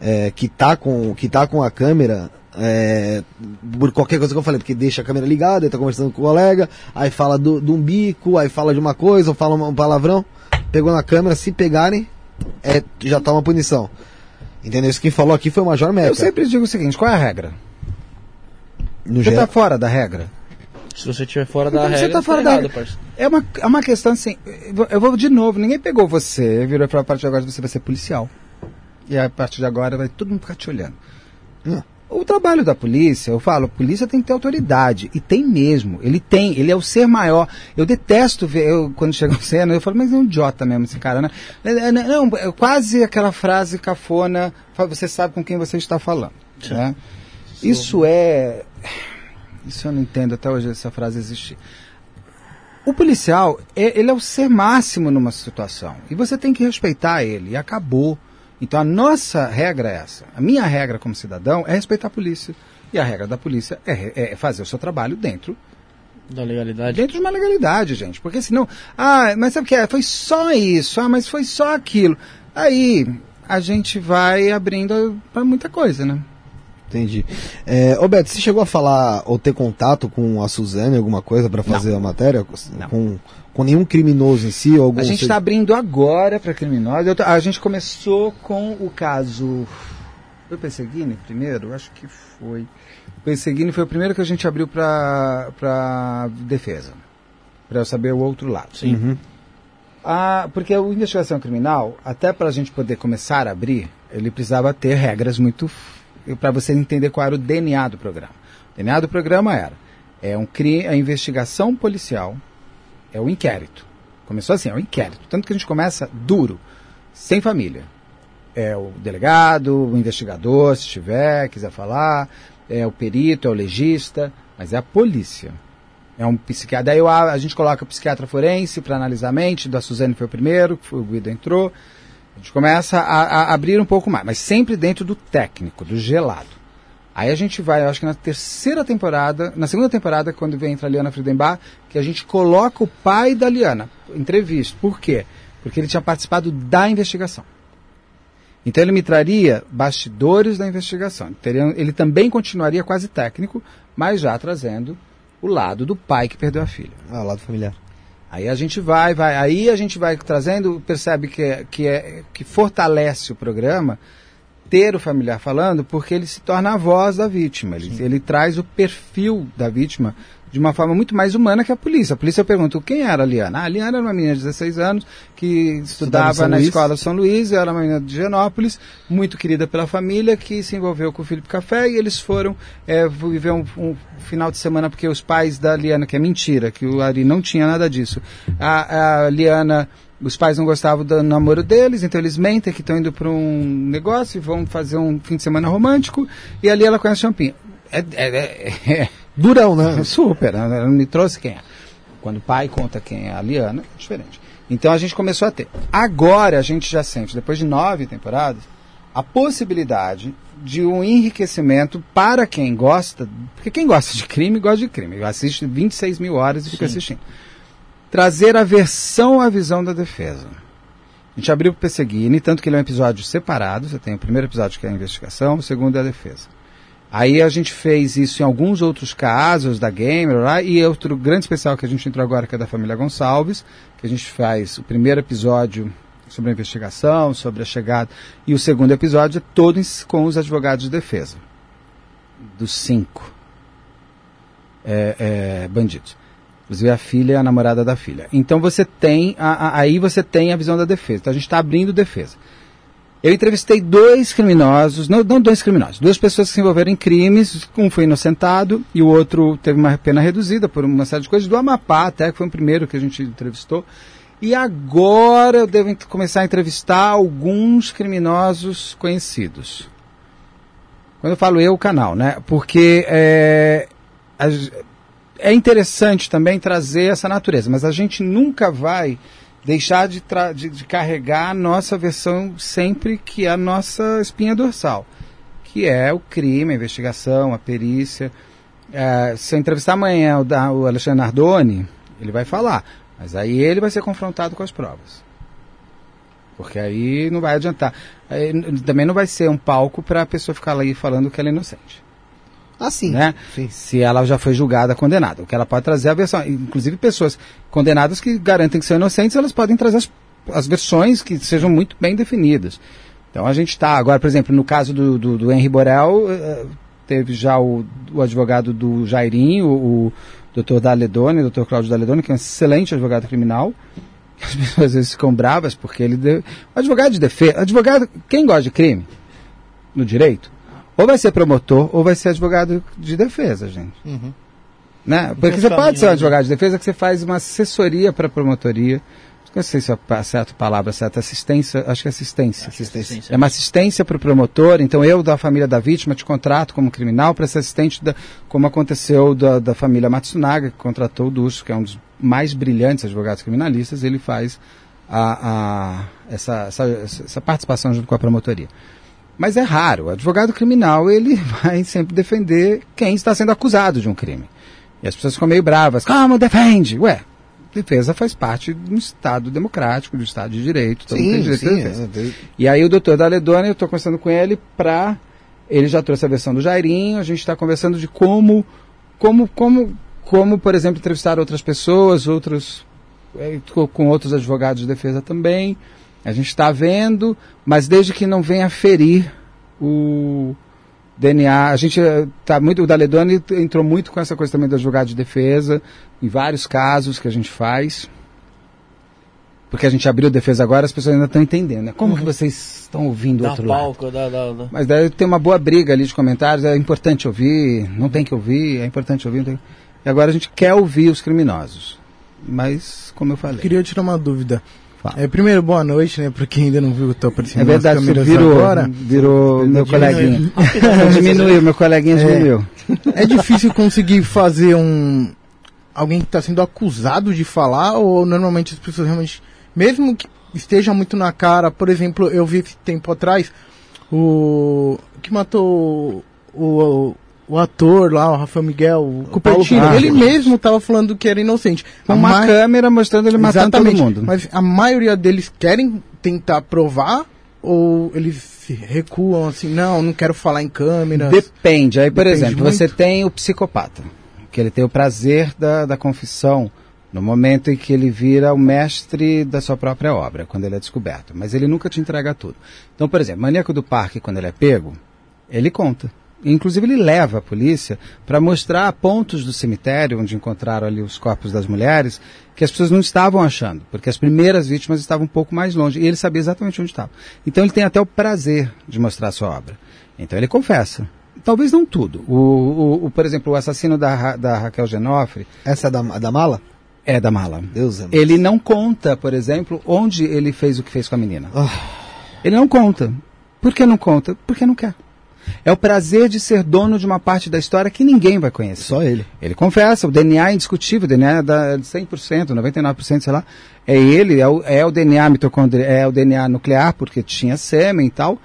é, que, tá com, que tá com a câmera, é, por qualquer coisa que eu falei, porque deixa a câmera ligada, aí tá conversando com o colega, aí fala do, de um bico, aí fala de uma coisa, ou fala um palavrão, pegou na câmera, se pegarem, é, já tá uma punição. Entendeu? Isso que falou aqui foi o Major Meca. Eu sempre digo o seguinte, qual é a regra? No Você geral, tá fora da regra? Se você estiver fora da Então você regra, tá fora tá da- errado, parceiro. É uma, é uma questão assim. eu vou- de novo, ninguém pegou você, virou pra partir de agora você vai ser policial. E a partir de agora vai todo mundo ficar te olhando. Hum. O trabalho da polícia, eu falo, a polícia tem que ter autoridade. E tem mesmo. Ele tem, ele é o ser maior. Eu detesto ver, eu, quando chega um cena, eu falo, mas é um idiota mesmo esse cara, né? É, é, Não, é quase aquela frase cafona, você sabe com quem você está falando. Né? Isso é. Isso eu não entendo até hoje essa frase existir. O policial, é- ele é o ser máximo numa situação. E você tem que respeitar ele. E acabou. Então a nossa regra é essa. A minha regra como cidadão é respeitar a polícia. E a regra da polícia é, é fazer o seu trabalho dentro, Da legalidade. dentro de uma legalidade, gente. Porque senão, ah, mas sabe o que é? Foi só isso, ah, mas foi só aquilo. Aí a gente vai abrindo para muita coisa, né? Entendi. É, ô Beto, você chegou a falar ou ter contato com a Suzane, alguma coisa pra fazer a matéria? Não. Com, com nenhum criminoso em si? Ou algum A gente está abrindo agora para criminosos. Tô- A gente começou com o caso. Foi o Perseguini primeiro? Acho que foi. O Perseguini foi o primeiro que a gente abriu para defesa. Para eu saber o outro lado. Sim. Uhum. Ah, porque a investigação criminal, até para a gente poder começar a abrir, ele precisava ter regras muito. para você entender qual era o DNA do programa. O DNA do programa era: é um crime, a investigação policial, é o inquérito. Começou assim, é o inquérito. Tanto que a gente começa duro, sem família. É o delegado, o investigador, se tiver, quiser falar, é o perito, é o legista, mas é a polícia. É um psiquiatra. Daí a, a gente coloca o psiquiatra forense para analisar a mente. Da Suzane foi o primeiro, o Guido entrou. A gente começa a, a abrir um pouco mais, mas sempre dentro do técnico, do gelado. Aí a gente vai, eu acho que na terceira temporada, na segunda temporada, quando vem entra a Liana Friedenbach, que a gente coloca o pai da Liana, entrevista. Por quê? Porque ele tinha participado da investigação. Então ele me traria bastidores da investigação. Ele teria- Ele também continuaria quase técnico, mas já trazendo o lado do pai que perdeu a filha. Ah, lado familiar. Aí a gente vai, vai, aí a gente vai trazendo, percebe que, é, que, é, que fortalece o programa o familiar falando, porque ele se torna a voz da vítima. Ele, ele traz o perfil da vítima de uma forma muito mais humana que a polícia. A polícia pergunta quem era a Liana. Ah, a Liana era uma menina de 16 anos que estudava São na Luís. escola São Luís, era uma menina de Genópolis, muito querida pela família, que se envolveu com o Felipe Café e eles foram é, viver um, um final de semana porque os pais da Liana, que é mentira, que o Ari não tinha nada disso. A, a Liana, os pais não gostavam do namoro deles, então eles mentem que estão indo para um negócio e vão fazer um fim de semana romântico e ali ela conhece o Champinha. É, é, é, é Durão, né? super, ela me trouxe quem é. Quando o pai conta quem é a Liana, é diferente. Então a gente começou a ter. Agora a gente já sente, depois de nove temporadas, a possibilidade de um enriquecimento para quem gosta, porque quem gosta de crime, gosta de crime. Assiste 26 mil horas e fica assistindo. Trazer a versão, a visão da defesa. A gente abriu o Perseguini, tanto que ele é um episódio separado. Você tem o primeiro episódio que é a investigação, o segundo é a defesa. Aí a gente fez isso em alguns outros casos da Gamer lá, e outro grande especial que a gente entrou agora, que é da família Gonçalves, que a gente faz o primeiro episódio sobre a investigação, sobre a chegada, e o segundo episódio é todo com os advogados de defesa. Dos cinco é, é, bandidos. Inclusive a filha e a namorada da filha. Então você tem, a- a- aí você tem a visão da defesa. Então a gente está abrindo defesa. Eu entrevistei dois criminosos, não, não dois criminosos, duas pessoas que se envolveram em crimes, um foi inocentado e o outro teve uma pena reduzida por uma série de coisas, do Amapá até, que foi o primeiro que a gente entrevistou. E agora eu devo começar a entrevistar alguns criminosos conhecidos. Quando eu falo eu, o canal, né? Porque é, é interessante também trazer essa natureza, mas a gente nunca vai deixar de, de- de carregar a nossa versão sempre que é a nossa espinha dorsal, que é o crime, a investigação, a perícia. É, se eu entrevistar amanhã o, da- o Alexandre Nardoni, ele vai falar, mas aí ele vai ser confrontado com as provas. Porque aí não vai adiantar. Aí também não vai ser um palco para a pessoa ficar aí falando que ela é inocente. Ah, sim. Né? Sim. Se ela já foi julgada, condenada. O que ela pode trazer é a versão. Inclusive, pessoas condenadas que garantem que são inocentes, elas podem trazer as, as versões que sejam muito bem definidas. Então a gente está, agora, por exemplo, no caso do, do, do Henry Borel, eh, teve já o, o advogado do Jairinho, o, o Dr. Daledoni, o Dr. Cláudio Daledoni, que é um excelente advogado criminal. As pessoas às vezes ficam bravas porque ele. De... O advogado de defesa. Advogado. Quem gosta de crime no direito? Ou vai ser promotor ou vai ser advogado de defesa, gente. Né? Porque você pode ser um advogado de defesa que você faz uma assessoria para a promotoria. Não sei se é a certa palavra, certa assistência, acho que é assistência. Assistência. É uma assistência para o promotor, então eu da família da vítima te contrato como criminal para ser assistente, da, como aconteceu da, da família Matsunaga, que contratou o Ducho, que é um dos mais brilhantes advogados criminalistas, ele faz a, a, essa, essa, essa participação junto com a promotoria. Mas é raro, o advogado criminal ele vai sempre defender quem está sendo acusado de um crime. E as pessoas ficam meio bravas, como defende? Ué, defesa faz parte de um Estado democrático, do Estado de Direito, todo mundo tem Sim, direito sim. defesa. é, E aí o doutor Daledoni, eu estou conversando com ele para... Ele já trouxe a versão do Jairinho, a gente está conversando de como, como, como, como, por exemplo, entrevistar outras pessoas, outros, co- com outros advogados de defesa também. A gente está vendo, mas desde que não venha ferir o DNA, a gente está muito, o Daledoni entrou muito com essa coisa também do advogado de defesa, em vários casos que a gente faz porque a gente abriu defesa agora, as pessoas ainda estão entendendo. Né? Como que vocês estão ouvindo o outro lado? palco, dá, dá, dá. Mas daí tem uma boa briga ali de comentários, é importante ouvir, não tem que ouvir, é importante ouvir. não tem- E agora a gente quer ouvir os criminosos. Mas, como eu falei. Queria tirar uma dúvida. Fala. É, primeiro, boa noite, né? Pra quem ainda não viu, eu tô aparecendo É verdade, nas você câmeras virou, agora. virou meu coleguinha. diminuiu, meu coleguinha diminuiu. É difícil conseguir fazer um. Alguém que está sendo acusado de falar, ou normalmente as pessoas realmente. Mesmo que esteja muito na cara, por exemplo, eu vi esse tempo atrás o. que matou o. o ator lá, o Rafael Miguel, o Cupertino, ele mesmo estava falando que era inocente. Com uma ma- câmera mostrando ele matando todo mundo. Mas a maioria deles querem tentar provar ou eles recuam assim, não, não quero falar em câmeras. Depende. Aí, por Depende exemplo, muito. você tem o psicopata, que ele tem o prazer da, da confissão no momento em que ele vira o mestre da sua própria obra, quando ele é descoberto. Mas ele nunca te entrega tudo. Então, por exemplo, Maníaco do Parque, quando ele é pego, ele conta. Inclusive, ele leva a polícia para mostrar pontos do cemitério onde encontraram ali os corpos das mulheres que as pessoas não estavam achando, porque as primeiras vítimas estavam um pouco mais longe e ele sabia exatamente onde estavam. Então, ele tem até o prazer de mostrar a sua obra. Então, ele confessa. Talvez não tudo. O, o- o, por exemplo, o assassino da, da Raquel Genofre Essa é da, da mala? é da mala. Deus é Ele não conta, por exemplo, onde ele fez o que fez com a menina. Ah. Ele não conta. Por que não conta? Porque não quer. É o prazer de ser dono de uma parte da história que ninguém vai conhecer. Só ele. Ele confessa, o DNA é indiscutível, o DNA é da- de 100%, 99%, sei lá. É ele, é o, é o DNA mitocondri, é o DNA nuclear, porque tinha sêmen e tal.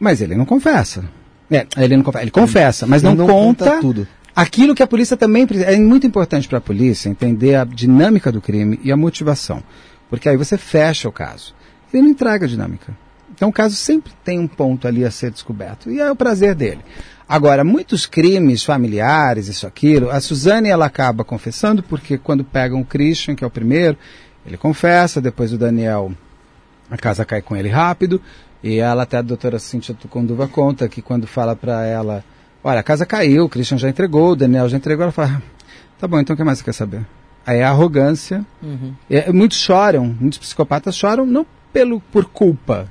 Mas ele não confessa. É, ele não confessa, ele confessa, mas não, não conta, conta tudo. aquilo que a polícia também precisa. É muito importante para a polícia entender a dinâmica do crime e a motivação. Porque aí você fecha o caso. Ele não entrega a dinâmica. Então o caso sempre tem um ponto ali a ser descoberto. E é o prazer dele. Agora, muitos crimes familiares, isso, aquilo, a Suzane ela acaba confessando, porque quando pegam o Christian, que é o primeiro, ele confessa, depois o Daniel, a casa cai com ele rápido, e ela até a doutora Cíntia Tuconduva conta que quando fala para ela, olha, a casa caiu, o Christian já entregou, o Daniel já entregou, ela fala, tá bom, então o que mais você quer saber? Aí é a arrogância, é, muitos choram, muitos psicopatas choram não pelo, por culpa,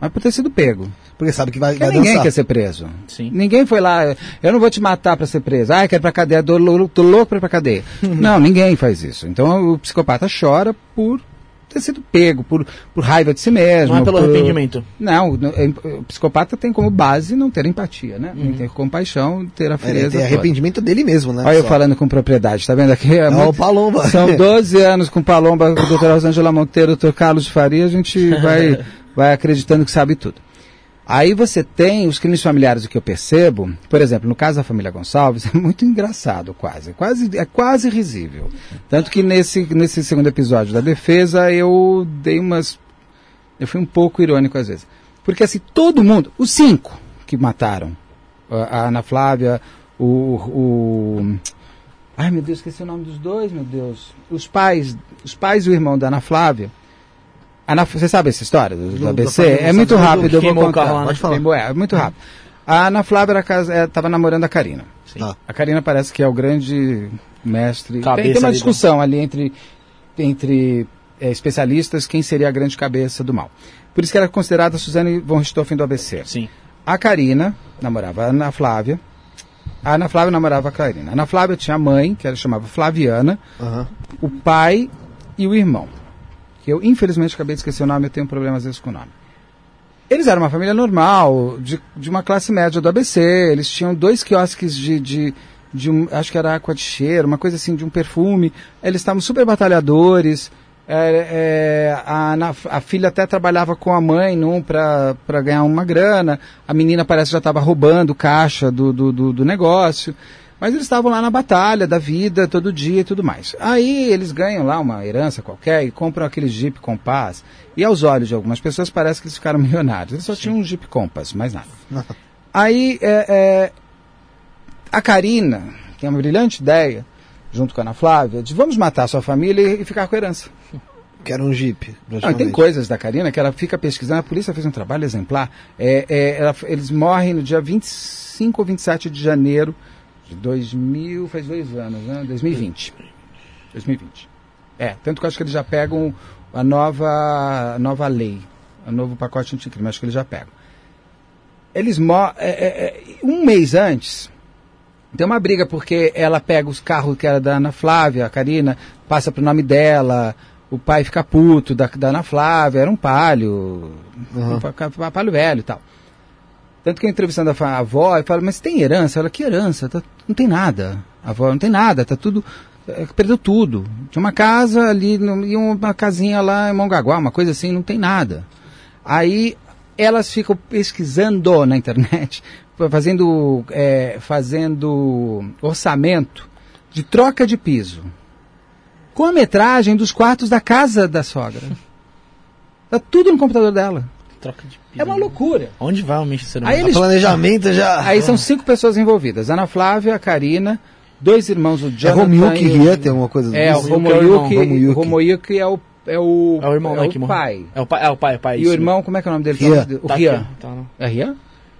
mas por ter sido pego. Porque sabe que vai, Porque vai ninguém dançar. quer ser preso. Sim. Ninguém foi lá, eu não vou te matar para ser preso. Ah, eu quero ir pra cadeia, tô, tô louco pra ir pra cadeia. não, ninguém faz isso. Então o psicopata chora por ter sido pego, por, por raiva de si mesmo. Não é pelo por- arrependimento. Não, não, é- o psicopata tem como base não ter empatia, né? Não ter compaixão, ter a Ele frieza. tem toda. arrependimento dele mesmo, né? Olha eu falando com propriedade, tá vendo aqui? É Não, muito- o Palomba. São 12 anos com Palomba, com o doutor Rosângela Monteiro, doutor Carlos de Faria, a gente vai, vai acreditando que sabe tudo. Aí você tem os crimes familiares, o que eu percebo, por exemplo, no caso da família Gonçalves, é muito engraçado quase, quase é quase risível. Tanto que nesse, nesse segundo episódio da defesa eu dei umas... Eu fui um pouco irônico às vezes. Porque assim, todo mundo, os cinco que mataram, a Ana Flávia, o, o. Ai meu Deus, esqueci o nome dos dois, meu Deus. Os pais, os pais e o irmão da Ana Flávia. Ana, você sabe essa história do, do Do- ABC? do- É muito do- rápido, eu vou contar. carro lá, né? Pode falar. É, é muito rápido. A Ana Flávia estava namorando a Karina. Sim. Tá. A Karina parece que é o grande mestre. Cabeça tem, tem uma ali discussão ali entre, entre é, especialistas quem seria a grande cabeça do mal. Por isso que ela é considerada a Suzane von Richthofen do ABC. Sim. A Karina namorava a Ana Flávia. A Ana Flávia namorava a Karina. A Ana Flávia tinha a mãe, que ela chamava Flaviana, Aham. o pai e o irmão. Que eu, infelizmente, acabei de esquecer o nome, eu tenho problemas vezes com o nome. Eles eram uma família normal, de, de uma classe média do ABC. Eles tinham dois quiosques de, de, de um, acho que era água de cheiro, uma coisa assim, de um perfume. Eles estavam super batalhadores. É, é, a, Ana- a filha até trabalhava com a mãe num para ganhar uma grana. A menina parece que já estava roubando caixa do, do, do, do negócio. Mas eles estavam lá na batalha da vida, todo dia e tudo mais. Aí eles ganham lá uma herança qualquer e compram aquele Jeep Compass. E aos olhos de algumas pessoas parece que eles ficaram milionários. Eles só tinham um Jeep Compass, mais nada. Aí é, é, a Karina, que é uma brilhante ideia, junto com a Ana Flávia, de vamos matar a sua família e, e ficar com a herança. Quero um Jeep. Não, e tem coisas da Karina que ela fica pesquisando, a polícia fez um trabalho exemplar. É, é, ela- eles morrem no dia 25 ou 27 de janeiro de 2000, faz dois anos, né? 2020. 2020. É, tanto que eu acho que eles já pegam a nova, a nova lei, o novo pacote anticrime, acho que eles já pegam. Eles morrem. um mês antes, tem uma briga porque ela pega os carros que era da Ana Flávia, a Karina, passa pro nome dela, o pai fica puto da, da Ana Flávia, era um palio, Uhum. um pa- palio velho e tal. Tanto que eu entrevistando a, avó, eu falo, mas tem herança? Ela, que herança? Tá- não tem nada. A avó, não tem nada, tá tudo. é, perdeu tudo. Tinha uma casa ali no- e uma casinha lá em Mongaguá, uma coisa assim, não tem nada. Aí elas ficam pesquisando na internet, fazendo, é, fazendo orçamento de troca de piso. Com a metragem dos quartos da casa da sogra. Tá tudo no computador dela. Troca de É uma loucura. Onde vai o Manchester Aí United? eles- Planejamento já. Aí são cinco pessoas envolvidas. Ana Flávia, a Karina, dois irmãos, o É Jonathan Romiuk e o- Ria, tem alguma coisa É, o? Romoyuki, Romoyuki. Romoyuki é o é o, É o irmão, é né, o que pai. É o pai, é o pai, o pai. E isso. o irmão, como é que é o nome dele? Rian. O Tá Rian. tá, não. É Rian?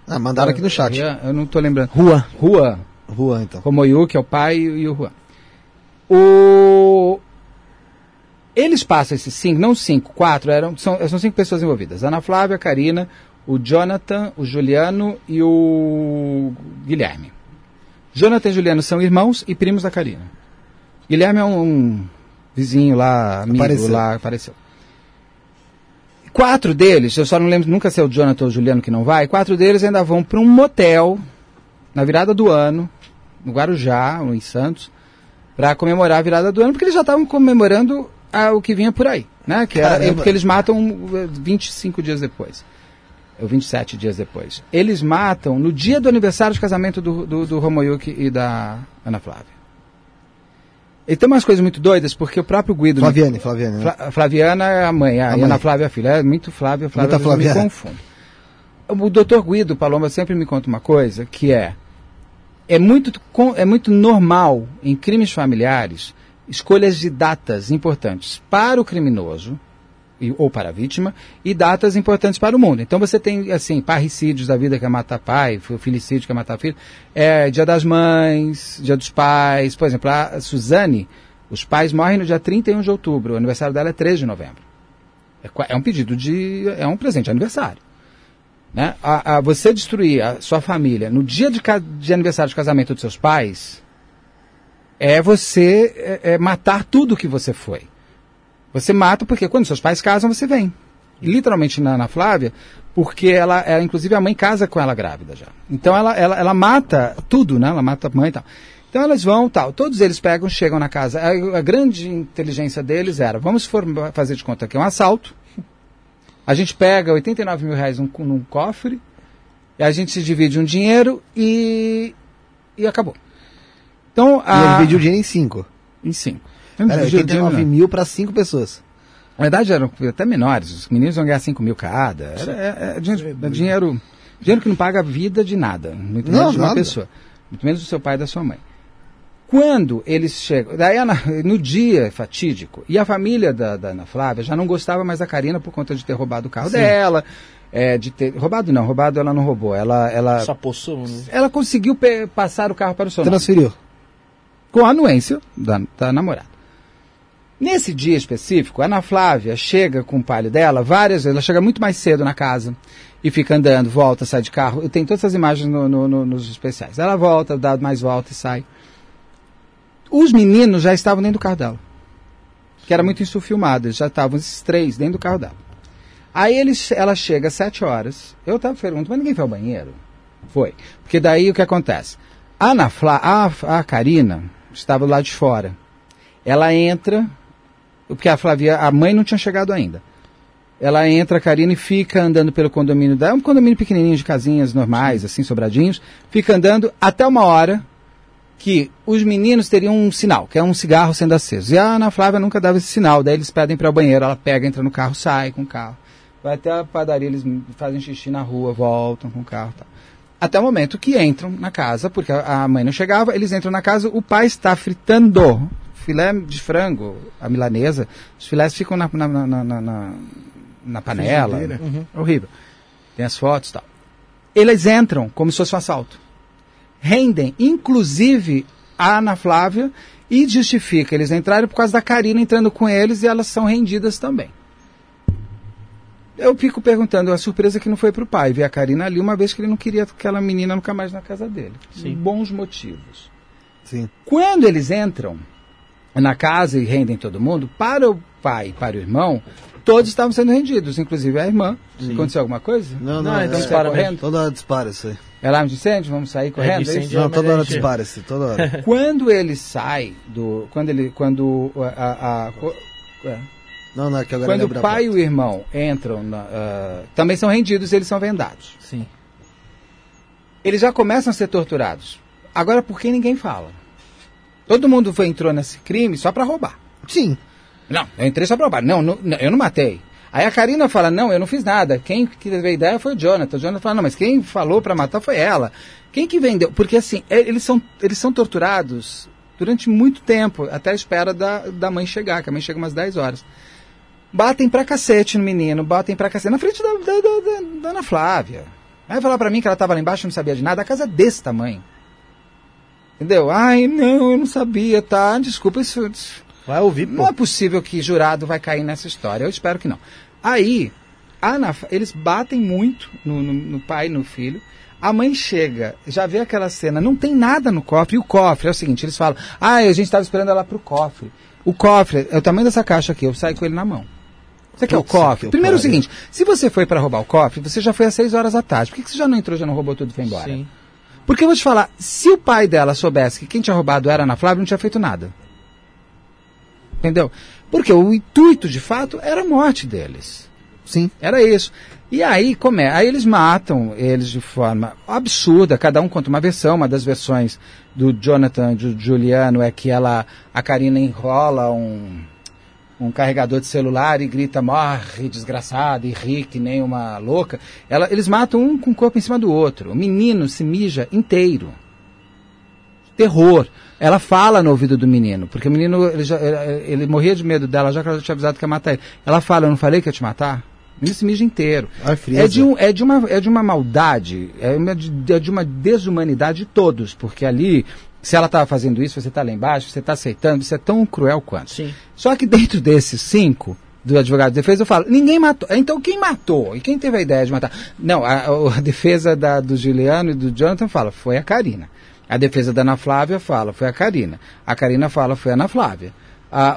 Ah, mandaram aqui no chat. Rian, eu não tô lembrando. Rua. Rua. Rua, então. Romoyuki é o pai e o Juan. O... Eles passam esses cinco, não cinco, quatro, eram, são, são cinco pessoas envolvidas. Ana Flávia, a Karina, o Jonathan, o Juliano e o Guilherme. Jonathan e Juliano são irmãos e primos da Karina. Guilherme é um, um vizinho lá, amigo Apareceu. lá, apareceu. Quatro deles, eu só não lembro nunca se é o Jonathan ou o Juliano que não vai, quatro deles ainda vão para um motel na virada do ano, no Guarujá, ou em Santos, para comemorar a virada do ano, porque eles já estavam comemorando ah, o que vinha por aí, né? Que era, Caramba. porque eles matam eh, 25 dias depois, ou 27 dias depois. Eles matam no dia do aniversário de casamento do, do, do Romoyuki e da Ana Flávia. E tem umas coisas muito doidas, porque o próprio Guido... Flaviane, Flaviane. né? Fla- Flaviana é a mãe, a, A mãe. Ana Flávia é a filha. É muito Flávia, Flávia, Muita Flaviana. me confundo. O doutor Guido Paloma sempre me conta uma coisa, que é, é muito, é muito normal em crimes familiares escolhas de datas importantes para o criminoso e- ou para a vítima e datas importantes para o mundo. Então você tem, assim, parricídios da vida que é matar pai, fi- filicídio que é matar filho, é dia das mães, dia dos pais. Por exemplo, a Suzane, os pais morrem no dia 31 de outubro, o aniversário dela é 3 de novembro. É, é um pedido de. é um presente de aniversário. Né? A, a- você destruir a sua família no dia de, de aniversário de casamento dos seus pais é você é, é matar tudo que você foi. Você mata porque quando seus pais casam, você vem. Literalmente na Ana Flávia, porque ela, ela, inclusive, a mãe casa com ela grávida já. Então ela, ela, ela mata tudo, né? Ela mata a mãe e tal. Então elas vão tal. Todos eles pegam, chegam na casa. A, a grande inteligência deles era: vamos fazer de conta que é um assalto. A gente pega 89 mil reais num, num cofre, a gente se divide um dinheiro e, e acabou. Então, E ele a, dividiu o dinheiro em cinco. em cinco. Pera, Dividiu o dinheiro, 89 não. mil para cinco pessoas. Na verdade eram até menores, os meninos vão ganhar 5 mil cada. Era, é, é dinheiro, é dinheiro, dinheiro que não paga a vida de nada, muito Não, menos de uma nada. pessoa. muito menos do seu pai e da sua mãe. Quando eles chegam, daí no dia fatídico, e a família da, da Ana Flávia já não gostava mais da Karina por conta de ter roubado o carro dela, é, de ter roubado não, roubado ela não roubou, ela ela Só vamos dizer. ela conseguiu passar o carro para o seu nome Transferiu. Com a anuência da, da namorada. Nesse dia específico, a Ana Flávia chega com o palio dela várias vezes, ela chega muito mais cedo na casa e fica andando, volta, sai de carro. Eu tenho todas essas imagens no- no- no- nos especiais. Ela volta, dá mais volta e sai. Os meninos já estavam dentro do carro dela, que era muito isso filmado, eles já estavam esses três dentro do carro dela. Aí eles, ela chega às sete horas, eu estava perguntando, mas ninguém foi ao banheiro? Foi. Porque daí o que acontece? A Ana Flá, a, a Karina estava lá de fora. Ela entra, porque a Flavia, a mãe não tinha chegado ainda. Ela entra, a Karina, e fica andando pelo condomínio dela. Um condomínio pequenininho de casinhas normais, assim, sobradinhos. Fica andando até uma hora que os meninos teriam um sinal, que é um cigarro sendo aceso. E a Ana Flávia nunca dava esse sinal. Daí eles pedem para o banheiro, ela pega, entra no carro, sai com o carro. Vai até a padaria, eles fazem xixi na rua, voltam com o carro tal. Até o momento que entram na casa, porque a a mãe não chegava, eles entram na casa, o pai está fritando filé de frango, a milanesa, os filés ficam na, na, na, na, na- panela. Uhum. É horrível. Tem as fotos e tal. Eles entram como se fosse um assalto. Rendem, inclusive, a Ana Flávia e justifica. Eles entraram por causa da Karina entrando com eles e elas são rendidas também. Eu fico perguntando, a surpresa que não foi pro pai ver a Karina ali, uma vez que ele não queria aquela menina nunca mais na casa dele. Sim. Bons motivos. Sim. Quando eles entram na casa e rendem todo mundo, para o pai e para o irmão, todos estavam sendo rendidos, inclusive a irmã. Aconteceu alguma coisa? Não, não, Não, é, então é, dispara correndo. Toda hora dispara isso aí. É alarme de incêndio? Vamos sair correndo? de é incêndio. Não, toda hora gente- dispara isso, toda hora. Quando ele sai do. Quando ele. Quando a. a- a- é. Não, não, é que agora quando o pai e o irmão entram na, ah, também são rendidos, eles são vendados. Sim. Eles já começam a ser torturados. Agora, por que ninguém fala? Todo mundo foi, entrou nesse crime só para roubar. Sim. Não, eu entrei só pra roubar. Não, não, não, eu não matei. Aí a Karina fala, não, eu não fiz nada. Quem que teve a ideia foi o Jonathan. O Jonathan fala, não, mas quem falou pra matar foi ela. Quem que vendeu? Porque assim, é, eles são, eles são torturados durante muito tempo, até a espera da, da mãe chegar, que a mãe chega umas 10 horas. Batem pra cacete no menino, batem pra cacete, na frente da, da, da, da- Ana Flávia. Aí falar pra mim que ela tava lá embaixo e não sabia de nada, a casa é desse tamanho. Entendeu? Ai, não, eu não sabia, tá? Desculpa, isso, Vai ouvir, pô. não é possível que jurado vai cair nessa história. Eu espero que não. Aí, Ana- eles batem muito no, no- no pai e no filho. A mãe chega, já vê aquela cena, não tem nada no cofre. E o cofre é o seguinte: eles falam, ah, a gente estava esperando ela pro cofre. O cofre é o tamanho dessa caixa aqui, eu saio com ele na mão. Você quer o Putz, cofre? Primeiro é o seguinte: se você foi para roubar o cofre, você já foi às 6 horas da tarde. Por que, que você já não entrou, já não roubou tudo e foi embora? Sim. Porque eu vou te falar, se o pai dela soubesse que quem tinha roubado era a Ana Flávia, não tinha feito nada. Entendeu? Porque o intuito, de fato, era a morte deles. Sim. Era isso. E aí, como é? Aí eles matam eles de forma absurda, cada um conta uma versão. Uma das versões do Jonathan Ju- Juliano é que ela, a Karina enrola um, um carregador de celular e grita, morre, desgraçada, e ri que nem uma louca. Ela, eles matam um com o corpo em cima do outro. O menino se mija inteiro. Terror. Ela fala no ouvido do menino, porque o menino, ele, já, ele, ele morria de medo dela, já que ela já tinha avisado que ia matar ele. Ela fala, eu não falei que ia te matar? O menino se mija inteiro. Ai. É de, um, é, de uma, é de uma maldade, é, uma, de, é de uma desumanidade de todos, porque ali, se ela estava fazendo isso, você está lá embaixo, você está aceitando, isso é tão cruel quanto. Sim. Só que dentro desses cinco, do advogado de defesa, eu falo, ninguém matou. Então quem matou? E quem teve a ideia de matar? Não, a, a defesa da, do Juliano e do Jonathan fala, foi a Karina. A defesa da Ana Flávia fala, foi a Karina. A Karina fala, foi a Ana Flávia.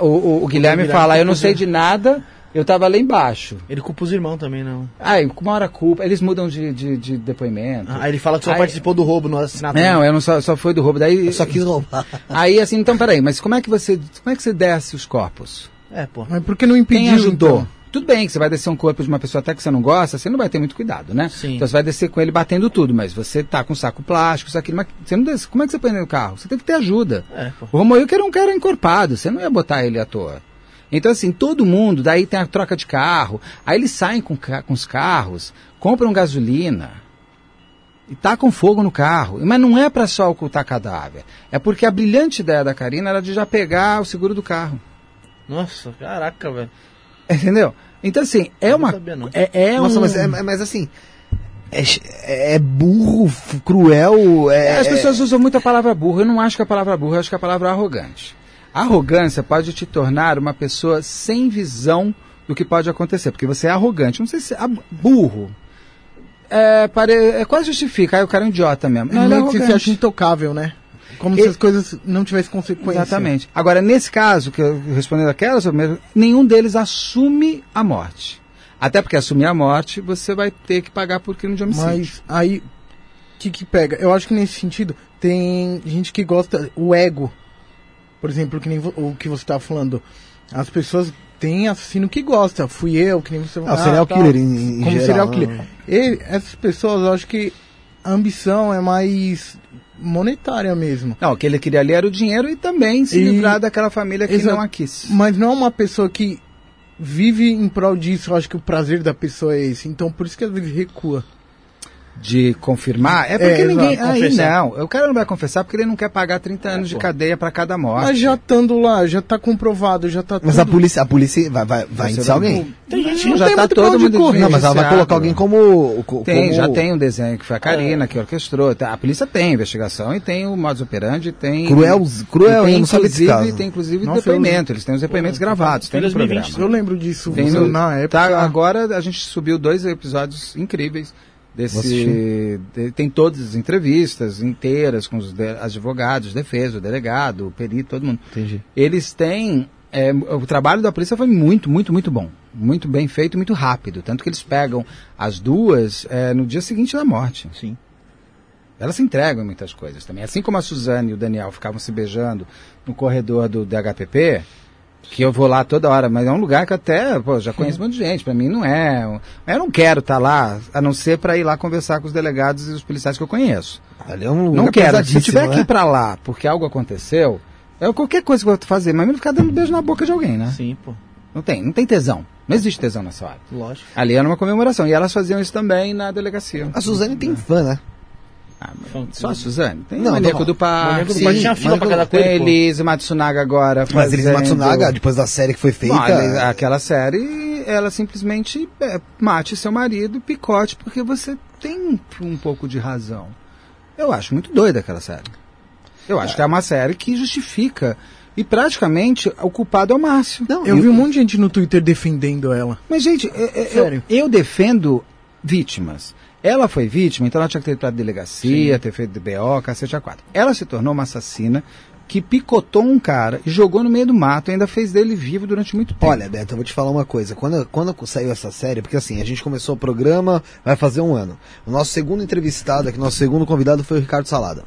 O, o- o Guilherme Guilherme fala, eu não sei de nada, eu estava lá embaixo. Ele culpa os irmãos também, não. Ai, uma hora culpa, eles mudam de, de, de depoimento. Ah, ele fala que só Aí- participou do roubo no assassinato. Não, eu não só, só foi do roubo. Daí, Eu só quis roubar. Aí assim, então peraí, mas como é que você, como é que você desce os corpos? É, pô. Mas por que não impediu? Quem ajudou? então? Tudo bem que você vai descer um corpo de uma pessoa até que você não gosta, você não vai ter muito cuidado, né? Sim. Então você vai descer com ele batendo tudo, mas você tá com saco plástico, isso aqui, mas você não desce. Como é que você põe no carro? Você tem que ter ajuda. É, pô. O Romoilco era um cara encorpado, você não ia botar ele à toa. Então, assim, todo mundo, daí tem a troca de carro, aí eles saem com, com os carros, compram gasolina. e tacam fogo no carro. Mas não é para só ocultar cadáver. É porque a brilhante ideia da Karina era de já pegar o seguro do carro. Nossa, caraca, velho. Entendeu? Então, assim, é não uma. sabia, não. É, é Nossa, um... mas, é, mas assim. É, é burro, cruel. É, As pessoas usam muito a palavra burro. Eu não acho que a palavra burro, eu acho que a palavra é arrogante. A arrogância pode te tornar uma pessoa sem visão do que pode acontecer, porque você é arrogante. Não sei se. ah, burro. É, pare... é quase justifica. Aí o cara é um idiota mesmo. Não, ele é você se arrogante. acha intocável, né? Como E- se as coisas não tivessem consequência. Exatamente. Agora, nesse caso, que eu respondendo aquela, sobre mesmo, nenhum deles assume a morte. Até porque assumir a morte, você vai ter que pagar por crime de homicídio. Mas aí, o que que pega? Eu acho que nesse sentido, tem gente que gosta, o ego, por exemplo, que nem o que você estava falando. As pessoas têm assassino que gosta. Fui eu, que nem você Ah, o serial tal. killer em, em Como geral, serial né? killer. E essas pessoas, eu acho que a ambição é mais monetária mesmo. Não, o que ele queria ali era o dinheiro e também se E- livrar daquela família que Exato. não a quis. Mas não é uma pessoa que vive em prol disso. Eu acho que o prazer da pessoa é esse. Então, por isso que às vezes recua. De confirmar, é porque É, ninguém. Aí confessar. não, o cara não vai confessar porque ele não quer pagar 30 anos de pô. cadeia pra cada morte. Mas já estando lá, já tá comprovado, já tá Mas tudo. a polícia, a polícia vai, vai, vai indiciar alguém. Tem gente Não já tem tá todo mundo correr. Não, mas ela vai colocar alguém como. co- Tem, como- já tem um desenho que foi a Karina que orquestrou. A polícia tem investigação e tem o modus operandi, tem. Cruel, cruel, e tem, inclusive, caso. tem inclusive Nossa, depoimento. Eles têm os depoimentos gravados. Tem no 2020, programa. Eu lembro disso Tem no- na época. tá, agora a gente subiu dois episódios incríveis desse. de- tem todas as entrevistas inteiras com os de- advogados, defesa, o delegado, o perito, todo mundo. Entendi. Eles têm. é, o trabalho da polícia foi muito, muito, muito bom. Muito bem feito, muito rápido. Tanto que eles pegam as duas é, no dia seguinte da morte. Sim. Elas se entregam em muitas coisas também. Assim como a Suzane e o Daniel ficavam se beijando no corredor do DHPP, que eu vou lá toda hora, mas é um lugar que até, pô, já conheço um monte de gente. Pra mim não é. Eu não quero estar lá, a não ser para ir lá conversar com os delegados e os policiais que eu conheço. Ali é um lugar Não quero. Se eu tiver que né? ir pra lá porque algo aconteceu, é qualquer coisa que eu vou fazer, mas não ficar dando beijo na boca de alguém, né? Sim, pô. Não tem, não tem tesão. Não existe tesão nessa hora. Lógico. Ali era uma comemoração. E elas faziam isso também na delegacia. A Suzane tem fã, né? Ah, mas Fã- só a Suzane? Tem Não, o Maníaco não. do Parque. Maníaco do sim, Parque tinha fila pra cada Tem coisa, pô. Elise Matsunaga agora Mas eles fazendo- Matsunaga, depois da série que foi feita. Aquela série, ela simplesmente é, mate seu marido, picote, porque você tem um pouco de razão. Eu acho muito doida aquela série. Eu acho que é uma série que justifica. E praticamente o culpado é o Márcio. Não, Eu vi um monte de gente no Twitter defendendo ela. Mas, gente, é- é- Sério. Eu, eu defendo vítimas. Ela foi vítima, então ela tinha que ter ido pra delegacia, ter feito BO, cacete a quatro. Ela se tornou uma assassina que picotou um cara e jogou no meio do mato e ainda fez dele vivo durante muito tempo. Olha, Beto, eu vou te falar uma coisa. Quando, quando saiu essa série, porque assim, a gente começou o programa, vai fazer um ano. O nosso segundo entrevistado aqui, nosso segundo convidado foi o Ricardo Salada.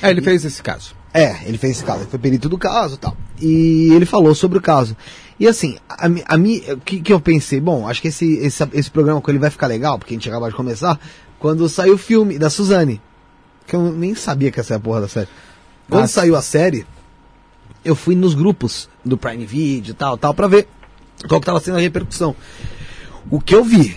É, ele fez esse caso. É, ele fez esse caso, ele foi perito do caso e tal. E ele falou sobre o caso. E assim, a, a mim, o que, que eu pensei? Bom, acho que esse, esse, esse programa com ele vai ficar legal, porque a gente acabou de começar, quando saiu o filme da Suzane. Que eu nem sabia que essa é a porra da série. Quando Nossa. saiu a série, eu fui nos grupos do Prime Video e tal, tal, pra ver qual que tava sendo a repercussão. O que eu vi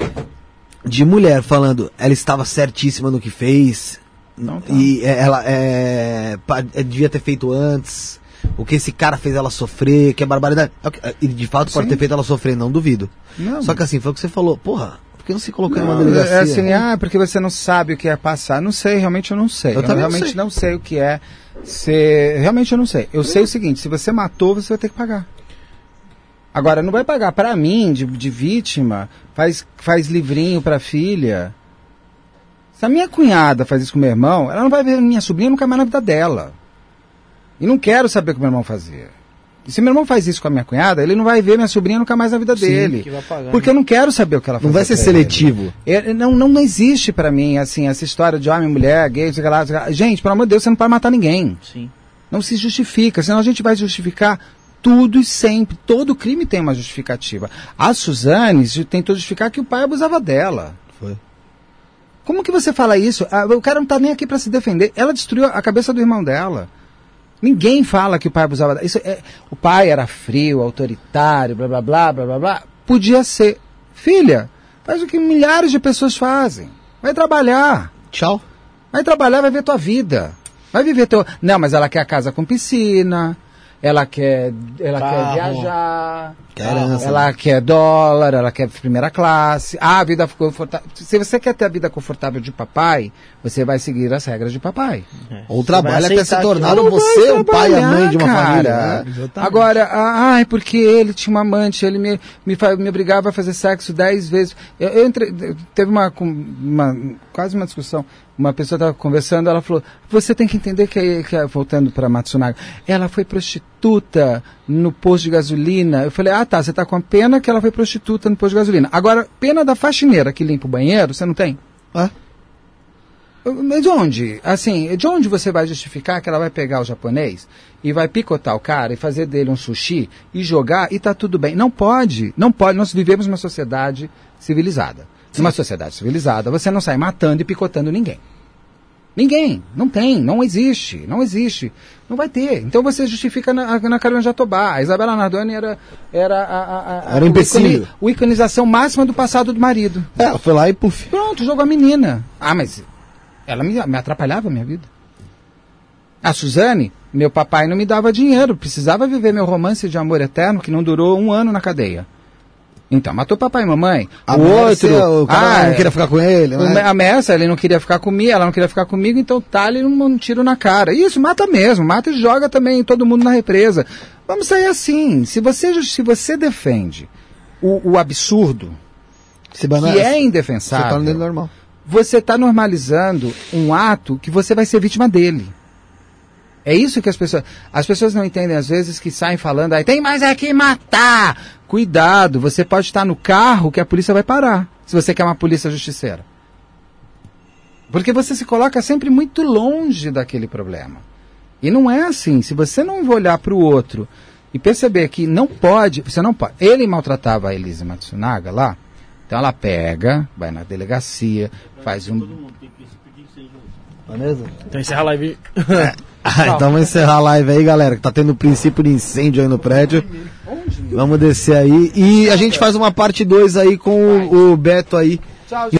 de mulher falando, ela estava certíssima no que fez, Não tá. e é, ela é, é, devia ter feito antes. O que esse cara fez ela sofrer, que é barbaridade. É que- E de fato pode Sim. ter feito ela sofrer, não duvido. Não. Só que assim, foi o que você falou. Porra, por que não se colocou Não, numa delegacia? é assim, ah, porque você não sabe o que é passar. Não sei, realmente eu não sei. Eu não realmente sei. não sei o que é ser. Realmente eu não sei. Eu sei o seguinte: se você matou, você vai ter que pagar. Agora, não vai pagar pra mim, de, de vítima, faz, faz livrinho pra filha. Se a minha cunhada faz isso com meu irmão, ela não vai ver minha sobrinha nunca mais na vida dela. E não quero saber o que meu irmão fazia. E se meu irmão faz isso com a minha cunhada, ele não vai ver minha sobrinha nunca mais na vida dele. que vai pagar, porque eu não quero saber o que ela Não fazia vai ser seletivo. É, não, não, não existe pra mim, assim, essa história de homem, mulher, gay, sei lá, sei lá. Gente, pelo amor de Deus, você não pode matar ninguém. Sim. Não se justifica, senão a gente vai justificar tudo e sempre. Todo crime tem uma justificativa. A Suzane tentou justificar que o pai abusava dela. Foi. Como que você fala isso? Ah, o cara não tá nem aqui pra se defender. Ela destruiu a cabeça do irmão dela. Ninguém fala que o pai abusava dela. Isso é, o pai era frio, autoritário, blá blá blá blá blá blá. Podia ser. Filha, faz o que milhares de pessoas fazem. Vai trabalhar. Tchau. Vai trabalhar, vai ver tua vida. Vai viver teu. Não, mas ela quer a casa com piscina. Ela quer, ela quer Carro. viajar. Quer herança, ela quer dólar, ela quer primeira classe. Ah, a vida ficou confortável. Se você quer ter a vida confortável de papai, você vai seguir as regras de papai. Ou trabalha até se tornar aquilo. você o pai e a mãe de uma cara. família. né? Agora, ah, ai, porque ele tinha uma amante, ele me, me, me obrigava a fazer sexo dez vezes. Eu, eu entrei, teve uma, com- uma, quase uma discussão. Uma pessoa estava conversando, ela falou: Você tem que entender que, que voltando para Matsunaga, ela foi prostituta no posto de gasolina. Eu falei: Ah, tá, você está com a pena que ela foi prostituta no posto de gasolina. Agora, pena da faxineira que limpa o banheiro, você não tem? É. Mas de onde? Assim, de onde você vai justificar que ela vai pegar o japonês e vai picotar o cara e fazer dele um sushi e jogar e tá tudo bem? Não pode, não pode. Nós vivemos numa sociedade civilizada. Numa sociedade civilizada, você não sai matando e picotando ninguém. Ninguém, não tem, não existe, não existe. Não vai ter. Então você justifica na, na Carolina Jatobá. A Isabela Nardoni era, era a, a, a, Era um o iconização máxima do passado do marido. É, ela foi lá e puf. Pronto, jogou a menina. Ah, mas ela me, me atrapalhava a minha vida. A Suzane, meu papai não me dava dinheiro, precisava viver meu romance de amor eterno que não durou um ano na cadeia. Então, matou papai e mamãe. A o Mércia, outro. o cara ah, não queria ficar com ele, né? A Messa, ele não queria ficar comigo, ela não queria ficar comigo, então tá ali um, tiro na cara. Isso, mata mesmo, mata e joga também todo mundo na represa. Vamos sair assim. Se você, se você defende o, o absurdo, Se bana- que é Você indefensável, tá no dele normal. você está normalizando um ato que você vai ser vítima dele. É isso que as pessoas. As pessoas não entendem, às vezes, que saem falando, aí tem mais é que matar. Cuidado, você pode estar no carro que a polícia vai parar. Se você quer uma polícia justiceira. Porque você se coloca sempre muito longe daquele problema. E não é assim. Se você não olhar para o outro e perceber que não pode, você não pode. Ele maltratava a Elise Matsunaga lá, então ela pega, vai na delegacia, faz um. Beleza? Então encerra a live. Ah, então vamos encerrar a live aí, galera, que tá tendo princípio de incêndio aí no prédio. Vamos descer aí. E a gente faz uma parte 2 aí com o, o Beto aí. Tchau,